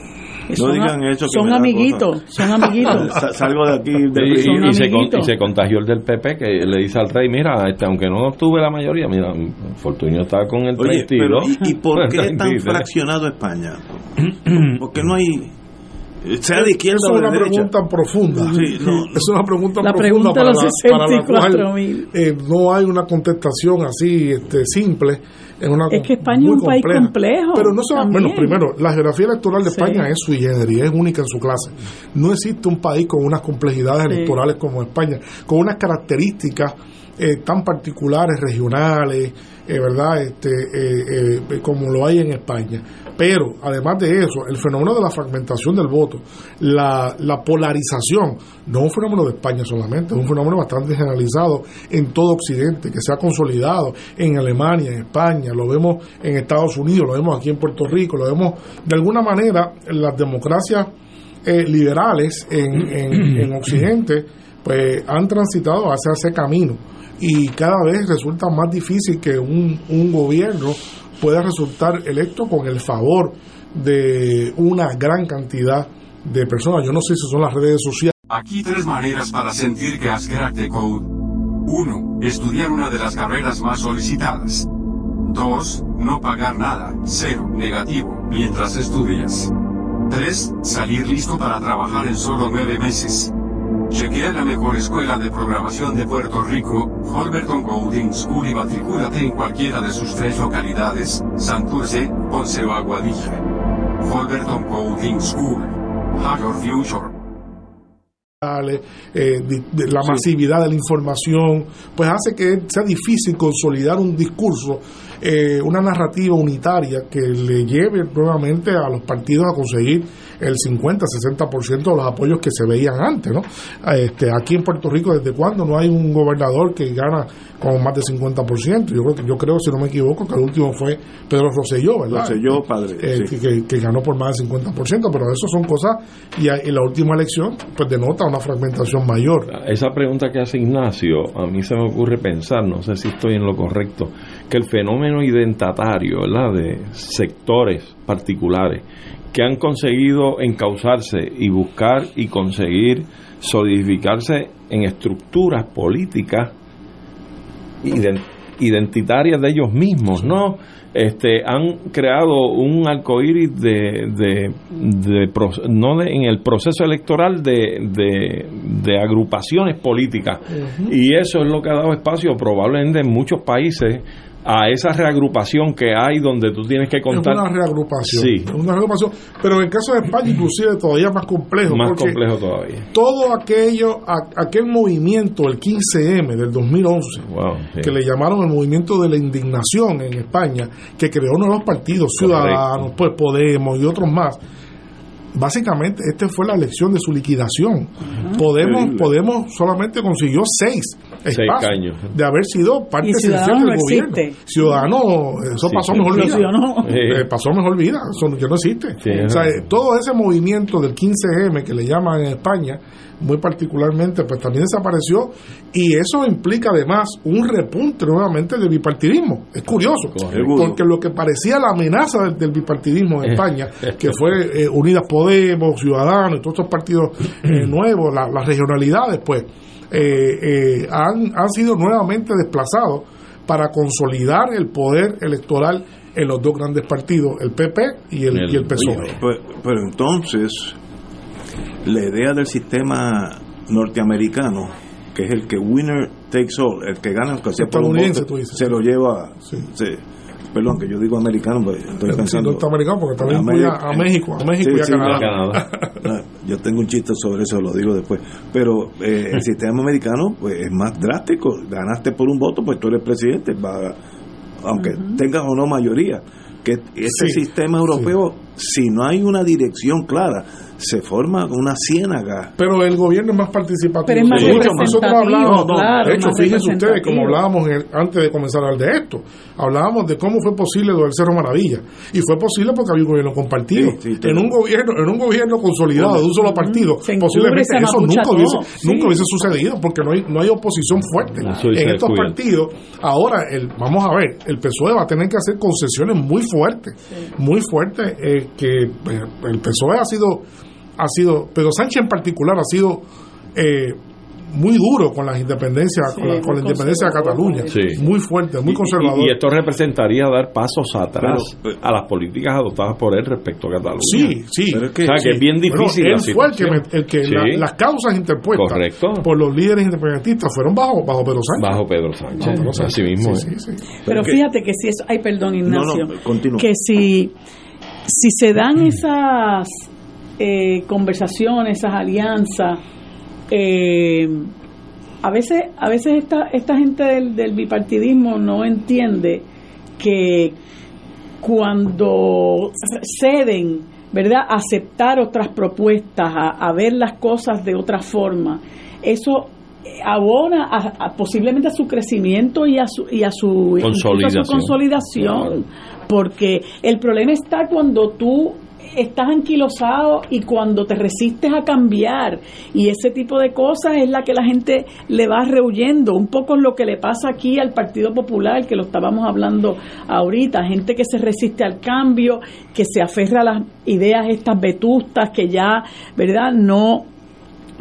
No son digan eso, que son me da amiguitos, son amiguitos. Sa- Salgo de aquí. Y, se, con- amiguitos. y se contagió el del PP que le dice al rey, mira, este, aunque no obtuve la mayoría, mira, Fortunio está con el Oye, pero 32. ¿y, y por qué tan 33? fraccionado España? ¿Por qué no hay... Sea de izquierda o es de una derecha? pregunta profunda. Sí, no. Es una pregunta La profunda pregunta para, de los la, para la cual 64.000. eh, no hay una contestación así este, simple. Es, una Es que España es un país compleja. complejo, Pero no solo, bueno, primero, la geografía electoral de Sí. España es sui generis, es única en su clase. No existe un país con unas complejidades Sí. electorales como España, con unas características eh, tan particulares, regionales, eh, ¿verdad? Este, eh, eh, como lo hay en España. Pero, además de eso, el fenómeno de la fragmentación del voto, la, la polarización, no es un fenómeno de España solamente, es un fenómeno bastante generalizado en todo Occidente, que se ha consolidado en Alemania, en España, lo vemos en Estados Unidos, lo vemos aquí en Puerto Rico, lo vemos de alguna manera en las democracias eh, liberales en, en, en Occidente, pues han transitado hacia ese camino. Y cada vez resulta más difícil que un, un gobierno pueda resultar electo con el favor de una gran cantidad de personas. Yo no sé si son las redes sociales. Aquí tres maneras para sentir que has cracked code. 1. Estudiar una de las carreras más solicitadas. 2. No pagar nada, cero, negativo, mientras estudias. 3. Salir listo para trabajar en solo nueve meses. Chequea la mejor escuela de programación de Puerto Rico, Holberton Coding School y matricúlate en cualquiera de sus tres localidades, Santurce, Ponce o Aguadilla. Holberton Coding School. Higher Future. eh, de la masividad de la información, pues hace que sea difícil consolidar un discurso, eh, una narrativa unitaria que le lleve nuevamente a los partidos a conseguir el 50-60% de los apoyos que se veían antes. ¿no? Este, aquí en Puerto Rico, ¿desde cuándo no hay un gobernador que gana con más del 50%? Yo creo, que, yo creo si no me equivoco, que el último fue Pedro Rosselló, ¿verdad? Rosselló, padre, Eh, sí. que, ganó por más del 50%, pero eso son cosas, y a- en la última elección, pues denota una fragmentación mayor. Esa pregunta que hace Ignacio, a mí se me ocurre pensar, no sé si estoy en lo correcto, que el fenómeno identatario, ¿verdad?, de sectores particulares que han conseguido encauzarse y buscar y conseguir solidificarse en estructuras políticas iden- identitarias de ellos mismos, ¿no? Este, han creado un arcoíris de, de, de no de- en el proceso electoral de, de, de agrupaciones políticas y eso es lo que ha dado espacio probablemente en muchos países a esa reagrupación que hay donde tú tienes que contar Es una reagrupación. Sí. es una reagrupación. Pero en el caso de España, inclusive todavía más complejo. más complejo todavía Todo aquello, aquel movimiento, el 15M del 2011, Wow, sí. que le llamaron el movimiento de la indignación en España, que creó nuevos partidos, Ciudadanos, pues Podemos y otros más. Básicamente, esta fue la elección de su liquidación. Podemos, Increíble. Podemos solamente consiguió seis Seis espacios caños. de haber sido parte esencial del no gobierno. existe. Ciudadano, eso Sí, pasó sí, mejor sí. vida. Ciudadano. Eh, pasó mejor vida, eso ya no existe. Sí, o sea, eh, todo ese movimiento del 15M que le llaman en España, muy particularmente, pues también desapareció y eso implica además un repunte nuevamente del bipartidismo. Es curioso, porque lo que parecía la amenaza del, del bipartidismo en. España, que fue eh, Unidas Podemos, Ciudadanos y todos estos partidos eh, nuevos, la- las regionalidades, pues eh, eh, han, han sido nuevamente desplazados para consolidar el poder electoral en los dos grandes partidos, el PP y el, y el PSOE. Oye, pues, pero entonces, la idea del sistema norteamericano, que es el que winner takes all, el que gana, aunque sea por un Estadounidense, voto, tú dices. se lo lleva. sí. perdón, que yo digo americano, pues estoy pensando. Sí, americano porque también a, a, México, a México y a Canadá. yo tengo un chiste sobre eso, lo digo después. Pero eh, el sistema americano pues es más drástico. Ganaste por un voto, pues tú eres presidente, va, aunque tengas o no mayoría. Que ese sistema europeo, si no hay una dirección clara, se forma una ciénaga. Pero el gobierno es más participativo. Pero es más Nosotros hablamos, de hecho, fíjense ustedes, como hablábamos antes de comenzar a hablar de esto, hablábamos de cómo fue posible lo del Cerro Maravilla. Y fue posible porque había un gobierno compartido. en un gobierno en un gobierno consolidado de un solo partido, posiblemente eso nunca hubiese, nunca hubiese sucedido porque no hay, no hay oposición fuerte. en estos partidos, ahora, el, vamos a ver, el PSOE va a tener que hacer concesiones muy fuertes, muy fuertes, eh, que eh, el PSOE ha sido ha sido, Pedro Sánchez en particular ha sido eh, muy duro con las independencias, con, la, independencia de Cataluña, muy fuerte, muy conservador. Y, esto representaría dar pasos atrás a las políticas adoptadas por él respecto a Cataluña. Sí, sí. o sea, que es bien difícil. él fue el que, las causas interpuestas por los líderes independentistas fueron bajo, bajo Pedro Sánchez. Bajo Pedro Sánchez, así mismo. Pero, fíjate que si eso, ay, perdón, Ignacio, que si, si se dan esas eh, conversaciones, esas alianzas. Eh, a veces, a veces esta, esta gente del, bipartidismo no entiende que cuando ceden, ¿verdad?, aceptar otras propuestas, a, ver las cosas de otra forma, eso abona a, posiblemente a su crecimiento y a su, y a su consolidación porque el problema está cuando tú estás anquilosado y cuando te resistes a cambiar y ese tipo de cosas es la que la gente le va rehuyendo. Un poco lo que le pasa aquí al Partido Popular, que lo estábamos hablando ahorita, gente que se resiste al cambio, que se aferra a las ideas estas vetustas que ya, ¿verdad? No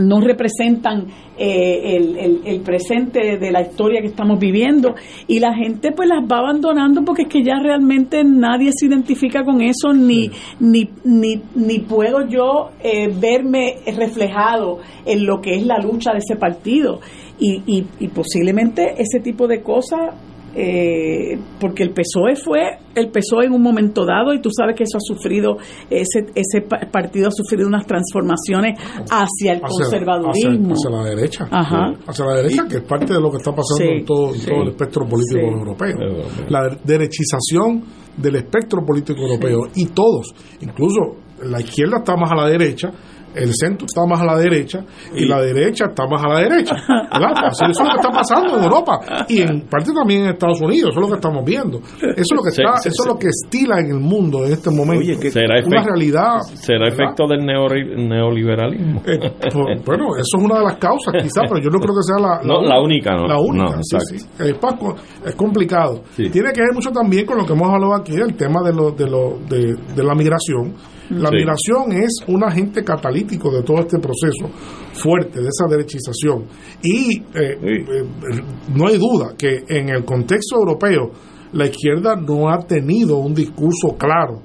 no representan eh, el, el, presente de la historia que estamos viviendo. Y la gente pues las va abandonando porque es que ya realmente nadie se identifica con eso ni ni, ni, ni puedo yo eh, verme reflejado en lo que es la lucha de ese partido. Y, y, y posiblemente ese tipo de cosas eh, porque el PSOE fue el PSOE en un momento dado y tú sabes que eso ha sufrido ese ese partido ha sufrido unas transformaciones hacia el conservadurismo. hacia, la derecha. Hacia la derecha que es parte de lo que está pasando en, todo, el espectro político europeo. La derechización del espectro político europeo. Y todos incluso la izquierda está más a la derecha el centro está más a la derecha y, la derecha está más a la derecha. eso es lo que está pasando en Europa y en parte también en Estados Unidos, eso es lo que estamos viendo. Eso es lo que está, eso es lo que estila en el mundo en este momento. que ¿Será una realidad. ¿Será efecto del neoliberalismo? Eh, bueno, eso es una de las causas quizás, pero yo no creo que sea la, la, única, ¿no? La única, Es, complicado. Tiene que ver mucho también con lo que hemos hablado aquí, el tema de, lo, de, lo, de, de la migración la migración es un agente catalítico de todo este proceso fuerte, de esa derechización. Y eh, eh, no hay duda que en el contexto europeo la izquierda no ha tenido un discurso claro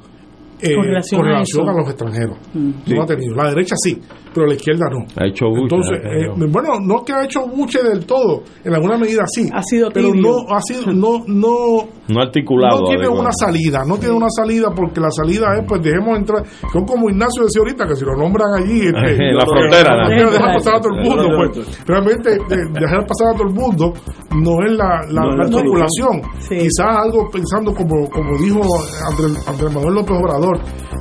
eh, con relación, a, los extranjeros. Mm. No ha tenido. La derecha sí, pero la izquierda no. Ha hecho Entonces, eh, bueno, no que ha hecho buche del todo, en alguna medida sí. Ha sido Pero no ha sido, no, no, no articulado. No tiene una salida, no tiene una salida porque la salida es, pues dejemos entrar. Son como Ignacio decía ahorita, que si lo nombran allí. Este, en la frontera. dejar pasar a todo el mundo. Pues, realmente, dejar pasar a todo el mundo no es la, la, articulación. Quizás algo pensando como, como dijo Andrés, Andrés Manuel López Obrador,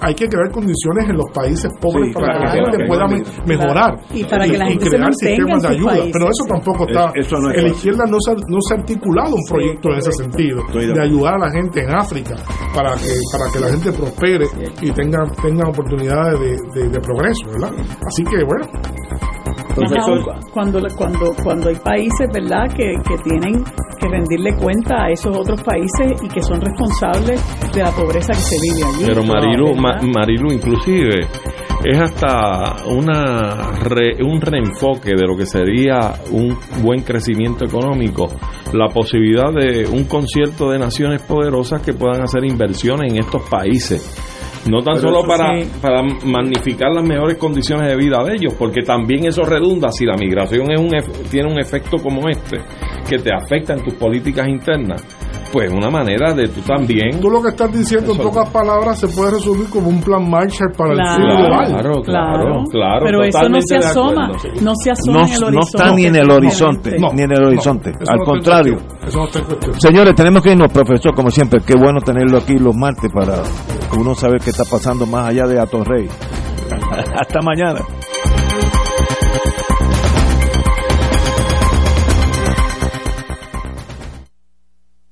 hay que crear condiciones en los países pobres para que la gente pueda mejorar y para que la gente crear sistemas de ayuda. Pero eso tampoco está. en la izquierda no se, no se ha articulado un proyecto en ese sentido, de ayudar a la gente en África para que, para que la gente prospere y tenga, tenga oportunidades de, de, progreso, ¿verdad? Así que bueno. Cuando, cuando, cuando hay países, ¿verdad?, que, que tienen que rendirle cuenta a esos otros países y que son responsables de la pobreza que se vive allí. Pero Marilu, Marilu inclusive es hasta una un reenfoque de lo que sería un buen crecimiento económico, la posibilidad de un concierto de naciones poderosas que puedan hacer inversiones en estos países. No tan solo para, para magnificar las mejores condiciones de vida de ellos, porque también eso redunda si la migración es un, tiene un efecto como este, que te afecta en tus políticas internas pues una manera de tú también. Tú lo que estás diciendo en pocas palabras se puede resumir como un plan Marshall para el sur global. Claro, claro, claro. Pero eso no se asoma, no se asoma en el horizonte. No está ni en el horizonte, ni en el horizonte. Al contrario. Señores, tenemos que irnos, profesor, como siempre. Qué bueno tenerlo aquí los martes para uno saber qué está pasando más allá de Atorrey. Hasta mañana.